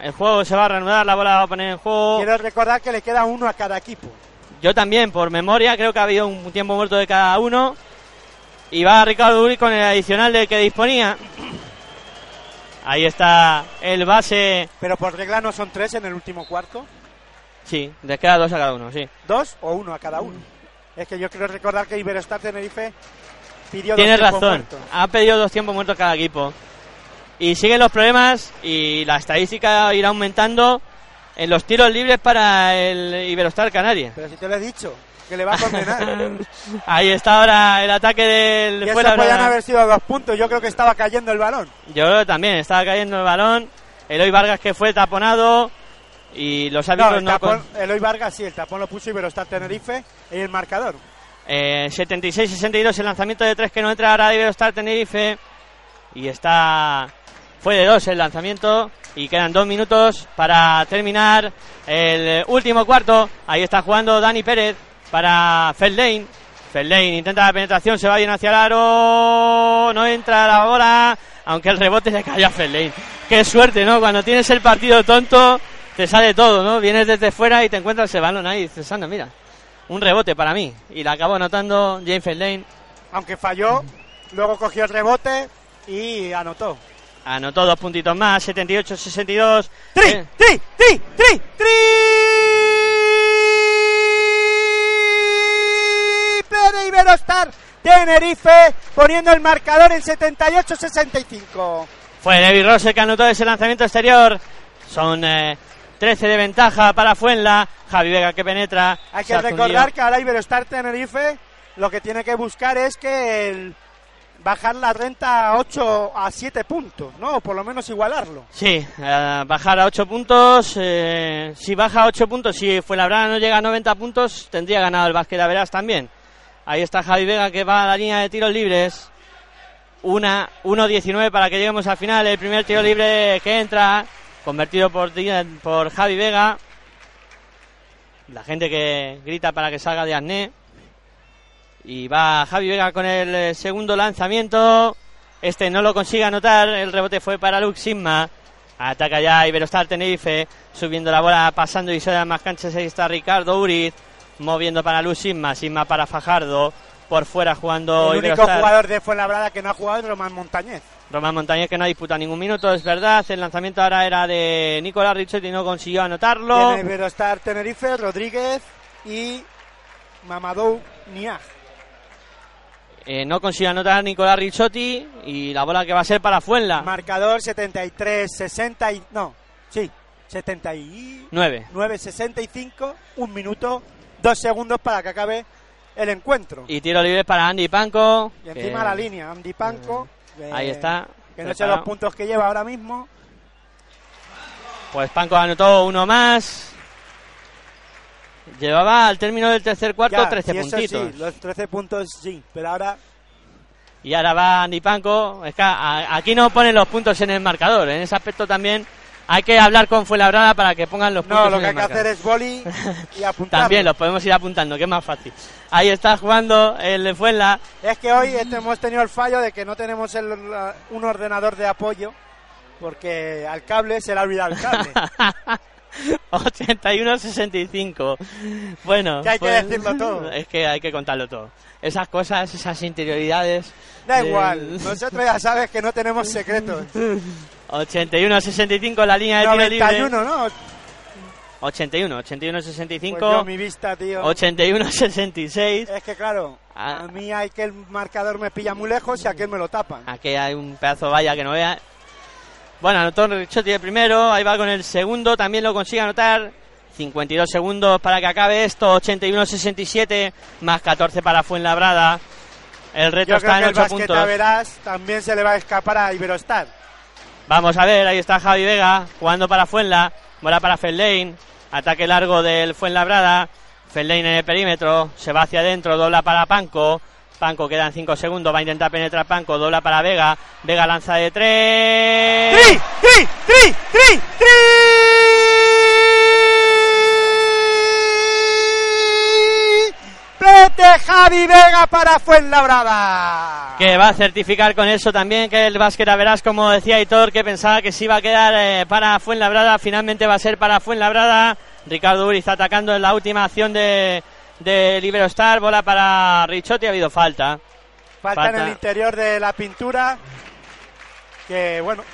C: El juego se va a reanudar, la bola la va a poner en juego.
D: Quiero recordar que le queda uno a cada equipo.
C: Yo también, por memoria, creo que ha habido un tiempo muerto de cada uno. Y va Ricardo Uri con el adicional del que disponía. Ahí está el base.
D: Pero por regla no son tres en el último cuarto.
C: Sí, les queda dos a cada uno, sí.
D: ¿Dos o uno a cada uno? Es que yo quiero recordar que Iberostar Tenerife pidió
C: Tienes
D: dos
C: razón.
D: muertos.
C: Ha pedido dos tiempos muertos cada equipo. Y siguen los problemas y la estadística irá aumentando en los tiros libres para el Iberostar Canarias.
D: Pero si te lo he dicho, que le va a condenar.
C: Ahí está ahora el ataque del
D: y eso podían haber sido dos puntos. Yo creo que estaba cayendo el balón.
C: Yo creo que también estaba cayendo el balón. Eloy Vargas que fue taponado y los
D: No,
C: árbitros
D: el
C: no,
D: tapón,
C: con-
D: Eloy Vargas sí, el tapón lo puso Iberostar Tenerife y el marcador.
C: Eh, 76-62 el lanzamiento de tres que no entra ahora de Iberostar Tenerife. Y está fue de dos el lanzamiento y quedan dos minutos para terminar el último cuarto. Ahí está jugando Dani Pérez para Feldane Feldane intenta la penetración se va bien hacia el aro. No entra la bola aunque el rebote le cayó a Feldane qué suerte no cuando tienes el partido tonto te sale todo no vienes desde fuera y te encuentras ese balón ahí dices anda mira un rebote para mí. Y la acabó anotando James Feldane.
D: Aunque falló, luego cogió el rebote y anotó.
C: Anotó dos puntitos más, 78-62.
D: ¡Tri!
C: Eh,
D: ¡Tri! ¡Tri! ¡Tri! ¡Triple de Iberostar Tenerife poniendo el marcador en 78-65.
C: Fue David Rose el que anotó ese lanzamiento exterior. Son eh, 13 de ventaja para Fuenla. Javi Vega que penetra.
D: Hay que recordar que ahora Iberostar Tenerife lo que tiene que buscar es que el- bajar la renta a 8 a 7 puntos, ¿no? O por lo menos igualarlo.
C: Sí, eh, bajar a 8 puntos. eh, si baja a 8 puntos, si Fuenlabrada no llega a 90 puntos, tendría ganado el básquet de Averas también. Ahí está Javi Vega que va a la línea de tiros libres. Una, 1-19 para que lleguemos al final. El primer tiro libre que entra, convertido por, por Javi Vega. La gente que grita para que salga de Agné. Y va Javi Vega con el eh, segundo lanzamiento. Este no lo consigue anotar. El rebote fue para Lux Sigma. Ataca ya Iberostar Tenerife. Subiendo la bola, pasando y se da más canchas. Ahí está Ricardo Uriz. Moviendo para Lux Sigma. Sigma para Fajardo. Por fuera jugando
D: el único
C: Iberostar.
D: jugador de Fuenlabrada que no ha jugado es Román Montañez.
C: Román Montañez que no ha disputado ningún minuto, es verdad. El lanzamiento ahora era de Nicolás Richetti y no consiguió anotarlo.
D: Tiene Iberostar Tenerife, Rodríguez y Mamadou Niag.
C: Eh, no consiguió anotar Nicolás Ricciotti y la bola que va a ser para Fuenla.
D: Marcador 73, 60 y... No, sí, 79,
C: 9.
D: 65, un minuto, dos segundos para que acabe el encuentro.
C: Y tiro libre para Andy Panco.
D: Y encima
C: que-
D: la línea, Andy Panco. Que-
C: Ahí está.
D: Que no sé los puntos que lleva ahora mismo.
C: Pues Panco anotó uno más. Llevaba al término del tercer cuarto
D: Ya,
C: 13
D: sí, eso
C: puntitos.
D: sí, los 13 puntos sí, pero ahora
C: Y ahora va Andy Panco. Es que aquí no ponen los puntos en el marcador. En ese aspecto también hay que hablar con Fuenlabrada para que pongan los puntos
D: No, lo que hay que hacer es boli y apuntar.
C: También los podemos ir apuntando, que es más fácil. Ahí está jugando el de Fuenla.
D: Es que hoy este- hemos tenido el fallo de que no tenemos el- un ordenador de apoyo porque al cable se le ha olvidado el cable.
C: 81-65. Bueno,
D: Que hay que
C: pues,
D: decirlo todo.
C: Es que hay que contarlo todo. Esas cosas, esas interioridades.
D: Da
C: del-
D: igual, nosotros ya sabes que no tenemos secretos.
C: 81-65 la línea de tiro libre.
D: 91, ¿no?
C: 81, 81-65.
D: Pues yo, mi vista, tío.
C: 81-66.
D: Es que claro,
C: Ah.
D: a mí hay que el marcador me pilla muy lejos y aquel me lo tapan.
C: Aquí hay un pedazo de valla que no vea. Bueno, anotó Ricciotti el primero, ahí va con el segundo, también lo consigue anotar. 52 segundos para que acabe esto, 81-67, más 14 para Fuenlabrada. El reto
D: Yo
C: está
D: creo
C: en
D: que el
C: 8
D: Basqueta
C: puntos.
D: Verás también se le va a escapar a Iberostar.
C: Vamos a ver, ahí está Javi Vega jugando para Fuenla, bola para Fellain, ataque largo del Fuenlabrada, Fellain en el perímetro, se va hacia adentro, dobla para Panco, Panco quedan 5 segundos, va a intentar penetrar Panco, dobla para Vega, Vega lanza de 3.
D: ¡Tri! ¡Tri! ¡Tri! ¡Tri! ¡Tri! ¡Plete Javi Vega para Fuenlabrada!
C: Que va a certificar con eso también que el básquet a verás, como decía Hitor, que pensaba que se iba a quedar eh, para Fuenlabrada, finalmente va a ser para Fuenlabrada. Ricardo Uri está atacando en la última acción de, de Liberostar, bola para Richotti, ha habido falta.
D: Falta, en
C: Falta.
D: el interior de la pintura que, bueno,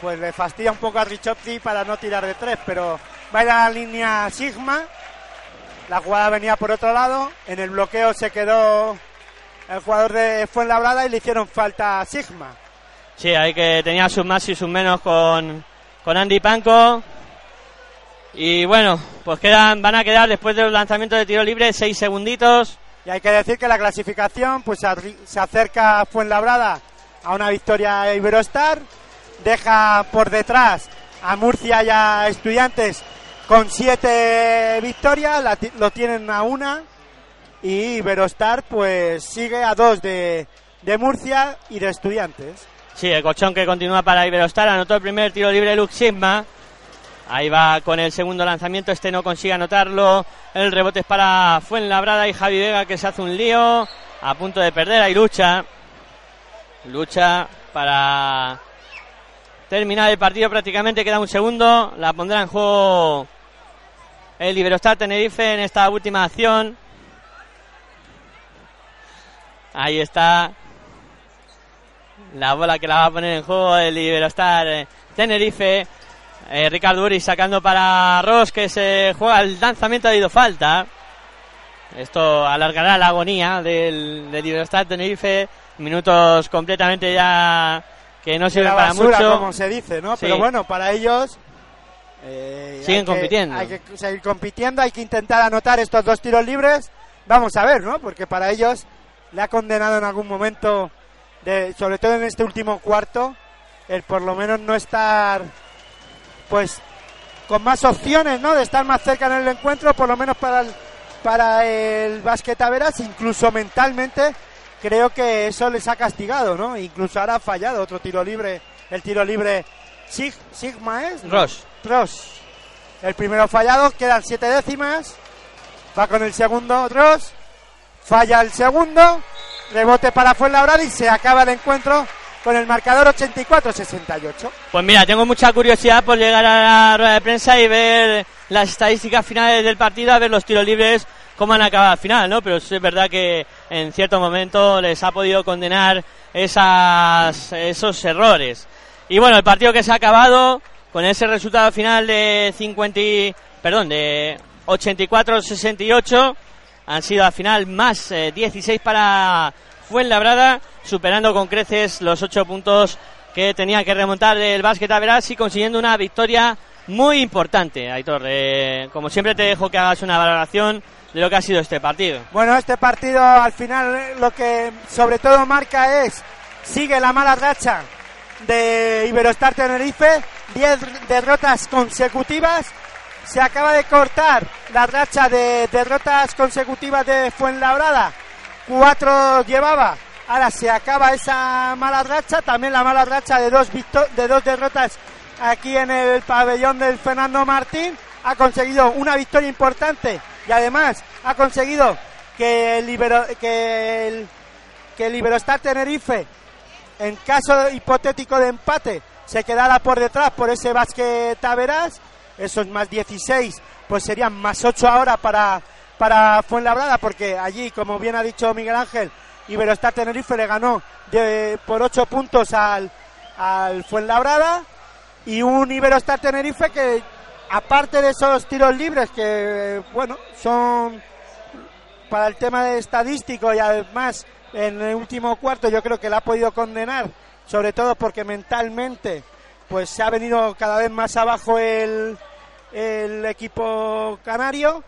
D: pues le fastidia un poco a Richotti para no tirar de tres, pero va a ir a la línea Sigma. La jugada venía por otro lado. En el bloqueo se quedó el jugador de Fuenlabrada y le hicieron falta a Sigma.
C: Sí, hay que tenía sus más y sus menos con, con Andy Panco. Y bueno, pues quedan, van a quedar después de los lanzamientos de tiro libre seis segunditos.
D: Y hay que decir que la clasificación pues se acerca a Fuenlabrada a una victoria Iberostar, deja por detrás a Murcia y a Estudiantes con siete victorias, la lo tienen a una y Iberostar pues sigue a dos de, de Murcia y de Estudiantes.
C: Sí, el colchón que continúa para Iberostar. Anotó el primer tiro libre Lux Sigma. Ahí va con el segundo lanzamiento. Este no consigue anotarlo. El rebote es para Fuenlabrada y Javi Vega que se hace un lío. A punto de perder. Hay lucha. Lucha para terminar el partido prácticamente. Queda un segundo. La pondrá en juego el Iberostar Tenerife en esta última acción. Ahí está la bola que la va a poner en juego el Iberostar eh, Tenerife. Eh, Ricardo Uri sacando para Ross que se juega el lanzamiento ha habido falta. Esto alargará la agonía del, del Iberostar Tenerife. Minutos completamente ya que no
D: la
C: para
D: basura,
C: mucho.
D: como se dice, ¿no?
C: Sí.
D: Pero bueno, para ellos eh,
C: Siguen
D: hay que-
C: compitiendo.
D: Hay que seguir compitiendo, hay que intentar anotar estos dos tiros libres. Vamos a ver, ¿no? Porque para ellos le ha condenado en algún momento, de, sobre todo en este último cuarto, el por lo menos no estar, pues, con más opciones, ¿no? De estar más cerca en el encuentro, por lo menos para el, para el básquet a veras, incluso mentalmente, creo que eso les ha castigado, ¿no? Incluso ahora ha fallado otro tiro libre, el tiro libre Sig- Sigma es, ¿no?
C: Ross.
D: Ross. El primero fallado, quedan siete décimas. Va con el segundo Ross. Falla el segundo. Rebote para Fuenlabrada y se acaba el encuentro con el marcador 84-68.
C: Pues mira, tengo mucha curiosidad por llegar a la rueda de prensa y ver las estadísticas finales del partido, a ver los tiros libres, cómo han acabado al final, ¿no? Pero es verdad que en cierto momento les ha podido condenar esas, esos errores. Y bueno, el partido que se ha acabado con ese resultado final de 50, y- perdón, de 84-68, han sido al final más eh, 16 para Fuenlabrada, superando con creces los 8 puntos que tenía que remontar el básquet a Verás y consiguiendo una victoria muy importante, Aitor. Eh, como siempre te dejo que hagas una valoración de lo que ha sido este partido.
D: Bueno, este partido al final eh, lo que sobre todo marca es, sigue la mala racha de Iberostar Tenerife, 10 derrotas consecutivas, se acaba de cortar la racha de derrotas consecutivas de Fuenlabrada, cuatro llevaba. Ahora se acaba esa mala racha, también la mala racha de dos, de dos derrotas aquí en el pabellón del Fernando Martín. Ha conseguido una victoria importante y además ha conseguido que el, Ibero- que el, que Tenerife, en caso hipotético de empate, se quedara por detrás por ese básquet Taveras. Esos más 16, pues serían más 8 ahora para, para Fuenlabrada, porque allí, como bien ha dicho Miguel Ángel, Iberostar Tenerife le ganó de, por 8 puntos al, al Fuenlabrada. Y un Iberostar Tenerife que, aparte de esos tiros libres, que, bueno, son para el tema estadístico y además en el último cuarto yo creo que la ha podido condenar, sobre todo porque mentalmente pues se ha venido cada vez más abajo el, el equipo canario.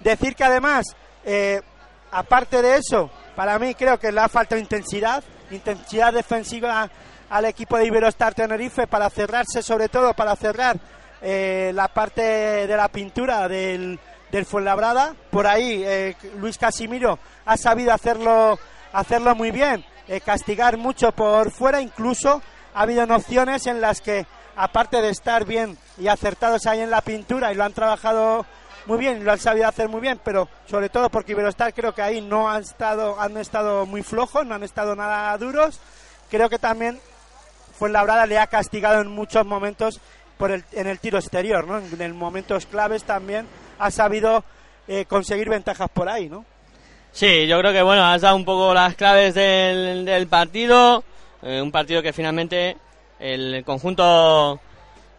D: Decir que además, eh, aparte de eso, para mí creo que le ha faltado intensidad, intensidad defensiva al equipo de Iberostar Tenerife para cerrarse, sobre todo para cerrar eh, la parte de la pintura del, del Fuenlabrada. Por ahí eh, Luis Casimiro ha sabido hacerlo, hacerlo muy bien, eh, castigar mucho por fuera, incluso ha habido opciones en las que, aparte de estar bien y acertados ahí en la pintura y lo han trabajado muy bien, y lo han sabido hacer muy bien, pero sobre todo porque Iberostar creo que ahí no han estado, han estado muy flojos, no han estado nada duros. Creo que también Fuenlabrada le ha castigado en muchos momentos por el, en el tiro exterior, ¿no? En, en momentos claves también ha sabido eh, conseguir ventajas por ahí, ¿no?
C: Sí, yo creo que bueno, has dado un poco las claves del, del partido. eh, un partido que finalmente el conjunto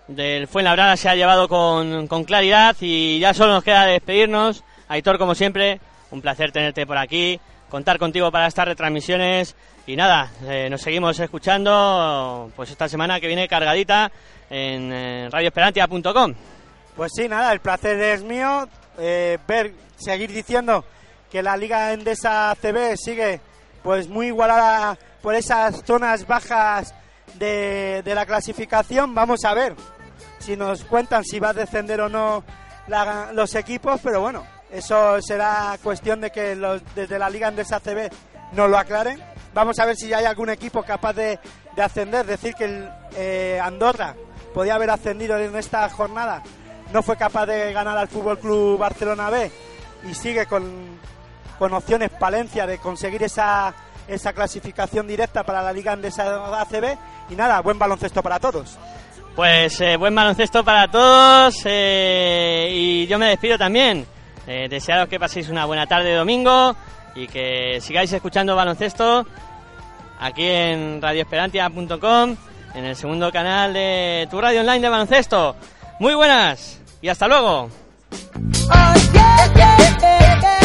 C: del Fuenlabrada se ha llevado con, con claridad y ya solo nos queda despedirnos. Aitor, como siempre, un placer tenerte por aquí, contar contigo para estas retransmisiones y nada, eh, nos seguimos escuchando pues esta semana que viene cargadita en eh, radioesperantia.com.
D: Pues sí, nada, el placer es mío. ver, seguir diciendo que la Liga Endesa CB sigue pues muy igualada por esas zonas bajas de, de la clasificación. Vamos a ver si nos cuentan si va a descender o no la- los equipos, pero bueno, eso será cuestión de que los, desde la Liga Endesa CB nos lo aclaren. Vamos a ver si hay algún equipo capaz de, de ascender. Decir que el, eh, Andorra podía haber ascendido en esta jornada, no fue capaz de ganar al Fútbol Club Barcelona B y sigue con, con opciones Palencia de conseguir esa, esa clasificación directa para la Liga Endesa ACB. Y nada, buen baloncesto para todos.
C: Pues eh, buen baloncesto para todos eh, y yo me despido también. Eh, desearos que paséis una buena tarde de domingo y que sigáis escuchando baloncesto aquí en radioesperantia.com en el segundo canal de tu radio online de baloncesto. Muy buenas y hasta luego.
E: I